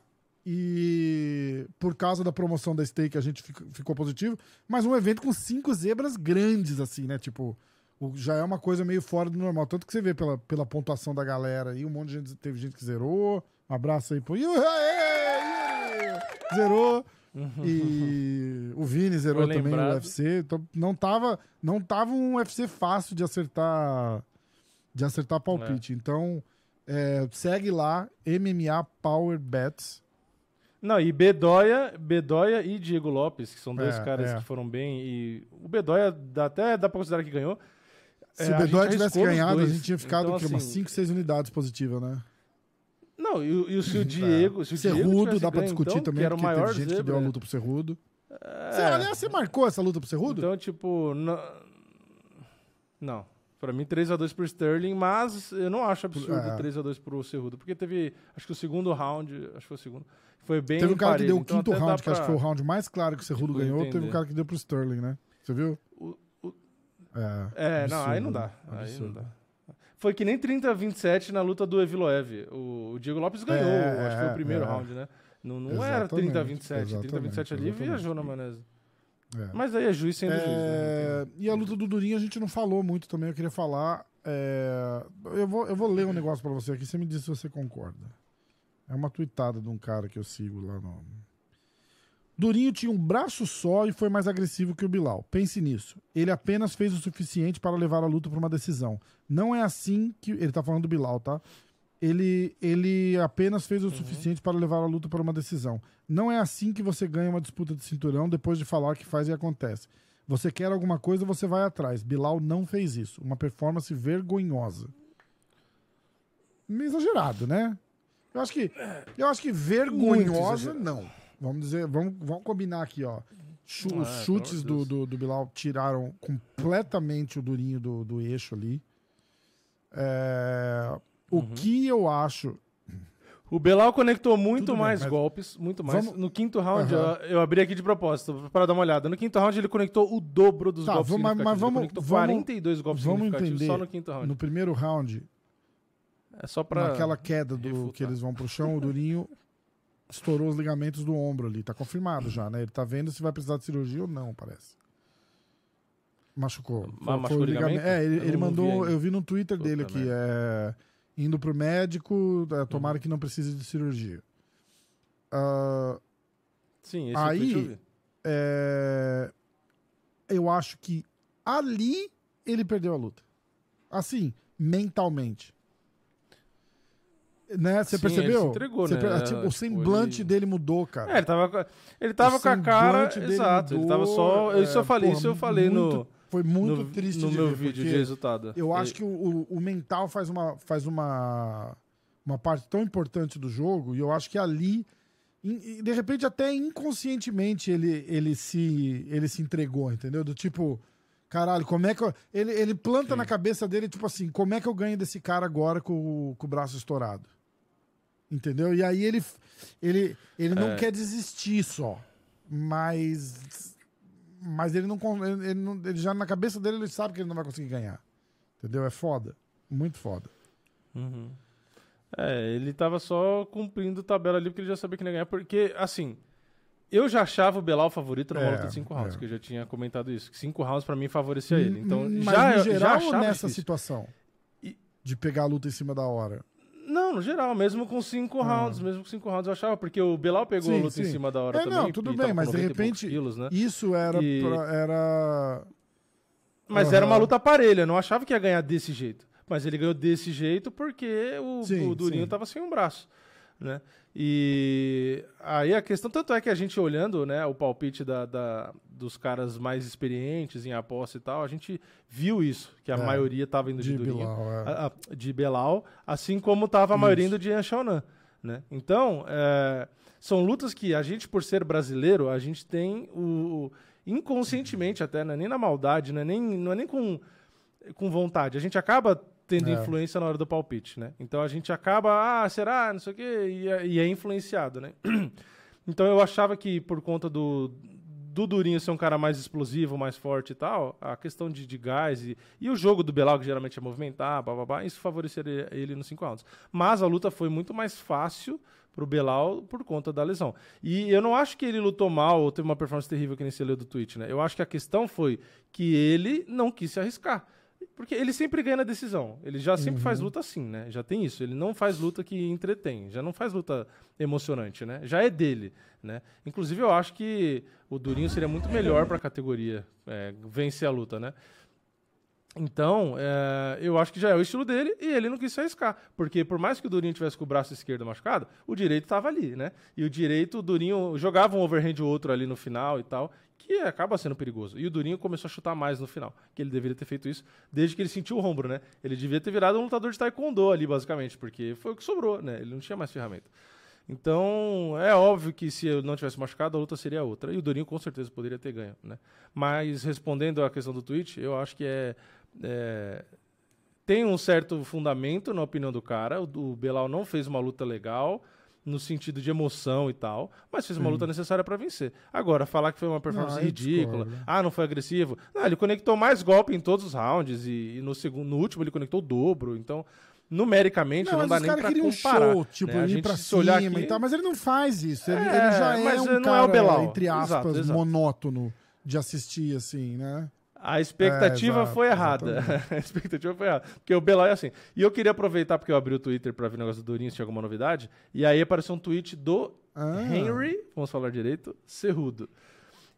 e por causa da promoção da stake a gente fic- ficou positivo. Mas um evento com cinco zebras grandes, assim, né? Tipo, já é uma coisa meio fora do normal. Tanto que você vê pela, pela pontuação da galera aí, um monte de gente teve gente que zerou. Um abraço aí pro! Zerou. E o Vini zerou Foi também lembrado. o UFC. Então não tava, não tava um UFC fácil de acertar de acertar palpite. Então é, segue lá MMA Power Bets. Não, e Bedoya, Bedoya e Diego Lopes, que são dois É, caras é. que foram bem. E o Bedoya dá, até dá pra considerar que ganhou. Se É, o Bedoya tivesse ganhado, a gente tinha ficado Então, o quê? umas assim, 5, 6 unidades positivas, né? Não, e, o- e o se o Diego. Se o Cerrudo, dá pra ganho, discutir então, também, que era porque maior teve gente que deu zebra. a luta pro Cerrudo. É. Você, aliás, você marcou essa luta pro Cerrudo? Então, tipo. Não, não. Pra mim, 3x2 pro Sterling, mas eu não acho absurdo É. 3x2 pro Cerrudo. Porque teve. Acho que o segundo round. Acho que foi o segundo. Foi bem. teve um cara que deu o então quinto round, que acho que pra- foi o round mais claro que o Cerrudo ganhou. Teve um entender. cara que deu pro Sterling, né? Você viu? O- o- É, É, não, aí não absurdo, dá. né? Aí não Absurdo. dá. Foi que nem 30 a 27 na luta do Eviloev. O, o Diego Lopes ganhou, É, acho que foi o é, primeiro é. round, né? Não, não era Exatamente, 30 a 27. 30 a exatamente, 27 ali exatamente. viajou na manese. É. Mas aí é juiz sendo juiz, né? É, E a luta do Durinho a gente não falou muito também, eu queria falar. é, Eu, vou, eu vou ler um negócio pra você aqui, você me diz se você concorda. É uma tuitada de um cara que eu sigo lá no. Durinho tinha um braço só e foi mais agressivo que o Bilal. Pense nisso. Ele apenas fez o suficiente para levar a luta para uma decisão. Não é assim que. Ele tá falando do Bilal, tá? Ele, ele apenas fez o Uhum. suficiente para levar a luta para uma decisão. Não é assim que você ganha uma disputa de cinturão depois de falar que faz e acontece. Você quer alguma coisa, você vai atrás. Bilal não fez isso. Uma performance vergonhosa. meio exagerado, né? Eu acho que, eu acho que vergonhosa, não. Vamos dizer, vamos, vamos combinar aqui, ó. Chu- Ah, os é, chutes do, do, do Bilal tiraram completamente o Durinho do, do eixo ali. É, o Uhum. que eu acho. O Belal conectou muito Tudo bem, mais mas- golpes, muito mais. Vamos- No quinto round, Aham. eu, abri aqui de propósito para dar uma olhada. No quinto round, ele conectou o dobro dos Tá, golpes mas- mas vamos- ele conectou vamos- 42 golpes Vamos entender. só no quinto round. No primeiro round, É só pra... naquela queda do refutar. que eles vão pro chão, o Durinho <laughs> estourou os ligamentos do ombro ali. Tá confirmado já, né? Ele tá vendo se vai precisar de cirurgia ou não, parece. Machucou. Ma- machucou o ligamento? É, ele, Eu ele vi mandou. ainda. Eu vi no Twitter Puta dele aqui. merda. É, indo pro médico, é, tomara que não precise de cirurgia. Ah, Sim, esse eu aí, vi. é, eu acho que ali ele perdeu a luta. Assim, mentalmente. Né? Você Sim, ele percebeu? se entregou, Você né? per- tipo, É, o semblante ele- dele mudou, cara. É, ele tava, com- ele tava O com a cara. semblante dele Exato, ele tava só. Isso eu é, falei, porra, isso eu falei muito- no. Foi muito no, triste no de meu ver, vídeo porque de resultado. Eu acho que o, o- o mental faz uma, faz uma, uma parte tão importante do jogo, e eu acho que ali, in- e de repente, até inconscientemente, ele, ele, se, ele se entregou, entendeu? Do tipo, caralho, como é que eu. Ele, ele planta na cabeça dele, tipo assim, como é que eu ganho desse cara agora com, o- com o braço estourado? Entendeu? E aí ele, ele, ele não É. quer desistir só. Mas. Mas ele não, ele, não. Ele já na cabeça dele ele sabe que ele não vai conseguir ganhar. Entendeu? É foda. Muito foda. Uhum. É, ele tava só cumprindo tabela ali porque ele já sabia que não ia ganhar. Porque, assim, eu já achava o Belal favorito numa É, luta de 5 rounds, é. que eu já tinha comentado isso. 5 rounds pra mim favorecia ele. Então, Hum, Mas já, no geral já achava nessa difícil. situação? De pegar a luta em cima da hora. Não, no geral, mesmo com 5 rounds, mesmo com 5 rounds eu achava, porque o Belal pegou Ah. Sim, a luta em sim. cima da hora É, também. não, tudo bem, mas de 90 poucos repente. quilos, né? Isso era. E- pra- era... Mas era uma luta parelha, não achava que ia ganhar desse jeito. Mas ele ganhou desse jeito porque o, Sim, o Durinho sim. tava sem um braço, né? E aí a questão, tanto é que a gente olhando, né, o palpite da, da- dos caras mais experientes em aposta e tal, a gente viu isso, que a É, maioria tava indo de, de Durinho, Bilal, é. a- a- de Belal, assim como tava a maioria indo de Yan Xiaonan, né? Então, é, são lutas que a gente, por ser brasileiro, a gente tem o, o- inconscientemente até, não é nem na maldade, não é nem, não é nem com, com vontade, a gente acaba tendo É. influência na hora do palpite, né? Então a gente acaba, ah, será, não sei o quê, e é, e é influenciado, né? <clears throat> Então eu achava que por conta do, do Durinho ser um cara mais explosivo, mais forte e tal, a questão de, de gás e, e o jogo do Belal, que geralmente é movimentar, blá, blá, blá, isso favoreceria ele nos 5 rounds. Mas a luta foi muito mais fácil pro Belal por conta da lesão. E eu não acho que ele lutou mal ou teve uma performance terrível que nem você leu do tweet, né? Eu acho que a questão foi que ele não quis se arriscar. Porque ele sempre ganha na decisão. Ele já sempre faz luta assim, né? Já tem isso. Ele não faz luta que entretém. Já não faz luta emocionante, né? Já é dele, né? Inclusive, eu acho que o Durinho seria muito melhor para a categoria é, vencer a luta, né? Então, é, eu acho que já é o estilo dele e ele não quis se arriscar. Porque por mais que o Durinho tivesse com o braço esquerdo machucado, o direito estava ali, né? E o direito, o Durinho jogava um overhand ou outro ali no final e tal, que acaba sendo perigoso. E o Durinho começou a chutar mais no final, que ele deveria ter feito isso desde que ele sentiu o ombro, né? Ele devia ter virado um lutador de taekwondo ali, basicamente, porque foi o que sobrou, né? Ele não tinha mais ferramenta. Então, é óbvio que se eu não tivesse machucado, a luta seria outra. E o Durinho com certeza poderia ter ganho, né? Mas respondendo à questão do tweet, eu acho que é, é, tem um certo fundamento na opinião do cara. O, o Belal não fez uma luta legal no sentido de emoção e tal, mas fez uma Sim. luta necessária para vencer. Agora, falar que foi uma performance Não, ridícula, discordo. ah, não foi agressivo. Não, ele conectou mais golpe em todos os rounds e, e no segundo, no último ele conectou o dobro. Então, numericamente, não, mas dá nem para queriam um comparar. show, tipo, né? Ir pra olhar cima aqui, e tal, mas ele não faz isso. Ele, É, ele já é um não cara, é o Belal. entre aspas, Exato, exato. monótono de assistir, assim, né? A expectativa É, exato, foi errada. exatamente. <laughs> a expectativa foi errada. Porque o Belal é assim. E eu queria aproveitar, porque eu abri o Twitter pra ver o negócio do Durinho, se tinha alguma novidade. E aí apareceu um tweet do Ah. Henry, vamos falar direito, Cerrudo.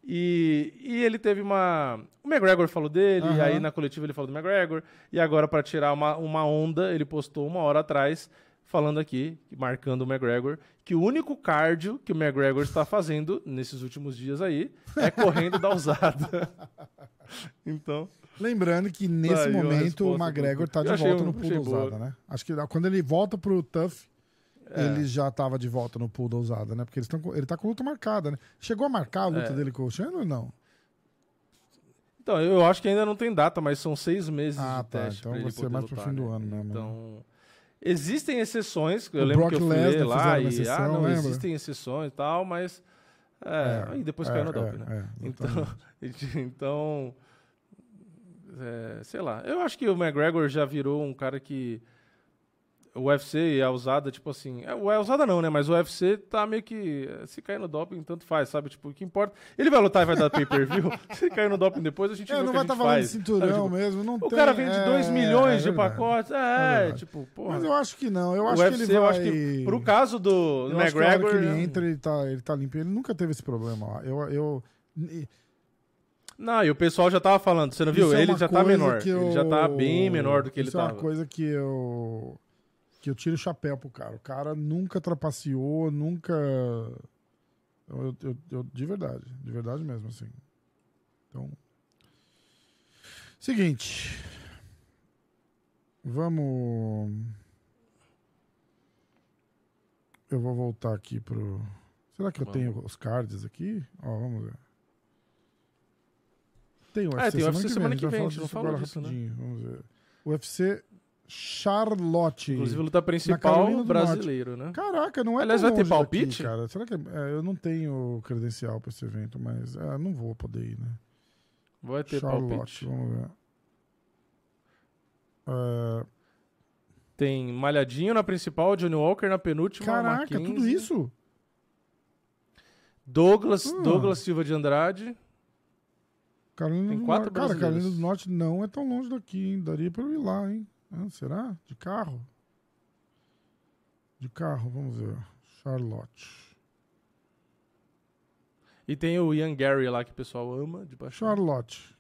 E, e ele teve uma. O McGregor falou dele, e Aham. aí na coletiva ele falou do McGregor. E agora, pra tirar uma, uma onda, ele postou uma hora atrás, falando aqui, marcando o McGregor, que o único cardio que o McGregor está fazendo nesses últimos dias aí é <laughs> correndo da usada. Então. Lembrando que nesse Saiu a momento o McGregor do- tá de volta no eu pool da boa. usada, né? Acho que quando ele volta pro Tough, É. ele já tava de volta no pool da usada, né? Porque eles tão ele tá com luta marcada, né? Chegou a marcar a luta É. dele com o Chandler ou não? Então, eu acho que ainda não tem data, mas são seis meses Ah, de tá. teste. Então vai ser mais pro fim do né? ano mesmo, né? Então, existem exceções. Eu O lembro Brock que eu fui lá e, exceção, ah, não, lembra? existem exceções e tal, mas... É, É, e depois é, caiu no é, doping, né? é, <laughs> então, <laughs> então é, sei lá. Eu acho que o McGregor já virou um cara que o UFC e a usada, tipo assim, é, a usada não, né? Mas o UFC tá meio que é, se cair no doping, tanto faz, sabe? Tipo, o que importa. Ele vai lutar e vai dar pay-per-view. <laughs> se cair no doping depois, a gente É, vê não o que vai estar gente falando de cinturão tipo, mesmo. Não o tem, cara vende é, 2 milhões é de pacotes. É É, tipo, porra. Mas eu acho que não. Eu acho UFC, que ele eu vai... acho que pro caso do Eu acho que McGregor. ele eu- entra, ele tá, ele tá limpo. Ele nunca teve esse problema lá. Eu, eu, Não, e o pessoal já tava falando, você não viu? Isso é ele já tá menor. que Ele já tá eu- bem menor do que ele Isso é uma tava. coisa que eu que eu tiro o chapéu pro cara. O cara nunca trapaceou, nunca eu, eu- eu- de verdade, de verdade mesmo assim. Então, seguinte, vamos eu vou voltar aqui pro Será que eu Vamos. tenho os cards aqui? Ó, vamos ver. Tem o Ah, UFC tem o UFC semana que vai vem, a gente não falou disso, né? rapidinho, Vamos ver. UFC Charlotte. Inclusive, luta principal brasileiro, Norte. né? Caraca, não é Aliás, vai ter longe daqui, palpite? cara. Será que é- é, eu não tenho credencial pra esse evento, mas é, não vou poder ir, né? Vai ter Charlotte, palpite. vamos ver. É, Tem Malhadinho na principal, Johnny Walker na penúltima. caraca, tudo isso? Douglas, Ah. Douglas Silva de Andrade. Carolina Tem do quatro Norte. Cara, Carolina do Norte não é tão longe daqui, hein? Daria pra eu ir lá, hein? Ah, será? De carro? De carro, vamos ver. Charlotte. E tem o Ian Gary lá que o pessoal ama de paixão. Charlotte.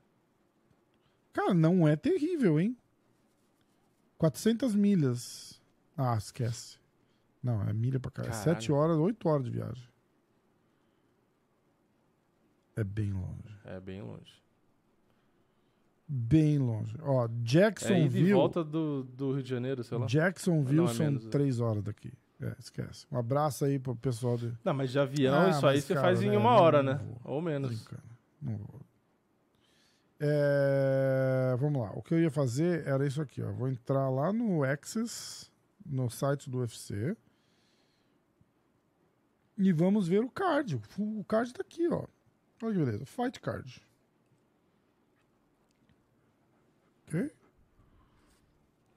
Cara, não é terrível, hein? 400 milhas. Ah, esquece. Não, é milha pra cá. É Caralho. 7 horas, 8 horas de viagem. É bem longe. É bem longe. Bem longe. Ó, É e Jacksonville. volta do, do Rio de Janeiro, sei lá. Jacksonville Não, é são menos, é. 3 horas daqui. É, esquece. Um abraço aí pro pessoal de. Não, mas de avião, Ah, isso aí você cara, faz em né, uma hora, né? vou. Ou menos. Brincando. Não vou. É, vamos lá. O que eu ia fazer era isso aqui. Ó. Vou entrar lá no Access, no site do UFC. E vamos ver o card. O card tá aqui, ó. Olha que beleza. Fight card. Ok?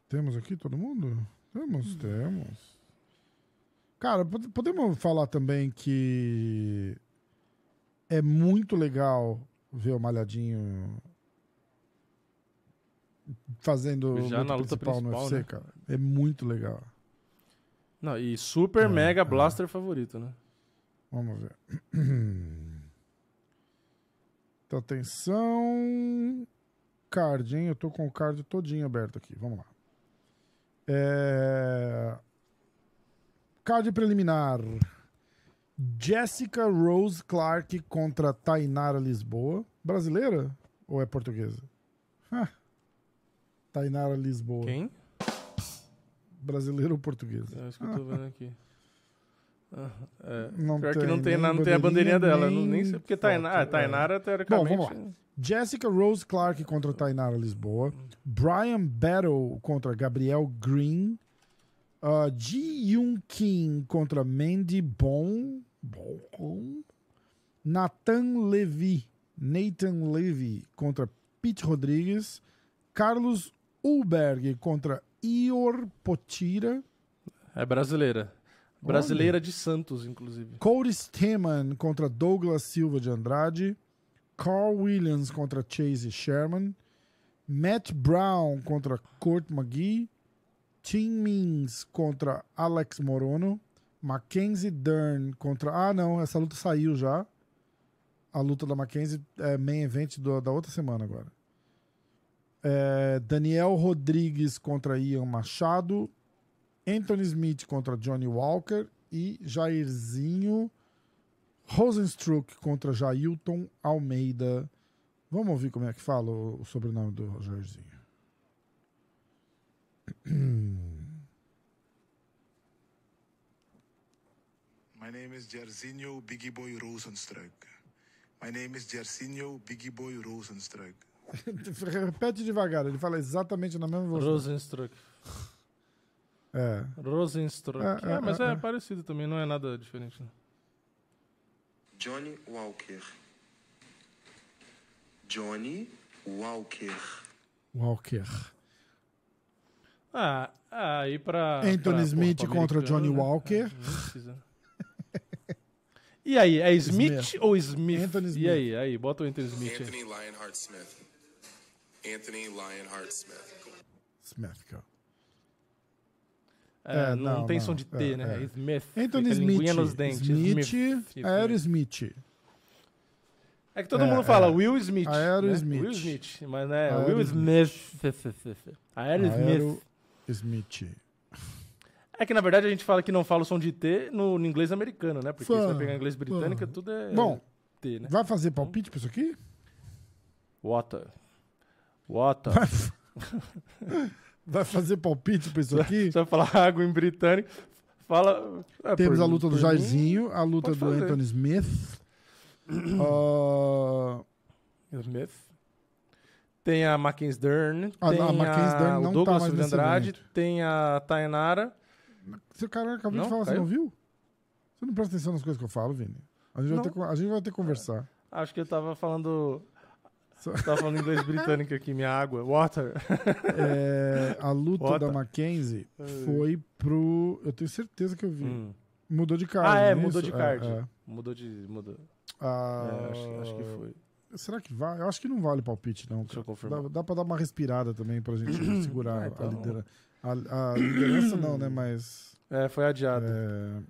Temos aqui todo mundo? Temos, temos. Cara, pod- podemos falar também que é muito legal ver o Malhadinho fazendo Já na luta principal, no principal, UFC, né? cara. É muito legal. Não, e super É, mega é. blaster favorito, né? Vamos ver. <clears throat> Então, atenção. Card, hein? Eu tô com o card todinho aberto aqui. Vamos lá. É... Card preliminar. Jessica Rose Clark contra Tainara Lisboa. Brasileira ou é portuguesa? Ah, Tainara Lisboa. Quem? Brasileira ou portuguesa? É isso que eu tô vendo aqui. É. Não Pior que tem não tem, não tem a bandeirinha dela. nem nem sei porque foto, Tainara, é. Tainara Bom, teoricamente. vamos lá. Jessica Rose Clark contra Tainara Lisboa. Brian Battle contra Gabriel Green. Uh, Ji Yoon Kim contra Mandy Bon. Bon. Nathan Levy. Nathan Levy contra Pete Rodrigues. Carlos Ulberg contra Ior Potira. É brasileira. Brasileira de Santos, inclusive. Cody Steeman contra Douglas Silva de Andrade. Carl Williams contra Chase Sherman. Matt Brown contra Kurt McGee. Tim Means contra Alex Morono. Mackenzie Dern contra. Ah, não, essa luta saiu já. A luta da Mackenzie é main event do- da outra semana agora. É, Daniel Rodrigues contra Ian Machado. Anthony Smith contra Johnny Walker e Jairzinho Rosenstruck contra Jailton Almeida. Vamos ouvir como é que fala o, o sobrenome do Jairzinho. <clears throat> My name is Jairzinho Biggie Boy Rosenstruik. My name is Jairzinho Biggie Boy Rosenstruik. <laughs> Repete devagar, ele fala exatamente na mesma velocidade. Rosenstruck. É. Rosenstruck. É, É, é, mas é, é, é. parecido também, não é nada diferente. Né? Johnny Walker. Johnny Walker. Walker. Ah, ah, aí pra. Anthony pra, Smith pra contra Johnny né? Walker. É, precisa. E aí, é Smith, Smith. ou Smith? Anthony E Smith. aí, aí, bota o Anthony Smith aí. Anthony Lionheart Smith. Anthony Lionheart Smith. Smith, cara. É, É, não, não, tem não, som de T, é, né? é. Smith. Anthony Smith. nos dentes. Smith, Aerosmith. É que todo É, mundo fala é. Will Smith. Aerosmith. Né? Will Smith, mas não é Will Aerosmith. Smith. Aerosmith. Aerosmith. É que na verdade a gente fala que não fala o som de T no, no inglês americano, né? Porque Fã, você vai pegar inglês britânico, fã. tudo é Bom, T, né? Vai fazer palpite pra isso aqui? Water. Water. <laughs> Vai fazer palpite pra isso aqui? <laughs> Você vai falar água em britânico. Fala. é, Temos por- a luta do Jairzinho, a luta do fazer. Anthony Smith. <clears throat> Ah, mim, Smith. Tem a Mackenzie Dern. A- tem a Mackenzie Dern não tá Douglas mais Silva nesse Andrade. evento. Tem a Tainara. Seu cara acabou Não? de falar, você Caiu? não viu? Você não presta atenção nas coisas que eu falo, Vini? A gente, vai ter, a gente vai ter que conversar. Acho que eu tava falando. Tava falando inglês britânico aqui, minha água. Water. É, a luta Water. da Mackenzie foi pro. Eu tenho certeza que eu vi. Hum. Mudou de card. Ah, é, não mudou isso? de card. É, é. Mudou de. Mudou. Ah, É, acho, acho que foi. Será que vai? Eu acho que não vale palpite, não. Deixa eu confirmar. Dá, dá pra dar uma respirada também pra gente <coughs> segurar Ah, então. a, lidera- a- a liderança, não, né? Mas. É, foi adiado. é,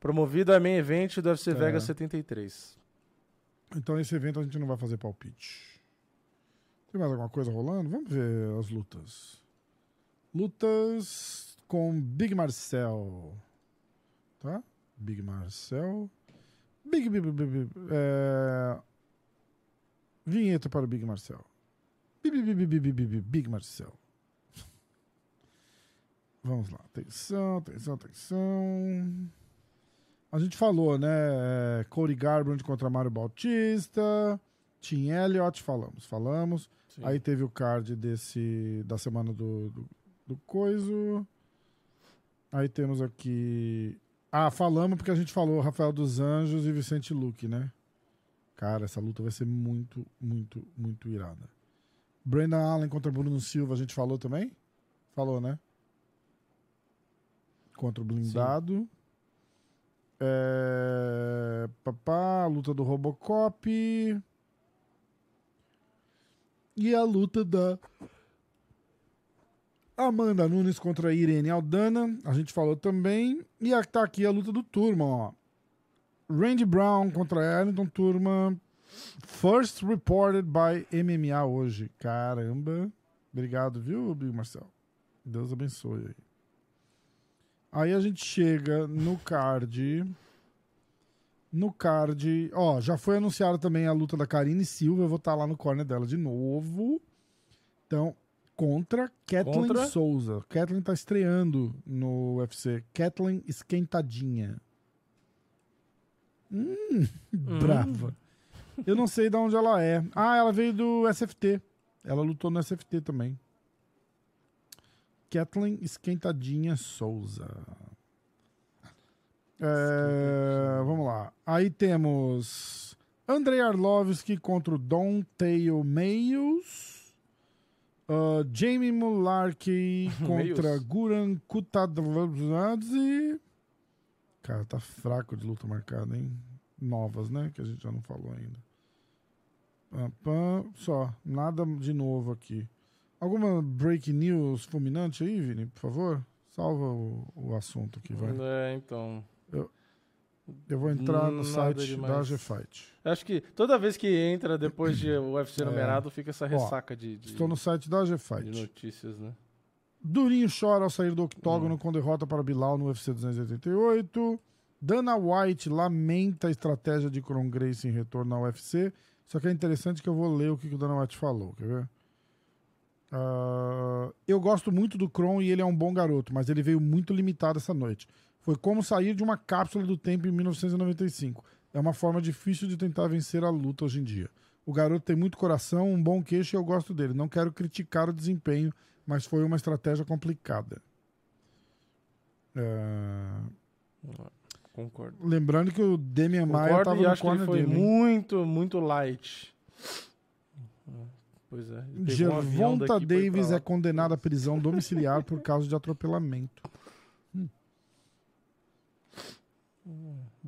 Promovido a main event do UFC É. Vegas 73. Então, esse evento a gente não vai fazer palpite. Tem mais alguma coisa rolando? Vamos ver as lutas. Lutas com Big Marcel. Tá? Big Marcel. Big, Big, Big, Big, é... Vinheta para o Big Marcel. Big, Big, Big, Big, Big, Big, Marcel. Vamos lá. Atenção, atenção, atenção. A gente falou, né? é, Cody Garbrandt contra Mário Bautista. Tim Elliott, falamos, falamos. Sim. Aí teve o card desse da semana do, do, do coiso. Aí temos aqui. Ah, falamos porque a gente falou Rafael dos Anjos e Vicente Luque, né? Cara, essa luta vai ser muito, muito, muito irada. Brandon Allen contra Bruno Silva, a gente falou também? Falou, né? Contra o blindado. É... Papá, luta do Robocop. E a luta da Amanda Nunes contra a Irene Aldana. A gente falou também. E tá aqui a luta do Turma, ó. Randy Brown contra Arlington Turma. First reported by MMA hoje. Caramba. Obrigado, viu, Big Marcel? Deus abençoe aí. Aí a gente chega no card. No card. Ó, já foi anunciada também a luta da Karine Silva. Eu vou estar lá no corner dela de novo. Então, contra Kathleen Contra? Souza. Kathleen tá estreando no UFC. Kathleen esquentadinha. Hum, brava. Eu não sei de onde ela é. Ah, ela veio do SFT. Ela lutou no SFT também. Kathleen Esquentadinha Souza. É, vamos lá. Aí temos Andrei Arlovski contra o Don Tail Mayos. Uh, Jamie Mularkey <laughs> contra. Guran Kutadladze. Cara, tá fraco de luta marcada, hein? Novas, né? Que a gente já não falou ainda. Só, nada de novo aqui. Alguma break news fulminante aí, Vini, por favor? Salva o, o assunto aqui, vai. É, então. Eu, eu vou entrar no Nada site demais. da G-Fight. Acho que toda vez que entra depois de <coughs> o UFC É. numerado, fica essa Ó, ressaca de, de, Estou no site da de G-Fight. notícias, né? Durinho chora ao sair do octógono Hum. com derrota para Bilal no UFC 288. Dana White lamenta a estratégia de Kron Gracie em retorno ao UFC. Só que é interessante que eu vou ler o que, o Dana White falou, quer ver? Ah, eu gosto muito do Kron e ele é um bom garoto, mas ele veio muito limitado essa noite. Foi como sair de uma cápsula do tempo em 1995. É uma forma difícil de tentar vencer a luta hoje em dia. O garoto tem muito coração, um bom queixo e eu gosto dele. Não quero criticar o desempenho, mas foi uma estratégia complicada. Ah, Concordo. Lembrando que o Demian Maia Concordo tava e no corner foi dele. muito, muito light. Pois é. um Gervonta pra Davis é condenado à prisão domiciliar por causa de atropelamento.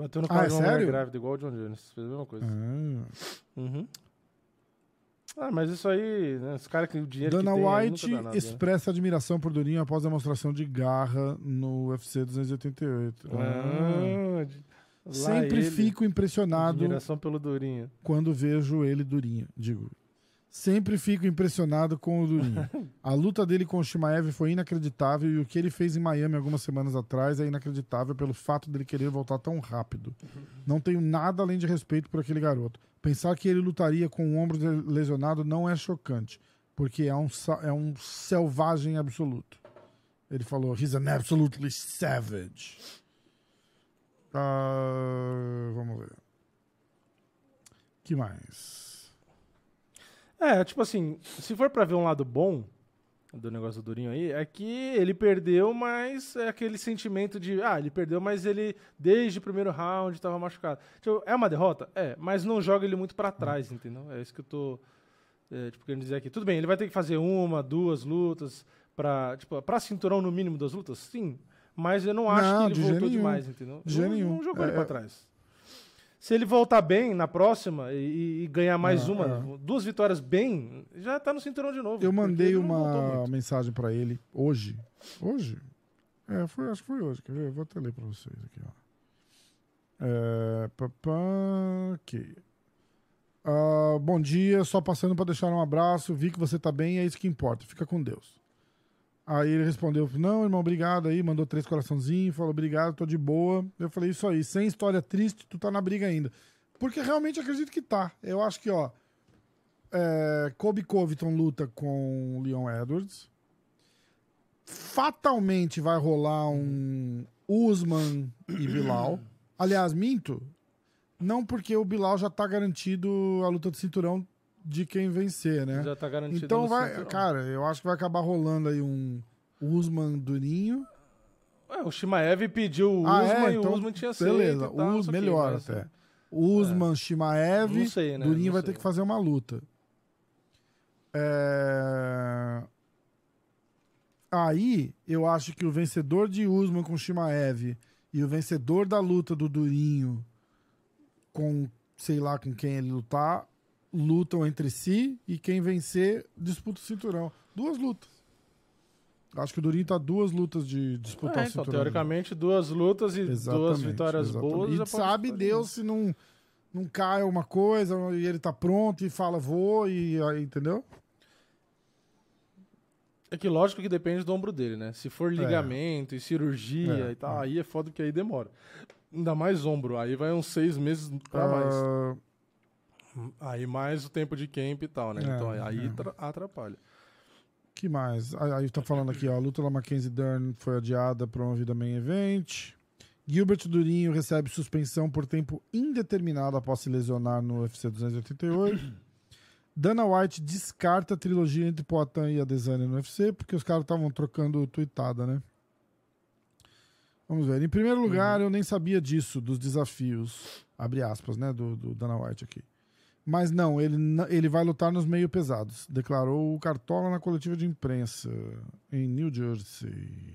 Bateu no Ah, carro é de uma mulher sério? grávida, igual o John Jones. Fez a mesma coisa. Ah. Uhum. Ah, mas isso aí, né? Os caras que o dinheiro Dana que tem, White nada, né? expressa admiração por Durinho após demonstração de garra no UFC 288. Ah, lá Sempre ele. fico impressionado Admiração pelo Durinho. quando vejo ele Durinho. Digo, sempre fico impressionado com o Durinho. <laughs> A luta dele com o Shimaev foi inacreditável e o que ele fez em Miami algumas semanas atrás é inacreditável pelo fato dele querer voltar tão rápido. Não tenho nada além de respeito por aquele garoto. Pensar que ele lutaria com o ombro lesionado não é chocante, porque é um, é um selvagem absoluto. Ele falou, he's an absolutely savage. Ah, vamos ver. que mais? É, tipo assim, se for pra ver um lado bom do negócio do Durinho aí, é que ele perdeu, mas é aquele sentimento de, ah, ele perdeu, mas ele desde o primeiro round tava machucado. Tipo, é uma derrota? É, mas não joga ele muito pra trás, entendeu? É isso que eu tô é, tipo, querendo dizer aqui. Tudo bem, ele vai ter que fazer uma, duas lutas pra, tipo, pra cinturão no mínimo das lutas? Sim. Mas eu não acho Não, que de ele jeito voltou nenhum. demais, entendeu? De não, nenhum. não jogou É, ele pra é- trás. Se ele voltar bem na próxima e, e ganhar mais É, uma, é. duas vitórias bem, já tá no cinturão de novo. Eu mandei uma mensagem pra ele hoje. Hoje? É, foi, acho que foi hoje. Quer ver? Eu vou até ler pra vocês aqui, ó. É, papá, ok. Ah, bom dia, só passando pra deixar um abraço. Vi que você tá bem, é isso que importa. Fica com Deus. Aí ele respondeu: Não, irmão, obrigado aí. Mandou três coraçãozinhos, falou: Obrigado, tô de boa. Eu falei: Isso aí, sem história triste, tu tá na briga ainda. Porque realmente acredito que tá. Eu acho que, ó. É, Kobe Covington luta com Leon Edwards. Fatalmente vai rolar um Usman e Bilal. Aliás, minto. Não porque o Bilal já tá garantido a luta de cinturão de quem vencer, né? Já tá garantido Então vai, cinturão. cara, eu acho que vai acabar rolando aí um Usman durinho. Ué, o Shimaev pediu o Ah, Usman é? e Então, o Usman tinha aceito beleza, e que, melhor até. Usman, Shimaev, Não sei, né? Durinho Não vai sei. ter que fazer uma luta. É... Aí, eu acho que o vencedor de Usman com Shimaev e o vencedor da luta do Durinho com, sei lá, com quem ele lutar, lutam entre si e quem vencer disputa o cinturão. Duas lutas. Acho que o Durinho tá duas lutas de disputar É, o então, cinturão. teoricamente, duas lutas e duas Exatamente, vitórias exatamente. boas. E sabe Deus se não, não cai alguma coisa e ele tá pronto e fala vou e aí, entendeu? É que lógico que depende do ombro dele, né? Se for ligamento e cirurgia É, e tal, é. aí é foda porque aí demora. Ainda mais ombro, aí vai uns seis meses pra mais. Aí mais o tempo de camp e tal, né? É, então aí é. tra- atrapalha. que mais? Aí tá falando aqui, ó, a luta da Mackenzie Dern foi adiada promovida main event. Gilbert Durinho recebe suspensão por tempo indeterminado após se lesionar no UFC 288. <clears throat> Dana White descarta a trilogia entre Poatan e Adesanya no UFC, porque os caras estavam trocando tweetada, né? Vamos ver. Em primeiro lugar, eu nem sabia disso, dos desafios, abre aspas, né, do, do Dana White aqui. Mas não, ele, ele vai lutar nos meio pesados, declarou o Cartola na coletiva de imprensa em New Jersey.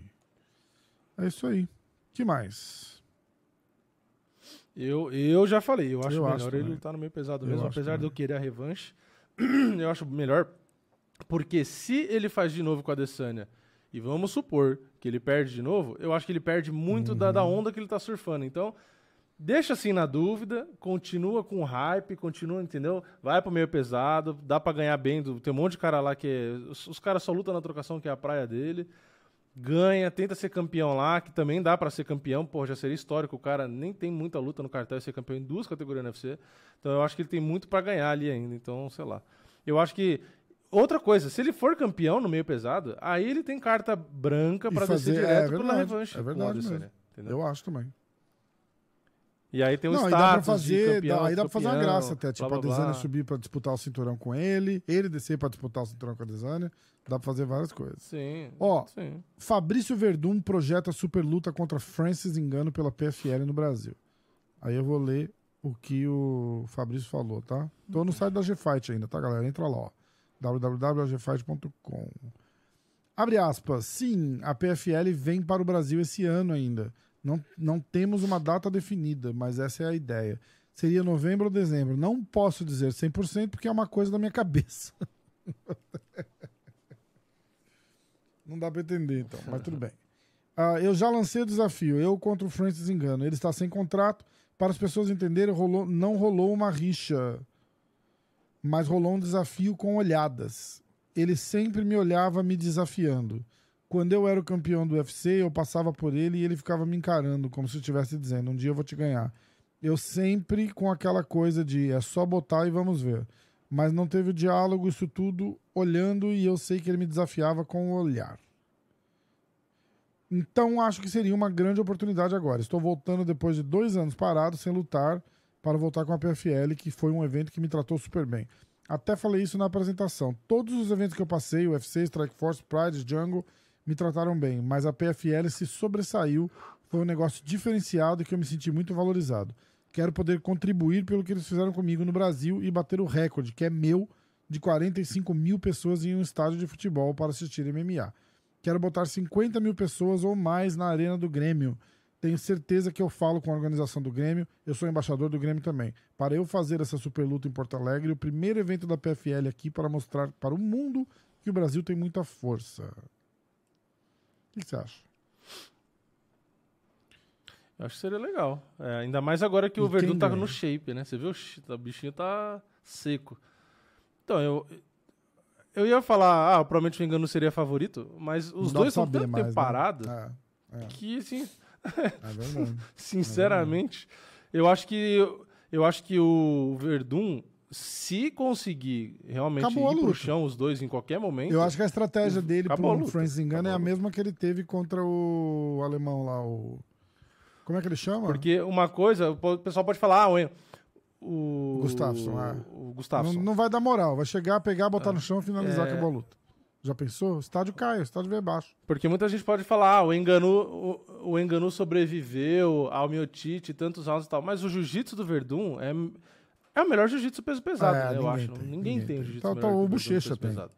É isso aí. que mais? Eu, eu já falei, eu acho Eu melhor acho ele lutar no meio pesado Eu mesmo, apesar de também. eu querer a revanche. <clears throat> eu acho melhor, porque se ele faz de novo com a Adesanya, e vamos supor que ele perde de novo, eu acho que ele perde muito da, da Uhum. onda que ele tá surfando. Então, deixa assim na dúvida, continua com o hype, continua, entendeu? Vai pro meio pesado, dá pra ganhar bem. do- tem um monte de cara lá que é, os, os caras só lutam na trocação, que é a praia dele. ganha, tenta ser campeão lá, que também dá pra ser campeão, pô, já seria histórico, o cara nem tem muita luta no cartel e ser campeão em duas categorias no UFC. Então eu acho que ele tem muito pra ganhar ali ainda, então, sei lá. Eu acho que outra coisa, se ele for campeão no meio pesado, aí ele tem carta branca pra descer fazer- direto é pela verdade, revanche. é verdade mesmo. entendeu? Eu acho também. E aí tem o Não, e dá pra status de fazer, campeão, dá, aí dá pra fazer uma campeão, graça até. Tipo, blá, a blá, Desânia blá. subir pra disputar o cinturão com ele, ele descer pra disputar o cinturão com a Desânia. Dá pra fazer várias coisas. Sim. Ó, sim. Fabrício Verdun projeta super luta contra Francis Engano pela PFL no Brasil. Aí eu vou ler o que o Fabrício falou, tá? Tô no site da G-Fight ainda, tá, galera? Entra lá, ó. www.gfight.com Abre aspas. Sim, a PFL vem para o Brasil esse ano ainda. Não, não temos uma data definida, mas essa é a ideia. Seria novembro ou dezembro. Não posso dizer 100% porque é uma coisa da minha cabeça. <laughs> Não dá pra entender, então, mas tudo bem. Ah, eu já lancei o desafio, eu contra o Francis Engano. Ele está sem contrato. Para as pessoas entenderem, rolou, não rolou uma rixa, mas rolou um desafio com olhadas. Ele sempre me olhava me desafiando. Quando eu era o campeão do UFC, eu passava por ele e ele ficava me encarando, como se estivesse dizendo: um dia eu vou te ganhar. Eu sempre com aquela coisa de é só botar e vamos ver. Mas não teve o diálogo, isso tudo olhando e eu sei que ele me desafiava com o olhar. Então acho que seria uma grande oportunidade agora. Estou voltando depois de dois anos parado, sem lutar, para voltar com a PFL, que foi um evento que me tratou super bem. Até falei isso na apresentação. Todos os eventos que eu passei, UFC, Strike Force, Pride, Jungle, me trataram bem, mas a PFL se sobressaiu. Foi um negócio diferenciado que eu me senti muito valorizado. Quero poder contribuir pelo que eles fizeram comigo no Brasil e bater o recorde, que é meu, de 45 mil pessoas em um estádio de futebol para assistir MMA. Quero botar 50 mil pessoas ou mais na arena do Grêmio. Tenho certeza que eu falo com a organização do Grêmio. Eu sou embaixador do Grêmio também. Para eu fazer essa super luta em Porto Alegre, o primeiro evento da PFL aqui para mostrar para o mundo que o Brasil tem muita força. O que você acha? Eu acho que seria legal. É, ainda mais agora que E o Verdun tá no shape, né? Você viu? O bichinho tá seco. Então, eu. Eu ia falar, ah, provavelmente o Engano seria favorito, mas os dá dois saber tanto mais, tempo né? parados É, é. que, assim. <laughs> É verdade. sinceramente, eu acho que. Eu acho que o Verdun, se conseguir realmente Acabou ir pro chão os dois em qualquer momento. Eu acho que a estratégia dele Acabou pro. Francis Engano é a mesma que ele teve contra o alemão lá, o. Como é que ele chama? Porque uma coisa, o pessoal pode falar, ah, o. o Gustafsson, é. O Gustafsson. Não, não vai dar moral, vai chegar, pegar, botar no chão e finalizar É. acabou a luta. Já pensou? O estádio cai, o estádio vem abaixo. Porque muita gente pode falar, ah, o Enganu, o, o Enganu sobreviveu ao Miotite, tantos rounds e tal, mas o jiu-jitsu do Verdun é, é o melhor jiu-jitsu peso pesado, É, né, eu acho. tem, ninguém, ninguém tem tem. jiu-jitsu Tá, tá, que o Bochecha tem. pesado.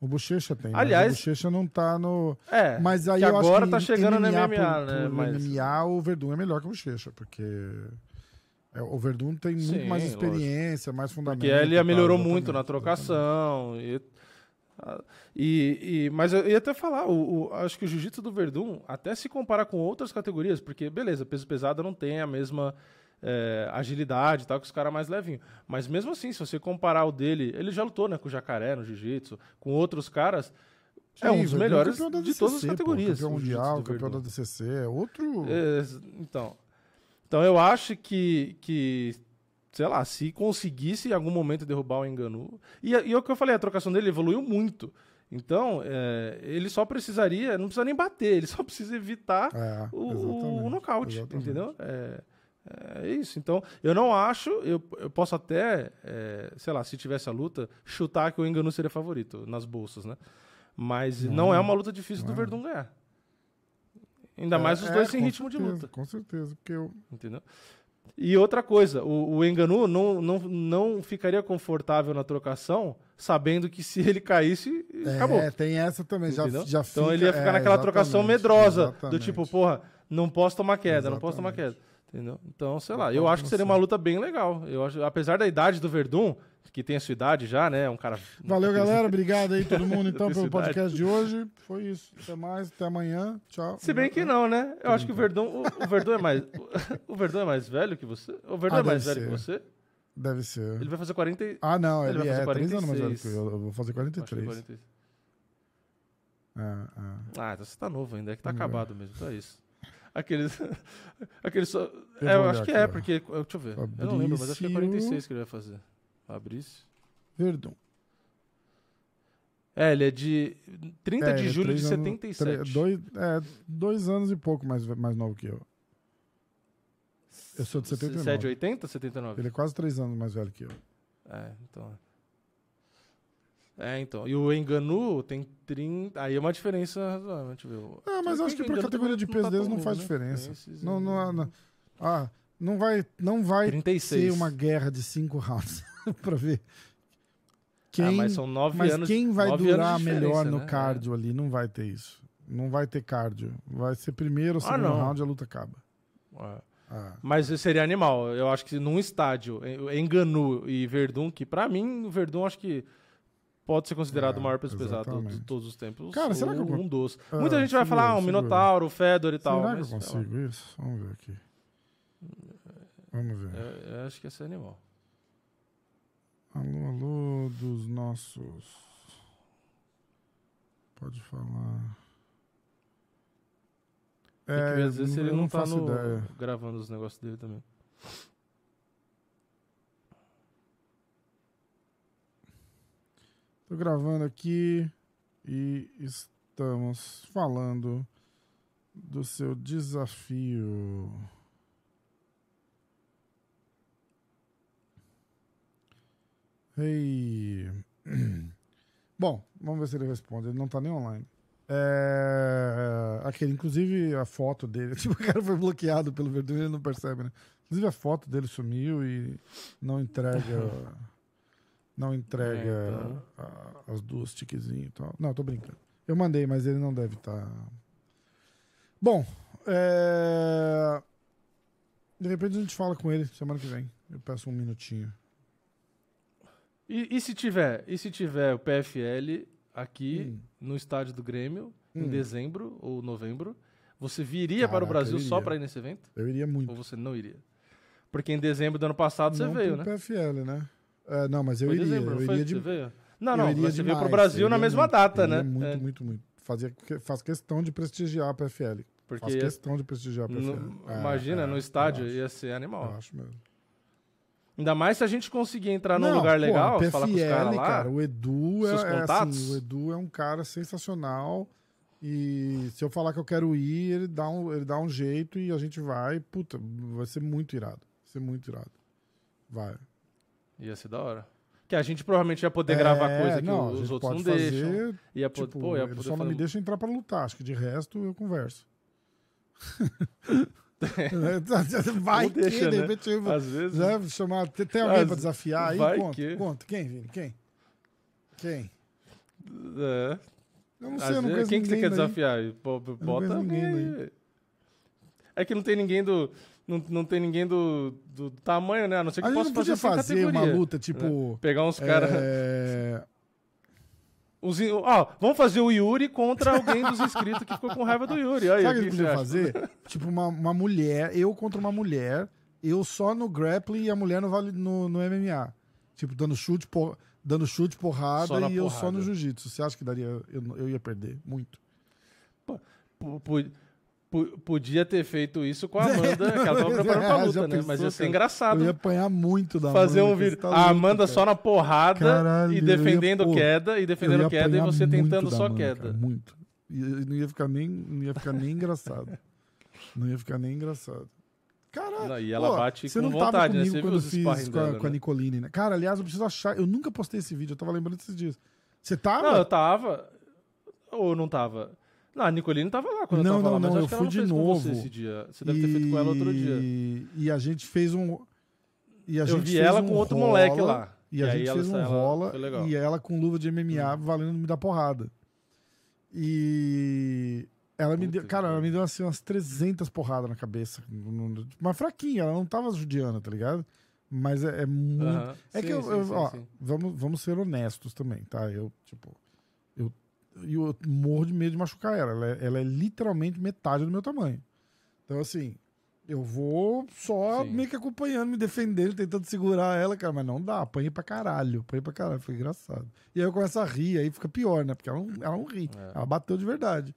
O Bochecha tem. Aliás- o Bochecha não tá no. É, mas aí que eu agora acho tá que chegando no MMA, MMA, por, né, por mas- MMA, o Verdun é melhor que o Bochecha, porque. é, o Verdun tem muito Sim, mais lógico. experiência, mais fundamento. Porque ele tal, melhorou muito na trocação. E, ah, e, e- mas eu ia até falar, o, o- acho que o jiu-jitsu do Verdun, até se comparar com outras categorias, porque, beleza, peso pesado não tem a mesma é, agilidade e tal que os caras mais levinhos. Mas mesmo assim, se você comparar o dele, ele já lutou né, com o Jacaré no jiu-jitsu, com outros caras, é Sim, um dos é melhores de todas as DCC, pô, categorias. campeão mundial, campeão da. DCC, é outro. É, então, então eu acho que, que, sei lá, se conseguisse em algum momento derrubar o Enganu. E, e é o que eu falei, a trocação dele evoluiu muito. Então, é, ele só precisaria, não precisa nem bater, ele só precisa evitar É, o, o nocaute, exatamente. entendeu? É, é isso. Então, eu não acho, eu, eu posso até, é, sei lá, se tivesse a luta, chutar que o Enganu seria favorito nas bolsas, né? Mas não, Não, é uma luta difícil do é. Verdun ganhar. Ainda É, mais os é, dois sem com ritmo de certeza, luta. Com certeza, porque eu. Entendeu? E outra coisa, o, o Enganu não, não, não ficaria confortável na trocação, sabendo que se ele caísse, acabou. É, tem essa também, já, Entendeu? já então fica- ele ia ficar é, naquela trocação exatamente, medrosa, do exatamente. tipo, porra, não posso tomar queda, não posso tomar queda. Entendeu? Então, sei lá, eu acho que seria uma luta bem legal. Eu acho, apesar da idade do Verdun, que tem a sua idade já, né? Um cara. Valeu, galera. Obrigado aí, todo mundo, <laughs> então, pelo podcast de hoje. Foi isso. Até mais, até amanhã. Tchau. Se bem que não, né? Eu acho que o Verdun, o, o Verdun é mais. O, Verdun é mais velho que você? O Verdun Ah, é mais velho que ser. você? Deve ser. Ele vai fazer 40. e- Ah, não, Ele ele, vai fazer é 3 anos mais velho 46. que eu. Eu vou fazer Acho que 43. 46. É, é. Ah, então você tá novo ainda, é que tá acabado mesmo, então é isso. Aqueles. <laughs> Aqueles só. Eu É, eu acho que é, ó. porque. Deixa eu ver. Eu não lembro, mas acho que é Fabrício- 46 que ele vai fazer. Fabrício. Verdun. É, ele é de 30 É, de é julho de três anos- 77. tre- dois, é, dois anos e pouco mais, mais novo que eu. Eu sou de Você 79. é de 80 ou 79? Ele é quase três anos mais velho que eu. É, então. É, então. E o Enganu tem 30. Aí é uma diferença razoável. Ver. Ah, mas acho que Enganu categoria de também peso tá deles tão não faz né? diferença. Esses- Não, não, não, ah, não vai, não vai 36. ser uma guerra de cinco rounds <laughs> pra ver. Quem, Ah, mas são nove mas anos- quem vai durar de melhor no né? cardio ali? Não vai ter isso. Não vai ter cardio. Vai ser primeiro ou Ah, segundo não. round a luta acaba. É. Ah. Mas seria animal. Eu acho que num estádio, Enganu e Verdun, que pra mim, o Verdun acho que pode ser considerado o maior peso pesado de todos os tempos. Cara, será que eu um dos. Ah, Muita gente vai falar, ah, um segura. Minotauro, o Fedor e tal. Será que eu lá. consigo isso? Vamos ver aqui. Vamos ver. É, eu acho que esse é animal. Alô, alô, dos nossos. Pode falar. Tem que ver, às vezes eu ele não, tá faço no- gravando os negócios dele também. Tô gravando aqui e estamos falando do seu desafio. Hey. <clears throat> Bom, vamos ver se ele responde. Ele não tá nem online. É... Aquele, inclusive, a foto dele. <laughs> Tipo, o cara foi bloqueado pelo Verdun e ele não percebe, né? Inclusive, a foto dele sumiu e não entrega. <laughs> não entrega É, então. a- as duas tiquezinhas e tal. Não, tô brincando. Eu mandei, mas ele não deve estar. Bom, é... de repente a gente fala com ele semana que vem. Eu peço um minutinho. E, e se tiver, e se tiver o PFL aqui Hum. no estádio do Grêmio em Hum. dezembro ou novembro, você viria para o Caraca, Brasil só para ir nesse evento? Eu iria muito. Ou você não iria? Porque em dezembro do ano passado você não veio, pro né? PFL, né? É, não, mas eu Foi iria. dezembro, eu iria de... você? Não, eu não, iria você veio pro demais, Brasil na mesma muito, data, né? Muito, É. muito, muito. Fazia, faço questão de prestigiar a PFL. Porque faço questão de prestigiar a PFL. No- É, imagina, é, no estádio acho. ia ser animal. Eu acho mesmo. Ainda mais se a gente conseguir entrar num Não, lugar pô, legal, a falar com os PFL, caras lá. cara, o Edu é, é assim, o Edu é um cara sensacional. E se eu falar que eu quero ir, ele dá um, ele dá um jeito e a gente vai. Puta, vai ser muito irado. Vai ser muito irado. Vai. Ia ser da hora. Que a gente provavelmente ia poder gravar É, coisa que não, os outros não pode deixam. fazer, Ia po- tipo, pô, ia só não fazer me deixa entrar pra lutar. Acho que de resto eu converso. <laughs> Vai Não que, deixa, de né? repente Às vezes- né, chamar. Tem, alguém Às- pra desafiar aí? vai Conta, que- conta. Quem, Vini? Quem? Quem? É. Eu não Às sei, eu não vezes- Quem que você quer daí. desafiar? aí? Bota alguém aí. É que não tem ninguém do. Não, não tem ninguém do, do tamanho, né? A não ser que A possa podia fazer, fazer uma luta, tipo, né? Pegar uns caras. É... Os, ó, vamos fazer o Yuri contra alguém dos inscritos que ficou com raiva do Yuri. Aí, Sabe o que que acha? fazer? tipo, uma, uma mulher, eu contra uma mulher, eu só no grappling e a mulher no, vale- no, no MMA. Tipo, dando chute, por, dando chute, porrada e eu só porrada. no jiu-jitsu. Você acha que daria. Eu, eu ia perder? Muito. P- p- p- Podia ter feito isso com a <laughs> Amanda, que ela tava preparando pra É, <laughs> luta, né? Mas ia ser cara? engraçado. Eu ia apanhar muito da fazer Amanda, um vídeo. você tá a Amanda cara. só na porrada Caralho, e ia, defendendo pô, queda, e defendendo ia queda, e você tentando só Amanda, queda. cara, muito. E não ia ficar nem, não ia ficar nem engraçado. <laughs> Não ia ficar nem engraçado. Caralho. Não, e ela pô, bate você com não tava vontade, né? comigo Você viu quando fiz sparring com a, dela, com a né? Nicoline, né? Cara, aliás, eu preciso achar. Eu nunca postei esse vídeo, eu tava lembrando desses dias. Você tava? Não, eu tava. Ou não tava? Não, a Nicoline tava lá quando Não, eu tava não, lá, mas não, eu fui de novo. você esse dia. Você deve ter feito com ela outro dia. E- E a gente fez um. E a Eu gente vi fez ela um com outro rola, moleque lá. E a E aí gente ela- fez um ela- rola. Hum. e ela com luva de MMA valendo me dar porrada. E ela me deu, cara, ela me deu assim umas 300 porradas na cabeça. Uma fraquinha, ela não tava judiando, tá ligado? Mas é, é muito. É Sim, que eu, sim, eu- sim, ó. Vamos, vamos ser honestos também, tá? Eu, tipo, eu, eu morro de medo de machucar ela. Ela é, ela é literalmente metade do meu tamanho. Então, assim, Eu vou só meio que acompanhando, me defendendo, tentando segurar ela, cara. Mas não dá, apanhei pra caralho. Apanhei pra caralho, foi engraçado. E aí eu começo a rir, aí fica pior, né? Porque ela não, ela não ri. Ela bateu de verdade.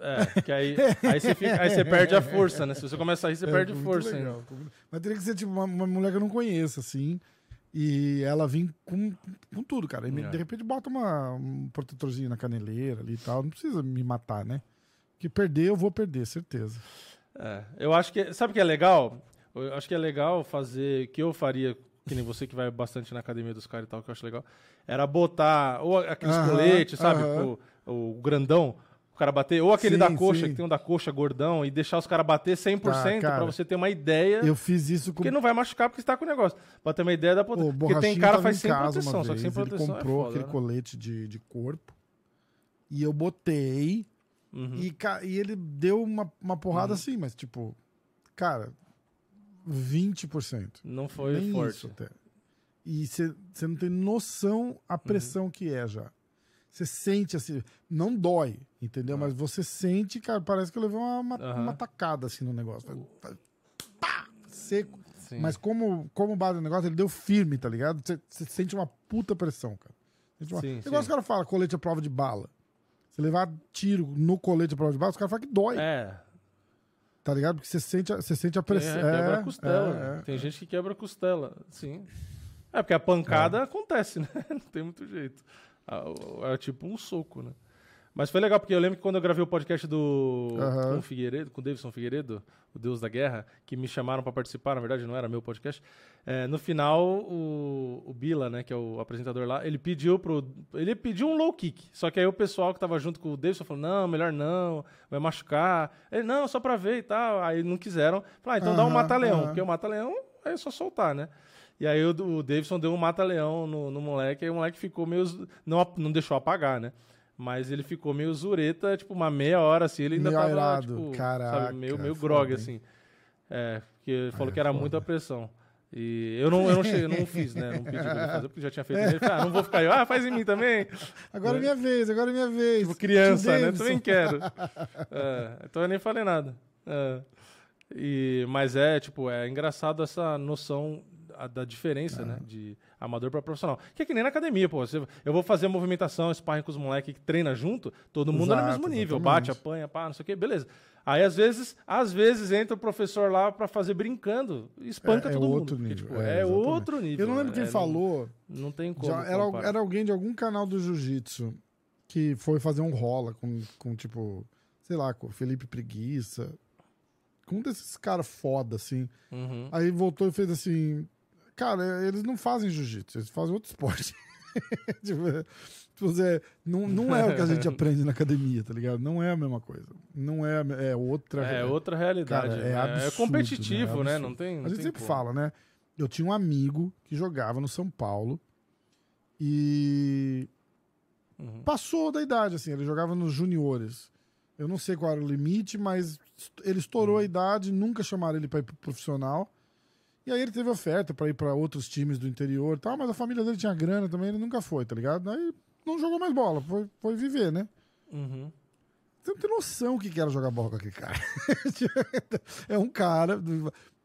É, porque aí, aí, você fica- aí você perde a força, né? Se você começa a rir, você É, perde força legal, muito- Mas teria que ser tipo uma, uma mulher que eu não conheço, assim. E ela vir com, com tudo, cara. E me- É. de repente bota uma, um protetorzinho na caneleira ali e tal. Não precisa me matar, né? Que perder, eu vou perder, certeza. É, eu acho que. Sabe o que é legal? Eu acho que é legal fazer. Que eu faria, que nem você que vai bastante na academia dos caras e tal, que eu acho legal. Era botar. Ou aqueles Aham, coletes, sabe? aham. O, o grandão. O cara bater. Ou aquele Sim, da coxa, sim. que tem um da coxa gordão, e deixar os caras bater 100% Tá, cara. pra você ter uma ideia. Eu fiz isso com Porque não vai machucar porque você tá com o negócio. Pra ter uma ideia da potência. Porque tem cara que faz em sem proteção, só que sem vez, ele proteção comprou é foda, aquele né? colete de, de corpo e eu botei Uhum. e, e ele deu uma, uma porrada assim, mas tipo, cara, 20%. Não foi Nem forte. isso até. E você não tem noção a pressão que é já. Você sente assim, não dói, entendeu? Mas você sente, cara, parece que eu levei uma, uma, Aham. uma tacada assim no negócio. Vai- vai- pá, seco. Sim. Mas como, como bate o negócio, ele deu firme, tá ligado? Você você sente uma puta pressão, cara. Sente uma... Sim, Igual sim. os caras falam, colete à prova de bala. Você levar tiro no colete à prova de bala, os caras falam que dói. É. Tá ligado? Porque você sente, a- você sente a É, pressão. quebra É, a costela. é, né? é. Tem gente que quebra a costela, sim. É, porque a pancada acontece, né? <laughs> Não tem muito jeito. Ah, É tipo um soco, né? Mas foi legal, porque eu lembro que quando eu gravei o podcast do Aham. com o Figueiredo, com o Davidson Figueiredo, o Deus da Guerra, que me chamaram pra participar, na verdade não era meu podcast. é, no final, o, o Bila, né, que é o apresentador lá, ele pediu pro. Ele pediu um low kick. Só que aí o pessoal que tava junto com o Davidson falou: não, melhor não, vai machucar. Ele, não, só pra ver e tal. Aí não quiseram. Falaram, ah, então dá um mata-leão, aham. porque o mata-leão é só soltar, né? E aí o, o Davidson deu um mata-leão no, no moleque, aí o moleque ficou meio. Não, não deixou apagar, né? Mas ele ficou meio zureta, tipo, uma meia hora assim, ele ainda Meio tava, airado. tipo, Caraca, sabe, meio, meio grog, assim. É, porque ele falou É, que era foda. muita pressão. E eu não, eu não, cheguei, não fiz, né? Não pedi pra ele fazer, porque já tinha feito. Ele ah, não vou ficar eu. Ah, faz em mim também. Agora é minha vez, agora é minha vez. Tipo, criança, né? Também quero. <laughs> É, então eu nem falei nada. É. E, mas é, tipo, é engraçado essa noção a- da diferença, né? De amador para profissional. Que é que nem na academia, pô. Você- eu vou fazer movimentação, sparring com os moleques que treina junto, todo mundo é no Exato, mesmo nível. exatamente. Bate, apanha, pá, não sei o quê, beleza. Aí, às vezes, às vezes entra o professor lá pra fazer brincando, espanca É- é todo mundo. porque, tipo, é, é outro nível. Eu não lembro quem é, falou. Não, não tem como. Era, comparar. era alguém de algum canal do jiu-jitsu que foi fazer um rola com, com tipo, sei lá, com o Felipe Preguiça. Com um desses caras foda, assim. Uhum. Aí voltou e fez assim. Cara, eles não fazem jiu-jitsu, eles fazem outro esporte. <laughs> tipo, é, tipo, não, não é o que a gente aprende na academia, tá ligado? Não é a mesma coisa. Não é, a é outra É outra realidade. Cara, é, né? absurdo, competitivo, né? absurdo. Não tem. A não gente tem sempre como. fala, né? Eu tinha um amigo que jogava no São Paulo e Uhum. passou da idade, assim, ele jogava nos juniores. Eu não sei qual era o limite, mas ele estourou Uhum. a idade, nunca chamaram ele para ir pro profissional. E aí ele teve oferta para ir para outros times do interior e tal, mas a família dele tinha grana também, ele nunca foi, tá ligado? Aí não jogou mais bola, foi, foi viver, né? Uhum. Você não tem noção o que era jogar bola com aquele cara. <laughs> é um cara.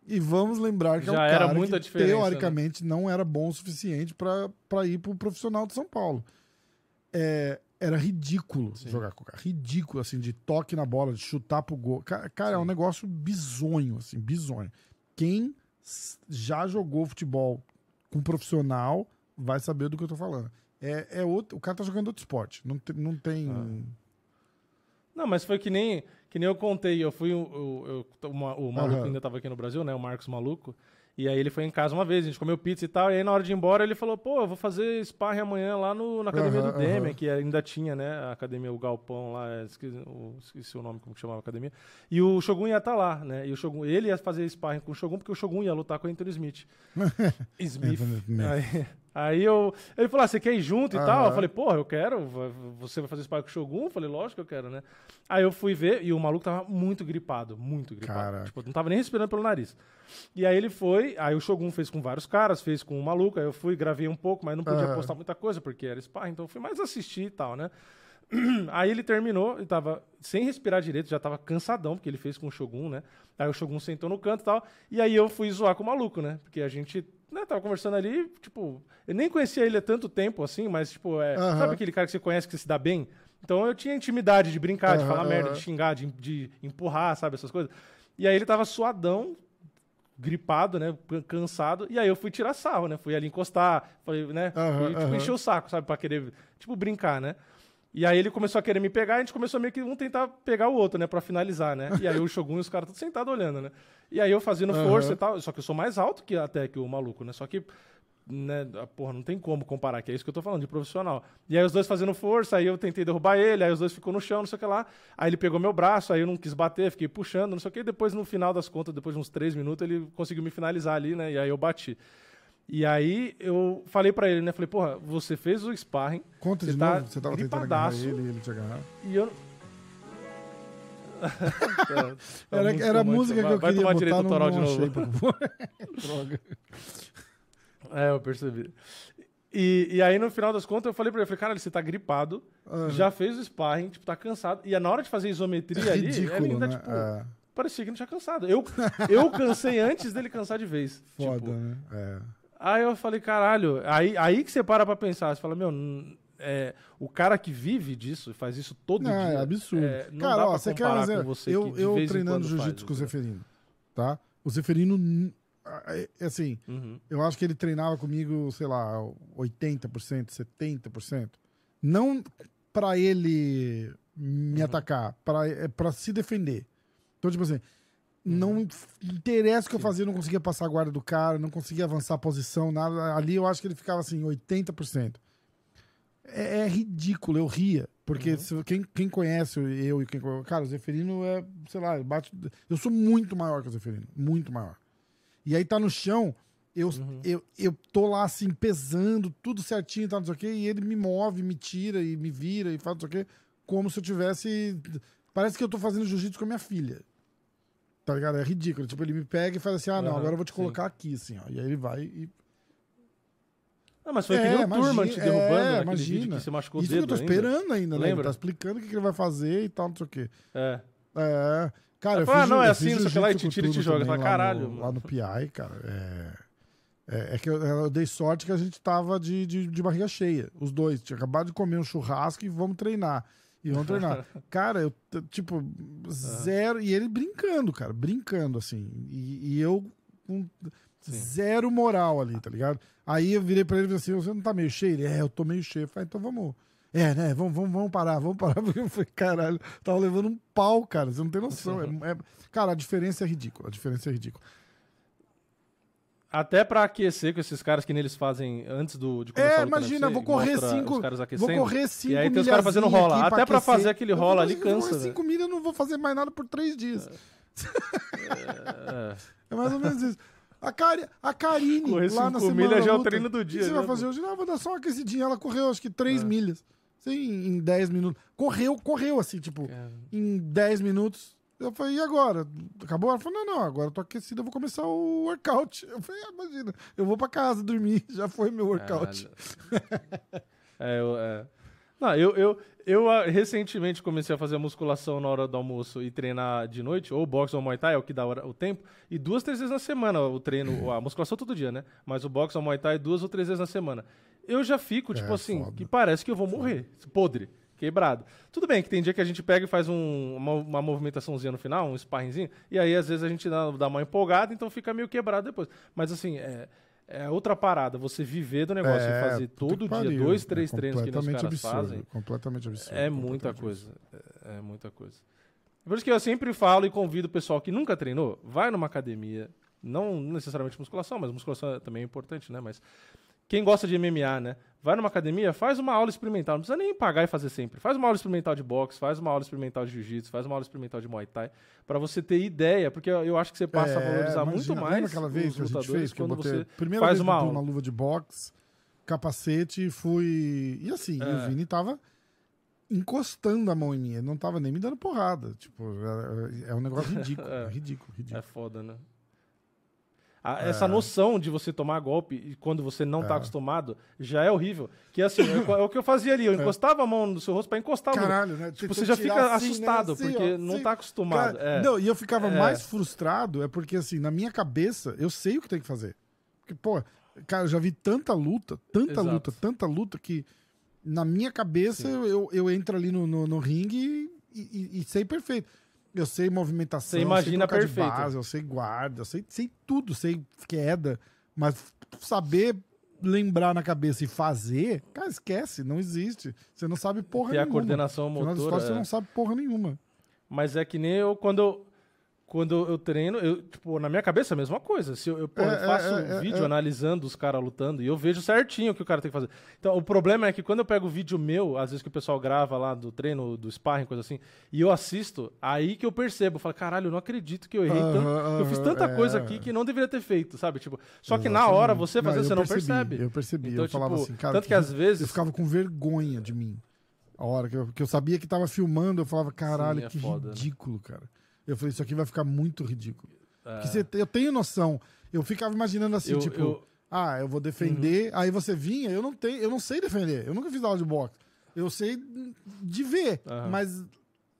E vamos lembrar que é um Já cara era muita que, né? teoricamente, não era bom o suficiente para ir pro profissional de São Paulo. É, era ridículo jogar com o cara. Ridículo, assim, de toque na bola, de chutar pro gol. Ca- Cara, é um negócio bizonho, assim, bizonho. Quem já jogou futebol com profissional vai saber do que eu tô falando. É, é outro, o cara tá jogando outro esporte. Não tem. Não tem Ah. Não, mas foi que nem, que nem eu contei. Eu fui. Eu, eu- eu- o ma- o maluco Aham. ainda tava aqui no Brasil, né? O Marcos Maluco. E aí ele foi em casa uma vez, a gente comeu pizza e tal. E aí na hora de ir embora ele falou: pô, eu vou fazer sparring amanhã lá no, na academia Aham, do Demian, aham. que ainda tinha, né? A academia, o Galpão lá, é, esqueci o, esqueci o nome, como que chamava a academia. E o Shogun ia estar lá, né? E o Shogun, ele ia fazer sparring com o Shogun, porque o Shogun ia lutar com o Anthony Smith. <laughs> Smith. Aí, aí eu. Ele falou: ah, você quer ir junto e Aham. tal? Eu falei, porra, eu quero. Você vai fazer com o Shogun? Eu falei, lógico que eu quero, né? Aí eu fui ver e o maluco tava muito gripado, muito gripado. Caraca. Tipo, não tava nem respirando pelo nariz. E aí ele foi, aí o Shogun fez com vários caras, fez com o maluco, aí eu fui, gravei um pouco, mas não podia Aham. postar muita coisa, porque era sparring, então eu fui mais assistir e tal, né? <clears throat> Aí ele terminou e tava sem respirar direito, já tava cansadão, porque ele fez com o Shogun, né? Aí o Shogun sentou no canto e tal. E aí eu fui zoar com o maluco, né? Porque a gente né, tava conversando ali, tipo, eu nem conhecia ele há tanto tempo assim, mas, tipo, é, sabe aquele cara que você conhece que você se dá bem? Então eu tinha intimidade de brincar, de falar merda, de xingar, de, de empurrar, sabe? Essas coisas. E aí ele tava suadão, gripado, né? can- Cansado. E aí eu fui tirar sarro, né? Fui ali encostar, falei, né? Aham, fui, tipo, encher o saco, sabe? Pra querer, tipo, brincar, né? E aí ele começou a querer me pegar, e a gente começou meio que um tentar pegar o outro, né? Pra finalizar, né? E aí o Shogun e os caras todos sentados olhando, né? E aí eu fazendo Aham. força e tal. Só que eu sou mais alto que até que o maluco, né? Só que, né? Porra, não tem como comparar, que é isso que eu tô falando, de profissional. E aí os dois fazendo força, aí eu tentei derrubar ele, aí os dois ficou no chão, não sei o que lá. Aí ele pegou meu braço, aí eu não quis bater, fiquei puxando, não sei o que. Depois, no final das contas, depois de uns três minutos, ele conseguiu me finalizar ali, né? E aí eu bati. E aí eu falei pra ele, né? Falei, porra, você fez o sparring. Conta de tá novo, você tava tentando agarrar gripadaço, ele e ele te agarrar. E eu. Era, muito era a música que Vai- eu vai queria tomar botar, autoral não de novo. achei, por favor. <laughs> Droga. É, eu percebi. E, e aí, no final das contas, eu falei pra ele, falei, cara, você tá gripado, Aham. já fez o sparring, tipo, tá cansado. E na hora de fazer isometria É ali, ridículo, ele ainda, né? tipo, É. parecia que não tinha cansado. Eu, eu cansei antes dele cansar de vez. Foda, tipo. né? É. Aí eu falei, caralho, aí, aí que você para pra pensar, você fala, meu, é, o cara que vive disso, faz isso todo Não, dia. é absurdo. é, não Cara, dá ó, pra você quer com você eu, eu treinando jiu-jitsu com o? Zeferino, tá? O Zeferino, é é assim, Uhum. eu acho que ele treinava comigo, sei lá, 80%, 70%. Não pra ele me Uhum. atacar, pra, é pra se defender. Então, tipo assim, não f- interessa o que eu fazia, eu não conseguia passar a guarda do cara, não conseguia avançar a posição, nada. Ali eu acho que ele ficava assim, 80%. É, é ridículo, eu ria. Porque se- quem, quem conhece eu e quem. Cara, o Zeferino é, sei lá, ele bate. Eu sou muito maior que o Zeferino. Muito maior. E aí tá no chão, eu, eu, eu tô lá assim, pesando, tudo certinho, tá, não sei o quê, e ele me move, me tira e me vira e faz não sei o quê, como se eu tivesse. Parece que eu tô fazendo jiu-jitsu com a minha filha. Tá ligado? É ridículo. Tipo, ele me pega e faz assim: ah, não, Aham, agora eu vou te sim. colocar aqui, assim, ó. E aí ele vai e. Ah, mas foi É, que nem o Turman te imagina- derrubando é, naquele imagina. que você machucou Isso o dedo que eu tô ainda. esperando ainda, né? Ele Lembra? tá explicando o que que ele vai fazer e tal, não sei o quê. É. É. Cara, eu Fala, fiz, não, é assim, não sei lá, e te tira e te joga. Turma Fala, caralho, no- mano. Lá no PI, cara. É, é, é que eu, eu dei sorte que a gente tava de, de, de barriga cheia, os dois. Tinha acabado de comer um churrasco e vamos treinar. E vamos treinar. <laughs> cara, eu, tipo, zero. E ele brincando, cara, brincando, assim. E, e eu com zero moral ali, tá ligado? Aí eu virei pra ele e falei assim: você não tá meio cheio? Ele, é, eu tô meio cheio. Eu falei, então vamos. É, né? Vamos, vamos, vamos parar, vamos parar. <laughs> Porque eu falei, caralho, tava levando um pau, cara. Você não tem noção. É- é- cara, a diferença é ridícula. A diferença é ridícula. Até pra aquecer com esses caras que neles fazem antes do, de começar É, imagina, vou correr cinco. Vou correr cinco E aí tem os caras fazendo rola. aqui Até pra aquecer. fazer aquele Eu rola ali eu vou cansa, correr cinco milhas, eu não vou fazer mais nada por três dias. É. <laughs> É mais ou menos isso. A, Cari, a Karine, Correr lá na semana milhas já é o treino do o que dia, você vai fazer hoje? Não, vou dar só uma aquecidinha. Ela correu, acho que três É. milhas. Sim, em 10 minutos. Correu, correu, assim, tipo, em 10 minutos. Eu falei, e agora? Acabou? Ela falou, não, não, agora eu tô aquecida, eu vou começar o workout. Eu falei, ah, imagina, eu vou pra casa dormir, <laughs> já foi meu workout. É, eu, é. Não, eu, eu, eu ah, recentemente comecei a fazer musculação na hora do almoço e treinar de noite, ou boxe ou muay thai, é o que dá o tempo, e duas, três vezes na semana o treino, <laughs> a musculação todo dia, né? Mas o boxe ou muay thai duas ou três vezes na semana. Eu já fico, tipo É, assim, foda. que parece que eu vou morrer, podre, quebrado. Tudo bem que tem dia que a gente pega e faz um- uma, uma movimentaçãozinha no final, um sparringzinho, e aí às vezes a gente dá, dá uma empolgada, então fica meio quebrado depois. Mas assim, é... É outra parada, você viver do negócio e fazer todo dia pariu. dois, três É treinos que os caras absurdo, fazem. Completamente absurdo. É muita coisa. É, é muita coisa. Por isso que eu sempre falo e convido o pessoal que nunca treinou, vai numa academia, não necessariamente musculação, mas musculação também é importante, né? Mas quem gosta de MMA, né? Vai numa academia, faz uma aula experimental, não precisa nem pagar e fazer sempre. Faz uma aula experimental de boxe, faz uma aula experimental de jiu-jitsu, faz uma aula experimental de muay thai, pra você ter ideia, porque eu acho que você passa a É, valorizar muito imagina, mais lembra aquela vez os que a lutadores fez, que eu quando botei, você primeira faz vez uma eu aula. uma luva de boxe, capacete fui... E assim, É. o Vini tava encostando a mão em mim, ele não tava nem me dando porrada. Tipo, é, é um negócio <laughs> ridículo, é. ridículo, ridículo. É foda, né? A- Essa É. noção de você tomar golpe quando você não tá É. acostumado já é horrível. Que assim, é, <laughs> é o que eu fazia ali. Eu encostava a mão no seu rosto pra encostar Caralho, né? Tipo, você já fica assim, né? assustado, Assim, porque ó, não assim. tá acostumado. Cara, é. Não, e eu ficava É. mais frustrado, é porque assim, na minha cabeça, eu sei o que tem que fazer. Porque, pô, cara, eu já vi tanta luta, tanta Exato. luta, tanta luta que na minha cabeça eu, eu, eu entro ali no, no, no ringue e, e- e sei perfeito. Eu sei movimentação, Você imagina sei trocar de perfeito. base, eu sei guarda, eu sei, sei tudo, sei queda, mas saber lembrar na cabeça e fazer, cara, esquece, não existe. Você não sabe porra a nenhuma. coordenação No final das motora, contas, Você é. não sabe porra nenhuma. Mas é que nem eu, quando eu, quando eu treino, eu, tipo, na minha cabeça é a mesma coisa. Se eu, eu, pô, eu É, é, faço é, é, vídeo é. analisando os caras lutando e eu vejo certinho o que o cara tem que fazer. Então, o problema é que quando eu pego vídeo meu, às vezes que o pessoal grava lá do treino, do sparring, coisa assim, e eu assisto, aí que eu percebo. Eu falo, caralho, eu não acredito que eu errei tanto. Aham, Eu fiz tanta coisa é. aqui que não deveria ter feito, sabe? Tipo, só que na hora você Não, fazer, eu você não percebi, percebe. Eu percebi. Então, eu falava tipo, assim, cara. tanto que às vezes- Eu ficava com vergonha de mim. A hora que eu, que eu sabia que tava filmando, eu falava, caralho, Sim, é que foda, né? ridículo, cara. Eu falei, isso aqui vai ficar muito ridículo. É. Porque você- eu tenho noção. Eu ficava imaginando assim, Eu- tipo, eu- Uhum. ah, eu vou defender. Aí você vinha, eu não tenho, eu não sei defender. Eu nunca fiz aula de boxe. Eu sei de ver, Aham. mas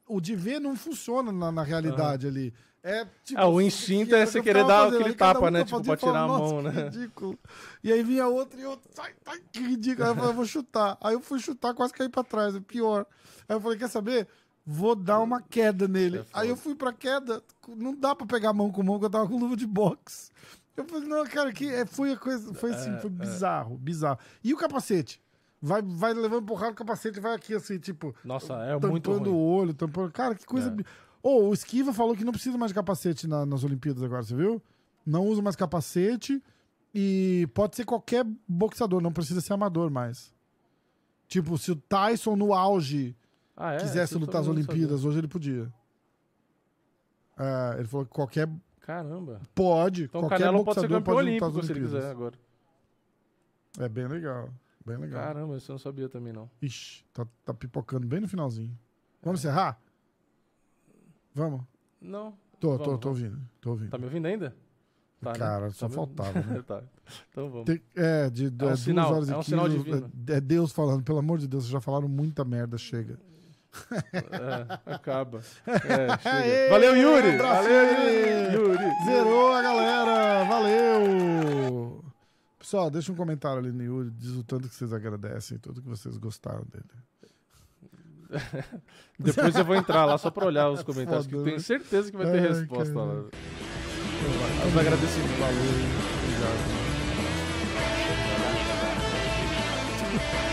o de ver não funciona na, na realidade ali. É, tipo, Ah, o instinto que é você que querer dar fazendo. aquele tapa, um né? Tipo, pra tirar a mão, "Nossa, né?" ridículo. E aí vinha outro e outro, sai, sai, que ridículo. Aí eu falei, eu vou chutar. Aí eu fui chutar, quase caí pra trás, é pior. Aí eu falei, quer saber? Vou dar uma queda nele. É aí eu fui pra queda, não dá pra pegar mão com mão, porque eu tava com luva de boxe. Eu falei, não, cara, que é, foi a coisa, foi assim, É, foi é. bizarro, bizarro. E o capacete? Vai, vai levando porrada o capacete, vai aqui assim, tipo, Nossa, é tampando muito ruim. o olho, tampando. Cara, que coisa. É. bi- Ô, o Esquiva falou que não precisa mais de capacete na- nas Olimpíadas agora, você viu? Não usa mais capacete e pode ser qualquer boxeador, não precisa ser amador mais. Tipo, se o Tyson no auge Ah, é? quisesse Isso lutar as não sabia. Olimpíadas, hoje ele podia. É, ele falou que qualquer. Caramba. Pode. Então qualquer Canelo pode ser campeão pode lutar olímpico as se ele Olimpíadas. quiser agora. É bem legal. Bem legal. Caramba, isso eu não sabia também, não. Ixi, tá, tá pipocando bem no finalzinho. Vamos encerrar? Vamos. Não. Tô, Vamos, tô, tô vamos. ouvindo. Tô ouvindo. Tá me ouvindo ainda? Tá, né? Cara, só Tá me- faltava, né? <laughs> tá. Então vamos. Tem- é, de, de É um duas sinal, horas e é um 15, sinal divino. É, é Deus falando, pelo amor de Deus, já falaram muita merda, chega. É, acaba. É, <laughs> valeu, Yuri! Valeu, Yuri! Zerou a galera! Valeu! Pessoal, deixa um comentário ali no Yuri, diz o tanto que vocês agradecem, tudo que vocês gostaram dele. <laughs> Depois eu vou entrar lá só pra olhar os <laughs> comentários, Foda, que tenho certeza que vai ter é, resposta cara. lá. Os agradecimentos. Valeu. Obrigado.